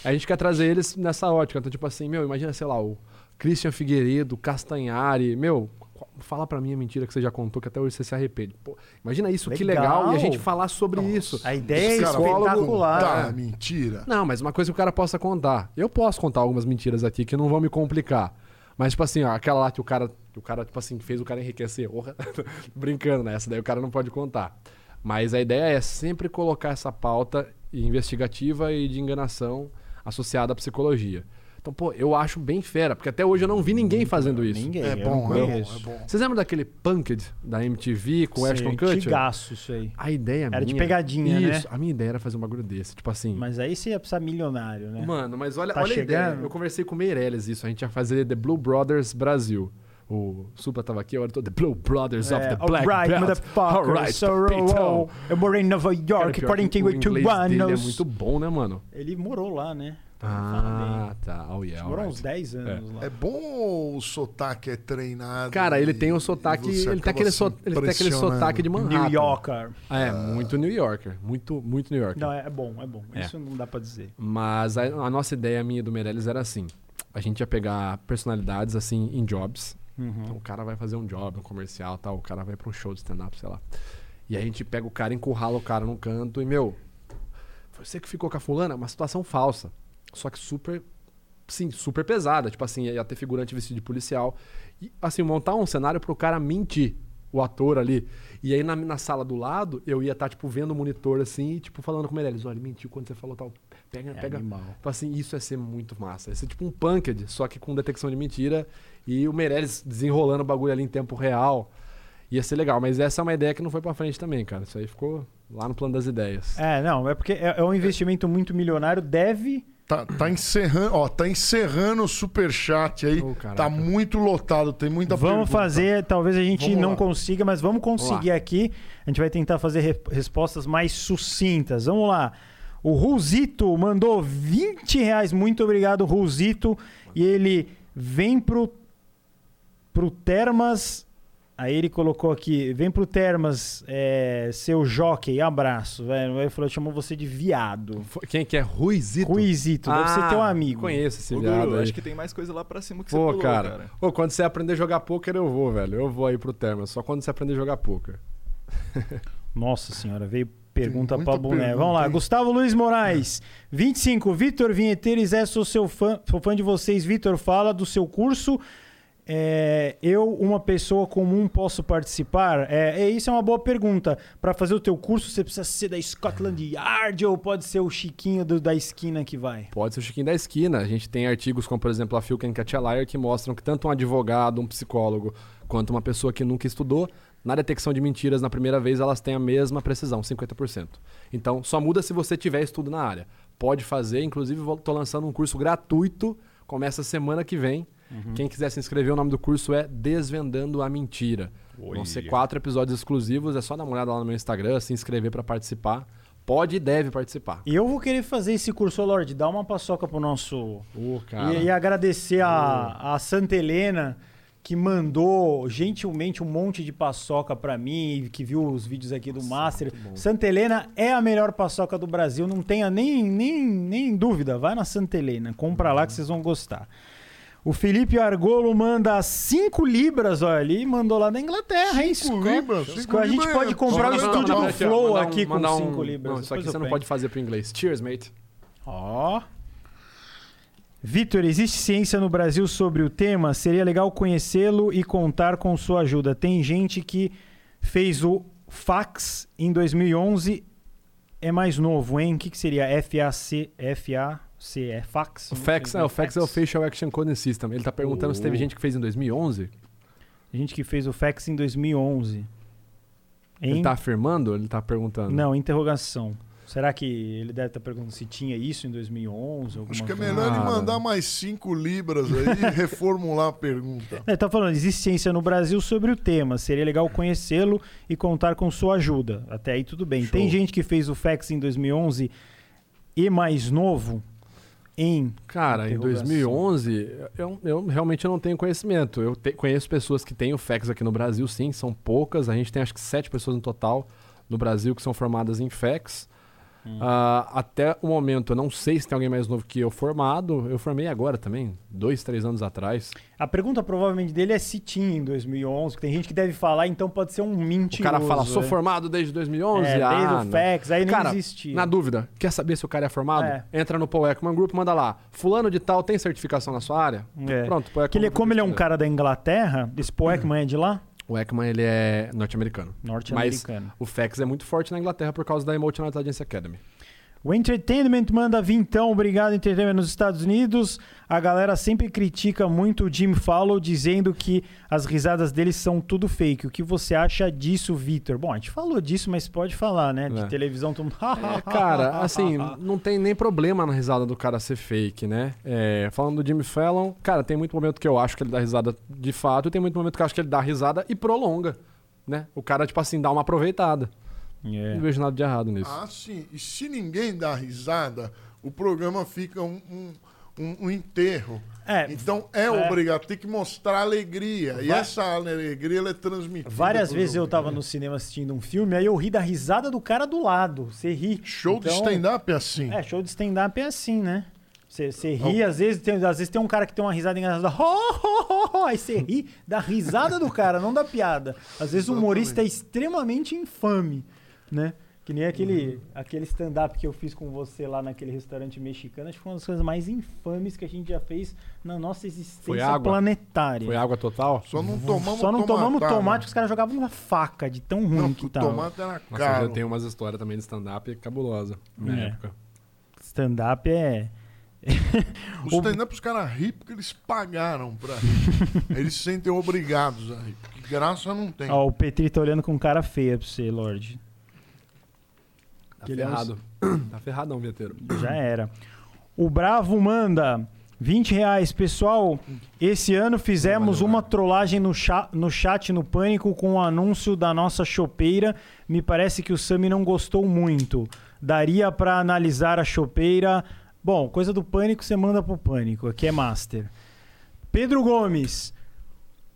A gente quer trazer eles nessa ótica. Então, tipo assim, meu, imagina, sei lá, o Christian Figueiredo, Castanhari, meu, fala pra mim a mentira que você já contou, que até hoje você se arrepende. Pô, imagina isso, que Legal. legal, e a gente falar sobre isso. A ideia é espetacular. contar mentira. Não, mas uma coisa que o cara possa contar. Eu posso contar algumas mentiras aqui que não vão me complicar. Mas, tipo assim, ó, aquela lá que o cara, que o cara, tipo assim, fez o cara enriquecer. Brincando, né? Essa daí o cara não pode contar. Mas a ideia é sempre colocar essa pauta investigativa e de enganação associada à psicologia. Então, pô, eu acho bem fera, porque até hoje eu não vi ninguém fazendo isso. Ninguém. É bom, é bom, é bom. Vocês lembram daquele Punked da MTV com o Ashton Kutcher? antigaço isso aí. A ideia Era de minha- pegadinha, né? Isso, a minha ideia era fazer um bagulho desse. Tipo assim, Mas aí você ia precisar milionário, né? Mano, mas olha, Tá olha a ideia. Eu conversei com o Meirelles isso. A gente ia fazer The Blue Brothers Brasil. O Supla tava aqui, agora eu tô The Blue Brothers of É, the Black alright, Belt. motherfucker. Alright, so, oh, eu morei em Nova York pior por que o 48 inglês dele é anos. muito bom, né, mano? Ele morou lá, né? Ah, tá. Oh, yeah, Morou alright. uns 10 anos lá. É bom ou o sotaque é treinado? Cara, ele tem o sotaque. Ele tem aquele, so, ele tem aquele sotaque de Manhattan. New Yorker. Ah, É, muito New Yorker. Muito, muito New Yorker. Não, é bom, é bom. É. Isso não dá pra dizer. Mas a, a nossa ideia, minha do Meirelles, era assim: a gente ia pegar personalidades assim em jobs. Então o cara vai fazer um job, um comercial tal, o cara vai pra um show de stand-up, sei lá. E a gente pega o cara, encurrala o cara num canto e, meu, foi você que ficou com a fulana? Uma situação falsa. Só que super, sim, super pesada. Tipo assim, ia ter figurante vestido de policial. E, assim, montar um cenário pro cara mentir, o ator ali. E aí na, na sala do lado, eu ia estar, tipo, vendo o monitor assim, e, tipo, falando com o Meirelles, olha, mentiu quando você falou tal. Pega, É pega. animal. Tipo assim, isso ia ser muito massa. Ia ser tipo um punked, só que com detecção de mentira. E o Meirelles desenrolando o bagulho ali em tempo real. Ia ser legal, mas essa é uma ideia que não foi pra frente também, cara. Isso aí ficou lá no plano das ideias. É, não, é porque é, é um investimento muito milionário, deve. Tá, tá encerrando, ó, tá encerrando o superchat aí. Caraca. tá muito lotado, tem muita vamos pergunta. fazer, talvez a gente Vamos não lá. consiga, mas vamos conseguir aqui. A gente vai tentar fazer re- respostas mais sucintas. Vamos lá. O Ruzito mandou 20 reais. Muito obrigado, Ruzito. E ele vem pro, pro Termas. Aí ele colocou aqui: vem pro Termas, é, seu jockey, abraço. Velho. Ele falou: chamou você de viado. Quem que é? Ruizito? Ruizito, deve ser teu amigo. Conheço esse Ô, viado Guru, aí. acho que tem mais coisa lá pra cima que você Pô, pulou, cara. cara. Pô, quando você aprender a jogar poker, eu vou, velho. Eu vou aí pro Termas. Só quando você aprender a jogar poker. Nossa senhora, veio pergunta pra boné. pergunta, Vamos lá, hein? Gustavo Luiz Moraes, 25. Vitor Vinheteiros, é, sou seu fã, sou fã de vocês. Vitor, fala do seu curso É, eu, uma pessoa comum, posso participar? É, é isso é uma boa pergunta. Para fazer o teu curso, você precisa ser da Scotland Yard ou pode ser o Chiquinho do- da esquina que vai? Pode ser o Chiquinho da esquina. A gente tem artigos como, por exemplo, a Phil and Catch a Liar, que mostram que tanto um advogado, um psicólogo, quanto uma pessoa que nunca estudou, na detecção de mentiras na primeira vez, elas têm a mesma precisão, 50%. Então, só muda se você tiver estudo na área. Pode fazer, inclusive, estou lançando um curso gratuito, começa semana que vem. Quem quiser se inscrever, o nome do curso é Desvendando a Mentira. Vão ser quatro episódios exclusivos, é só dar uma olhada lá no meu Instagram, se inscrever para participar. Pode e deve participar. E eu vou querer fazer esse curso, Ô, Lorde. Dá uma paçoca pro nosso. E, e agradecer a, a Santa Helena, que mandou gentilmente um monte de paçoca pra mim, que viu os vídeos aqui do Master. Santa Helena é a melhor paçoca do Brasil, não tenha nem, nem, nem dúvida. Vai na Santa Helena, compra lá que vocês vão gostar. O Felipe Argolo manda 5 libras, olha ali, mandou lá da Inglaterra, hein? Cinco libras? Cinco a gente libras pode comprar o Não, não, estúdio do Flow mandar um- aqui com mandar 5 um- libras. Não, isso aqui você não pode fazer pro inglês. Cheers, mate. Ó. Vitor, existe ciência no Brasil sobre o tema? Seria legal conhecê-lo e contar com sua ajuda. Tem gente que fez o fax em 2011, é mais novo, hein? O que, que seria FAC? FAC é fax? O fax, é, o fax é o Facial Action Coding System. Ele tá perguntando se teve gente que fez em 2011. Gente que fez o fax em 2011. Em... Ele tá afirmando ou ele tá perguntando? Não, interrogação. Será que ele deve estar perguntando se tinha isso em 2011? Alguma Acho que é coisa? melhor ele mandar mais cinco libras aí e reformular a pergunta. Ele tá falando, existe ciência no Brasil sobre o tema. Seria legal conhecê-lo e contar com sua ajuda. Até aí tudo bem. Show. Tem gente que fez o fax em 2011 e mais novo em... Cara, em Interrogação. 2011, eu, eu realmente não tenho conhecimento. Eu te- conheço pessoas que têm o fax aqui no Brasil, sim, são poucas. A gente tem acho que sete pessoas no total no Brasil que são formadas em Ah, até o momento, eu não sei se tem alguém mais novo que eu formado. Eu formei agora também, dois, três anos atrás. A pergunta provavelmente dele é se tinha em 2011, que tem gente que deve falar, então pode ser um mentiroso. O cara fala, sou é. formado desde 2011. É, ah, desde não. o fax, aí nem Cara, existia. Na dúvida, quer saber se o cara é formado? É. Entra no Paul Ekman Group, manda lá. Fulano de tal tem certificação na sua área? É. Pronto, Paul Que ele, Ekman como ele é um cara da Inglaterra, esse Paul Ekman é de lá? O Ekman, ele é norte-americano. Norte-americano. O fax é muito forte na Inglaterra por causa da Emotional Intelligence Academy. O Entertainment manda vintão, obrigado Entertainment nos Estados Unidos. A galera sempre critica muito o Jim Fallon, dizendo que as risadas dele são tudo fake. O que você acha disso, Vitor? Bom, a gente falou disso, mas pode falar, né? De É. televisão, todo mundo... É, cara, assim, não tem nem problema na risada do cara ser fake, né? É, falando do Jimmy Fallon, cara, tem muito momento que eu acho que ele dá risada de fato e tem muito momento que eu acho que ele dá risada e prolonga, né? O cara, tipo assim, dá uma aproveitada. É. Não vejo nada de errado nisso. Ah, sim. E se ninguém dá risada, o programa fica um, um, um- um enterro. É, Então é, É. obrigado, tem que mostrar alegria. E Va- essa alegria ela é transmitida. Várias vezes eu tava ouvintes. no cinema assistindo um filme, aí eu ri da risada do cara do lado. Você ri. Show de Então, stand-up é assim. É, show de stand-up é assim, né? Você você ri, às vezes, tem, às vezes tem um cara que tem uma risada engraçada. Ho, ho, ho, ho, aí você ri da risada do cara, não da piada. Às vezes o humorista é extremamente infame, né? Que nem aquele, aquele stand-up que eu fiz com você lá naquele restaurante mexicano. Acho que foi uma das coisas mais infames que a gente já fez na nossa Foi existência água? planetária. Foi água total? Só não tomamos Só não tomamos tomate, que os caras jogavam uma faca de tão ruim Não, que tava. tomate era Nossa, caro. eu já tenho umas histórias também de stand-up cabulosa na É. época. Stand-up é. O stand-up os caras riem porque eles pagaram pra rir. eles se sentem obrigados a rir. Porque graça não tem. Ó, o Petri tá olhando com cara feia pra você, Lorde. Tá Que ele é um- ferrado. tá ferradão, Vieteiro. Já era. O Bravo manda 20 reais. Pessoal, esse ano fizemos uma trollagem no, cha no chat no Pânico com o anúncio da nossa chopeira. Me parece que o Sami não gostou muito. Daria pra analisar a chopeira. Bom, coisa do Pânico você manda pro Pânico. Aqui é Master. Pedro Gomes.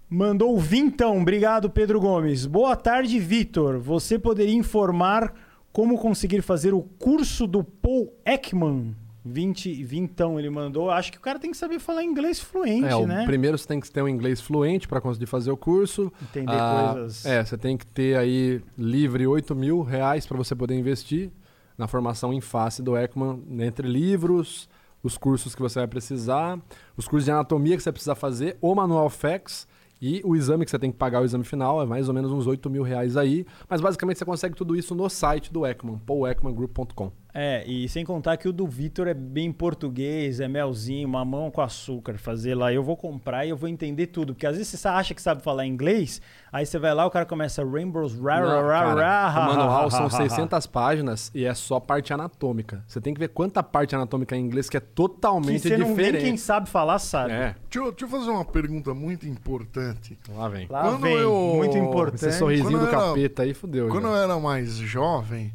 Mandou vintão. Obrigado, Pedro Gomes. Boa tarde, Vitor. Você poderia informar como conseguir fazer o curso do Paul Ekman? 20, vintão ele mandou. Acho que o cara tem que saber falar inglês fluente, É, né? primeiro você tem que ter um inglês fluente para conseguir fazer o curso. Entender Ah, coisas. É, você tem que ter aí livre 8 mil reais para você poder investir na formação em face do Ekman, entre livros, os cursos que você vai precisar, os cursos de anatomia que você precisa fazer, o manual FACS e o exame que você tem que pagar o exame final é mais ou menos uns 8 mil reais aí. Mas basicamente você consegue tudo isso no site do Ekman, paulekmangroup.com. É, e sem contar que o do Vitor é bem português, é melzinho, mamão com açúcar. Fazer lá, eu vou comprar e eu vou entender tudo. Porque às vezes você acha que sabe falar inglês, aí você vai lá, o cara começa Rainbows, ra, ra, Não, cara, ra, o manual são ha, ha, ha, ha. 600 páginas e é só parte anatômica. Você tem que ver quanta parte anatômica em inglês que é Que totalmente você não, nem diferente. quem sabe falar sabe. É, Deixa eu, deixa eu fazer uma pergunta muito importante. lá vem. Lá Quando vem, eu- muito importante. Esse sorrisinho Quando do era- capeta aí fudeu. Quando já. eu era mais jovem,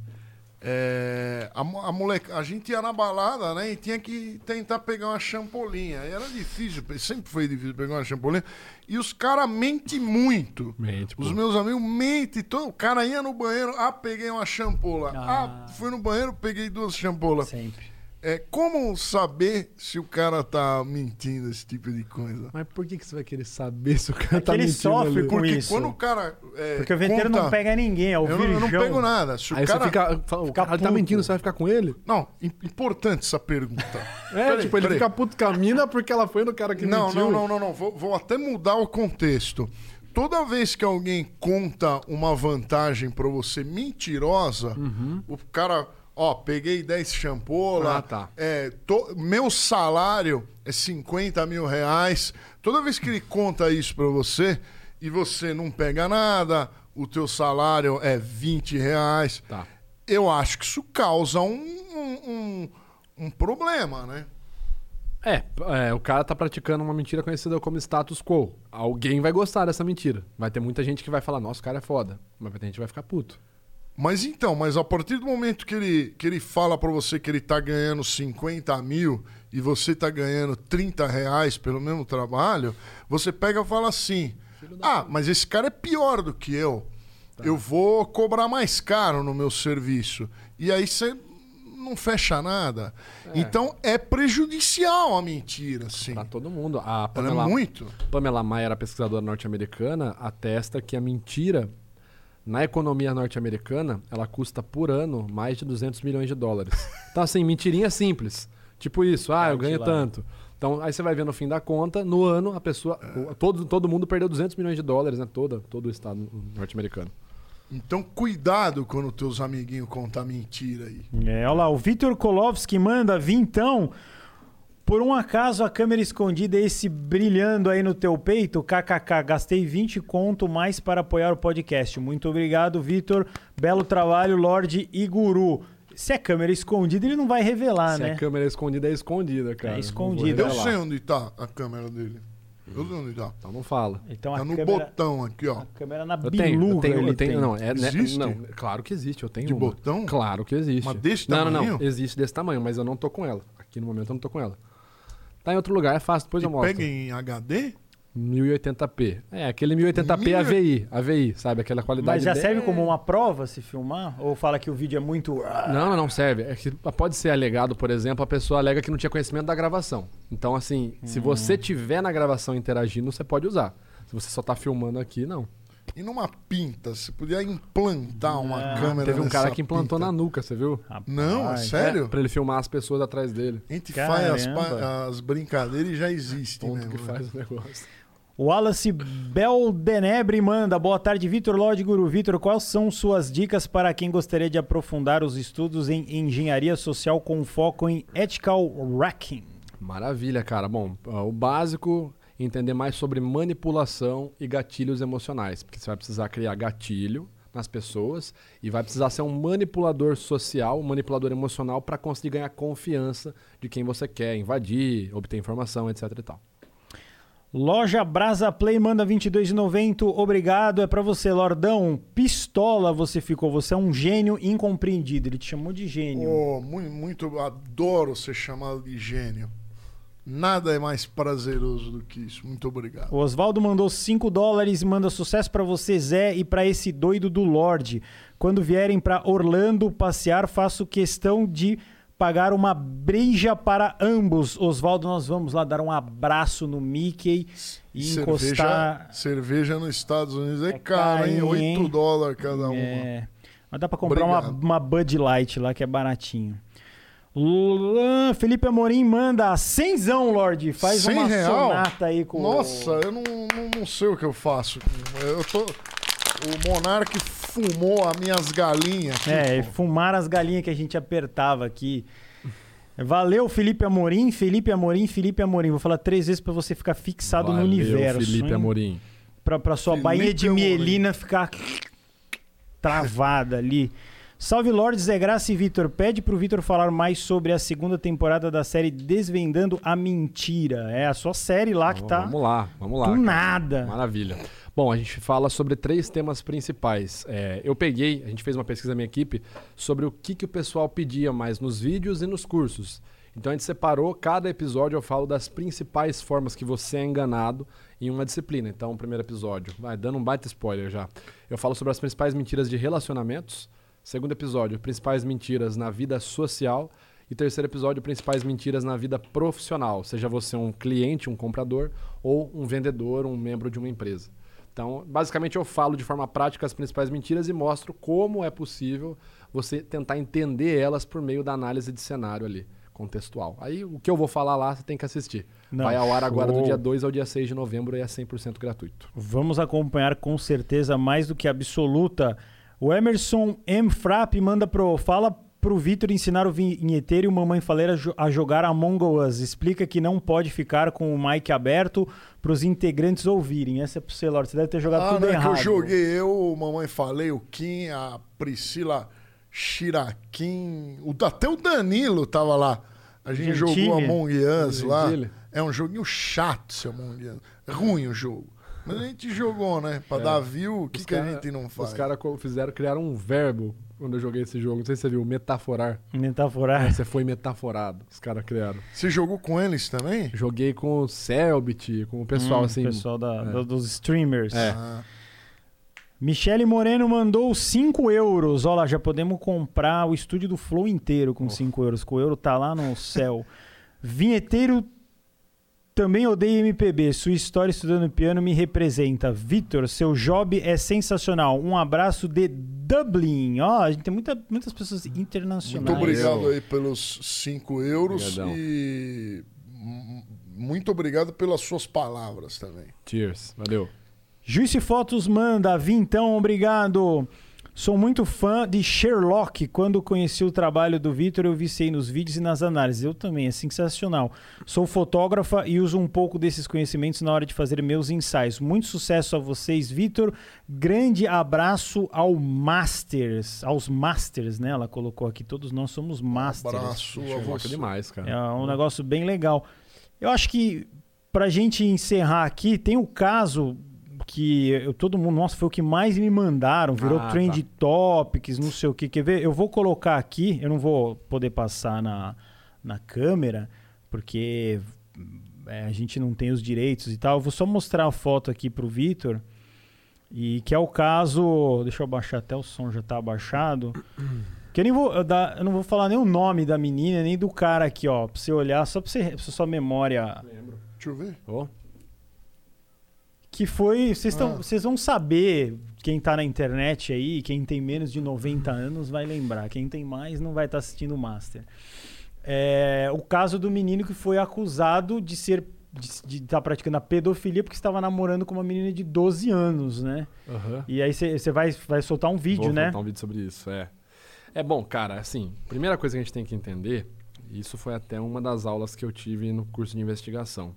é, a, a moleca, a gente ia na balada, né? E tinha que tentar pegar uma champolinha. E era difícil, sempre foi difícil pegar uma champolinha. E os caras mentem muito. Mente, pô. Os meus amigos mentem. Todo, o cara ia no banheiro, ah, peguei uma champola. Ah. Ah, fui no banheiro, peguei duas champolas. Sempre. É, como saber se o cara tá mentindo, esse tipo de coisa? Mas por que, que você vai querer saber se o cara É tá ele mentindo sofre ali? com Porque isso. quando o cara. é, Porque o venteiro não conta- pega ninguém, é o eu, não, eu não pego nada. Se o Aí cara... fica. fala, O tá mentindo, você vai ficar com ele? Não, im- importante essa pergunta. É, Peraí, tipo, ele peraí. fica puto com a mina porque ela foi no cara que Não, mentiu. não, não, não, não. Vou, vou até mudar o contexto. Toda vez que alguém conta uma vantagem pra você mentirosa, Uhum. o cara, ó, peguei 10 champola, Ah, tá. é, to- meu salário é 50 mil reais. Toda vez que ele conta isso pra você e você não pega nada, o teu salário é 20 reais, Tá. eu acho que isso causa um, um, um- um problema, né? É, é, o cara tá praticando uma mentira conhecida como status quo. Alguém vai gostar dessa mentira. Vai ter muita gente que vai falar, nossa, o cara é foda. Mas vai ter gente vai ficar puto. Mas então, mas a partir do momento que ele, que ele fala pra você que ele tá ganhando 50 mil e você tá ganhando 30 reais pelo mesmo trabalho, você pega e fala assim: Ah, mas esse cara é pior do que eu. Tá. Eu vou cobrar mais caro no meu serviço. E aí você não fecha nada. Então é prejudicial a mentira, sim. Pra todo mundo. A Ela Pamela, é muito. Pamela Maia, a pesquisadora norte-americana, atesta que a mentira, na economia norte-americana, ela custa por ano mais de 200 milhões de dólares. Então, assim, mentirinha simples. Tipo isso, ah, eu ganho tanto. Então, aí você vai ver no fim da conta, no ano, a pessoa. Todo, todo mundo perdeu 200 milhões de dólares, né? Toda, todo o estado norte-americano. Então cuidado quando teus amiguinhos contam mentira aí. É, olha lá, o Vitor Kolovski manda vintão. Por um acaso a câmera escondida é esse brilhando aí no teu peito? KKK, gastei 20 conto mais para apoiar o podcast. Muito obrigado, Vitor. Belo trabalho, Lorde e Guru. Se é câmera escondida, ele não vai revelar, Se né? a câmera é escondida, é escondida, cara. É Não escondida. Eu sei onde tá a câmera dele. Eu sei onde tá. Então não fala. Então a Tá no câmera, botão aqui, ó. a câmera na Eu tenho, eu tenho, ele eu tenho. tem. Não, é, né, Existe? não, claro que existe, eu tenho De uma. botão? Claro que existe. Mas desse não, não, tamanho? não. Existe desse tamanho, mas eu não tô com ela. Aqui no momento eu não tô com ela. Tá em outro lugar, é fácil, depois eu E mostro. pega em HD? 1080p. É, aquele 1080p Mil- AVI, AVI, sabe? Aquela qualidade Mas já serve como uma prova se filmar? Ou fala que o vídeo é muito. Não, não, serve. É que pode ser alegado, por exemplo, a pessoa alega que não tinha conhecimento da gravação. Então, assim, se Hum. você tiver na gravação interagindo, você pode usar. Se você só tá filmando aqui, não. E numa pinta? Você podia implantar uma Ah, câmera Teve um nessa cara que implantou pinta. na nuca, você viu? Não, é Rapaz. sério? É, pra ele filmar as pessoas atrás dele. A gente faz as, Caramba. as brincadeiras e já existe Ponto mesmo. que né? faz o negócio. O Wallace Beldenebre manda. Boa tarde, Vitor Lorde Guru. Vitor, quais são suas dicas para quem gostaria de aprofundar os estudos em engenharia social com foco em ethical hacking? Maravilha, cara. Bom, o básico, entender mais sobre manipulação e gatilhos emocionais. Porque você vai precisar criar gatilho nas pessoas e vai precisar ser um manipulador social, um manipulador emocional para conseguir ganhar confiança de quem você quer invadir, obter informação, etc e tal. Loja Brasa Play manda 22,90. Obrigado. É pra você, Lordão. Pistola você ficou. Você é um gênio incompreendido. Ele te chamou de gênio. Oh, muito, muito, adoro ser chamado de gênio. Nada é mais prazeroso do que isso. Muito obrigado. O Oswaldo mandou 5 dólares, manda sucesso pra você, Zé, e pra esse doido do Lorde. Quando vierem pra Orlando passear, faço questão de pagar uma breja para ambos. Oswaldo, nós vamos lá dar um abraço no Mickey e cerveja, encostar. cerveja nos Estados Unidos é, É caro, hein? carinho, 8 hein? dólares cada uma. É, mas dá pra comprar uma, uma Bud Light lá que é baratinho. Felipe Amorim manda cenzão, Lorde. Faz Cem uma real? sonata aí com Nossa, eu não, não, não sei o que eu faço. Eu tô. O Monark fumou as minhas galinhas. aqui, É, pô. fumar as galinhas que a gente apertava aqui. Valeu, Felipe Amorim, Felipe Amorim, Felipe Amorim. Vou falar três vezes pra você ficar fixado no Valeu, universo. Felipe hein? Amorim. Pra, pra sua Felipe bainha de Amorim. mielina ficar travada ali. Salve Lorde Zé Graça e Vitor. Pede pro Vitor falar mais sobre a segunda temporada da série Desvendando a Mentira. É a sua série lá que tá Vamos lá, vamos lá. do nada. Maravilha. Bom, a gente fala sobre três temas principais. É, eu peguei, a gente fez uma pesquisa na minha equipe sobre o que, que o pessoal pedia mais nos vídeos e nos cursos. Então a gente separou, cada episódio eu falo das principais formas que você é enganado em uma disciplina. Então, o primeiro episódio, vai dando um baita spoiler já. Eu falo sobre as principais mentiras de relacionamentos. Segundo episódio, principais mentiras na vida social. E terceiro episódio, principais mentiras na vida profissional, seja você um cliente, um comprador ou um vendedor, um membro de uma empresa. Então, basicamente, eu falo de forma prática as principais mentiras e mostro como é possível você tentar entender elas por meio da análise de cenário ali, contextual. Aí, o que eu vou falar lá, você tem que assistir. Não, Vai ao ar agora do show. dia 2 ao dia 6 de novembro e é 100% gratuito. Vamos acompanhar com certeza mais do que absoluta. O Emerson M. Frapp manda pro. Fala pro Vitor ensinar o vinheteiro e o Mamãe Faleira a jogar Among Us. Explica que não pode ficar com o mic aberto pros integrantes ouvirem. Essa é pro você, Lorde. Você deve ter jogado Ah, tudo não é que eu joguei, eu, mamãe falei, o Kim, a Priscila Chiraquim, o, até o Danilo tava lá. A gente Gentili. jogou Among Us lá. Gentili. É um joguinho chato esse Among Us. Ruim o jogo. Mas a gente jogou, né? Pra É. dar view, o que, Os que a cara- gente não faz? Os caras fizeram, criaram um verbo quando eu joguei esse jogo. Não sei se você viu, metaforar. Metaforar. Você foi metaforado. Os caras criaram. Você jogou com eles também? Joguei com o Selbit, com o pessoal Hum, assim. pessoal da- é. do- dos streamers. É. Ah, Michele Moreno mandou 5 euros. Olha lá, já podemos comprar o estúdio do Flow inteiro com 5 euros. Que o euro tá lá no céu. Vinheteiro também odeia MPB. Sua história estudando piano me representa. Vitor, seu job é sensacional. Um abraço de Dublin. Ó, a gente tem muita- muitas pessoas internacionais. muito obrigado aí pelos 5 euros Obrigadão. e muito obrigado pelas suas palavras também. Cheers. Valeu. Juice Fotos manda, Vintão, obrigado. Sou muito fã de Sherlock. Quando conheci o trabalho do Vitor, eu viciei nos vídeos e nas análises. Eu também, é sensacional. Sou fotógrafa e uso um pouco desses conhecimentos na hora de fazer meus ensaios. Muito sucesso a vocês, Vitor. Grande abraço ao Masters, aos Masters, né? Ela colocou aqui, todos nós somos Masters. Abraço a Sherlock você. demais, cara. É um negócio bem legal. Eu acho que pra gente encerrar aqui, tem o caso que eu, todo mundo, nossa, foi o que mais me mandaram, virou Ah, trend topics, não sei o que. Quer ver? Eu vou colocar aqui, eu não vou poder passar na, na câmera, porque é, a gente não tem os direitos e tal. Eu vou só mostrar a foto aqui pro Vitor. E que é o caso. Deixa eu abaixar até o som já tá abaixado. Que eu, nem vou, eu dar- eu não vou falar nem o nome da menina, nem do cara aqui, ó. Pra você olhar, só pra, você, pra sua memória. Deixa eu ver. Ô, Que foi. Vocês tão- Ah. vocês vão saber, quem tá na internet aí, quem tem menos de 90 anos vai lembrar. Quem tem mais não vai estar assistindo o Master. É, o caso do menino que foi acusado de ser. de estar praticando a pedofilia porque estava namorando com uma menina de 12 anos, né? aham. E aí você vai, vai soltar um vídeo, Vou né? botar um vídeo sobre isso, é. É bom, cara, assim, primeira coisa que a gente tem que entender, isso foi até uma das aulas que eu tive no curso de investigação.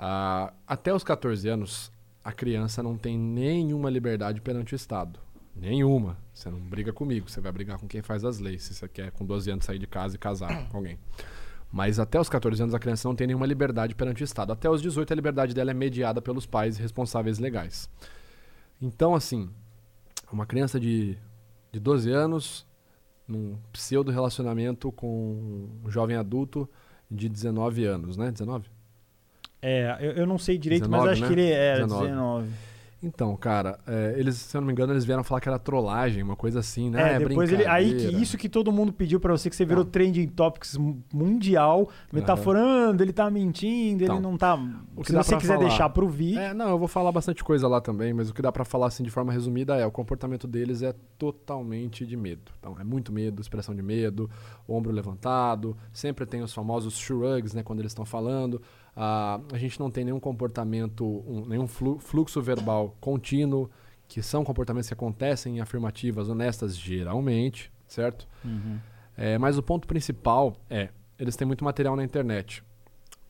Ah, até os 14 anos, a criança não tem nenhuma liberdade perante o Estado. Nenhuma. Você não briga comigo, você vai brigar com quem faz as leis. Se você quer com 12 anos sair de casa e casar com alguém. Mas até os 14 anos a criança não tem nenhuma liberdade perante o Estado. Até os 18 a liberdade dela é mediada pelos pais responsáveis legais. Então, assim, uma criança de, de 12 anos, num pseudo relacionamento com um jovem adulto de 19 anos, né? 19? É, eu, eu não sei direito, 19, mas acho né? que ele era 19. 19. Então, cara, é, eles, se eu não me engano, eles vieram falar que era trollagem, uma coisa assim, né? É, depois ele. Aí que isso que todo mundo pediu pra você, que você virou Não. trending topics mu- mundial, metaforando, ele tá mentindo, ele Então, não tá. o que Se você quiser falar- deixar pro vídeo. É, não, eu vou falar bastante coisa lá também, mas o que dá pra falar assim de forma resumida é o comportamento deles é totalmente de medo. Então, é muito medo, expressão de medo, ombro levantado, sempre tem os famosos shrugs, né, quando eles estão falando. Ah, a gente não tem nenhum comportamento, um- nenhum flu- fluxo verbal contínuo, que são comportamentos que acontecem em afirmativas honestas geralmente, certo? É, mas o ponto principal é, eles têm muito material na internet.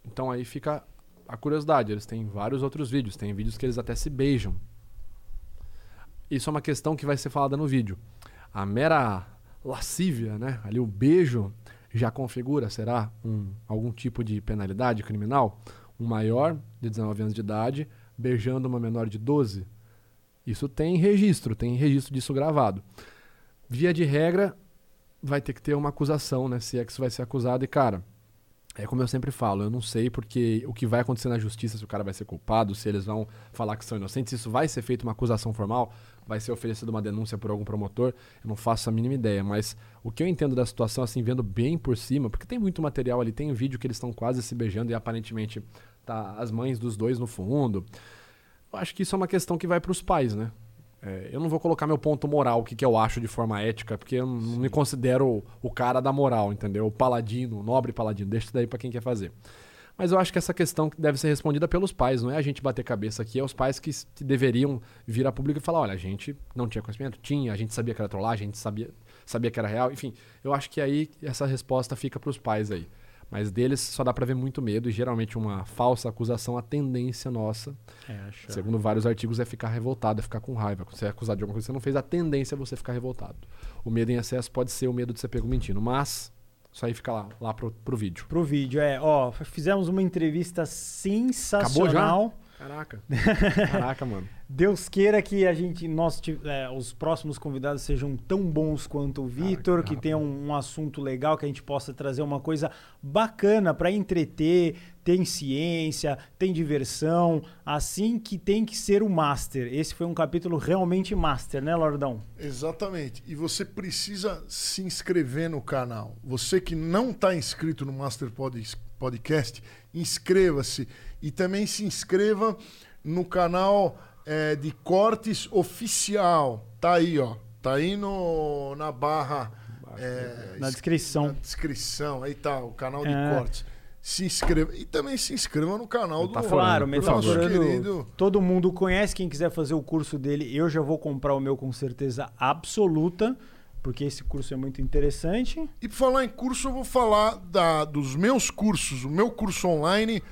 Então aí fica a curiosidade, eles têm vários outros vídeos, tem vídeos que eles até se beijam. Isso é uma questão que vai ser falada no vídeo. A mera lascívia, né? Ali o beijo já configura, será um, algum tipo de penalidade criminal? Um maior de 19 anos de idade beijando uma menor de 12? Isso tem registro, tem registro disso gravado. Via de regra, vai ter que ter uma acusação, né? Se é que isso vai ser acusado. E, cara, é como eu sempre falo, eu não sei porque o que vai acontecer na justiça, se o cara vai ser culpado, se eles vão falar que são inocentes, isso vai ser feito uma acusação formal, vai ser oferecida uma denúncia por algum promotor, eu não faço a mínima ideia. Mas o que eu entendo da situação, assim, vendo bem por cima, porque tem muito material ali, tem um vídeo que eles estão quase se beijando e aparentemente tá as mães dos dois no fundo. Eu acho que isso é uma questão que vai para os pais, né? É, eu não vou colocar meu ponto moral, o que, que eu acho de forma ética, porque eu não me considero o, cara da moral, entendeu? O paladino, o nobre paladino. Deixa isso daí pra quem quer fazer. Mas eu acho que essa questão deve ser respondida pelos pais, não é a gente bater cabeça aqui, é os pais que, deveriam vir a público e falar: olha, a gente não tinha conhecimento? Tinha, a gente sabia que era trollagem, a gente sabia, sabia que era real. Enfim, eu acho que aí essa resposta fica pros pais aí. Mas deles só dá pra ver muito medo e geralmente uma falsa acusação, a tendência nossa É. Segundo vários artigos, é ficar revoltado, é ficar com raiva. Quando você é acusado de alguma coisa que você não fez, a tendência é você ficar revoltado. O medo em excesso pode ser o medo de ser pego mentindo, mas isso aí fica lá, lá pro, pro vídeo. Pro vídeo, é. Ó, fizemos uma entrevista sensacional. Caraca. Caraca, mano. Deus queira que a gente, nós, é, os próximos convidados sejam tão bons quanto o Vitor, que tenham um, assunto legal, que a gente possa trazer uma coisa bacana para entreter, tem ciência, tem diversão, assim que tem que ser o Master. Esse foi um capítulo realmente Master, né, Lordão? Exatamente. E você precisa se inscrever no canal. Você que não está inscrito no Master Pod- Podcast, inscreva-se. E também se inscreva no canal eh, de cortes oficial. Tá aí, ó. Tá aí no, na barra. eh, Na es- descrição. Na descrição. Aí tá, o canal de É. cortes. Se inscreva. E também se inscreva no canal do Tá Claro, por favor. Metaforando, querido. todo mundo conhece. Quem quiser fazer o curso dele, eu já vou comprar o meu com certeza absoluta, porque esse curso é muito interessante. E por falar em curso, eu vou falar da, dos meus cursos, o meu curso online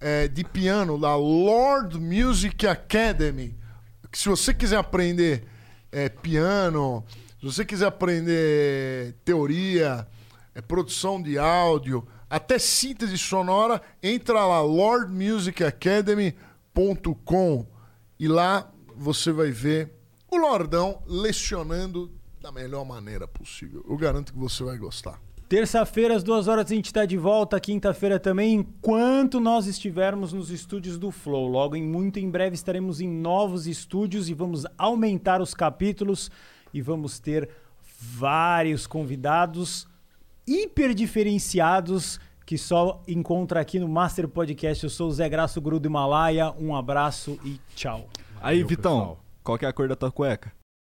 é, de piano da Lord Music Academy. Que se você quiser aprender é, piano, se você quiser aprender teoria, é, produção de áudio, até síntese sonora, entra lá, lordmusicacademy.com e lá você vai ver o Lordão lecionando da melhor maneira possível. Eu garanto que você vai gostar. Terça-feira, às duas horas, a gente está de volta. Quinta-feira também, enquanto nós estivermos nos estúdios do Flow. Logo, em muito em breve, estaremos em novos estúdios e vamos aumentar os capítulos e vamos ter vários convidados hiper diferenciados que só encontra aqui no Master Podcast. Eu sou o Zé Graço Guru do Himalaia. Um abraço e tchau. Aí, Valeu, Vitão, pessoal. qual que é a cor da tua cueca?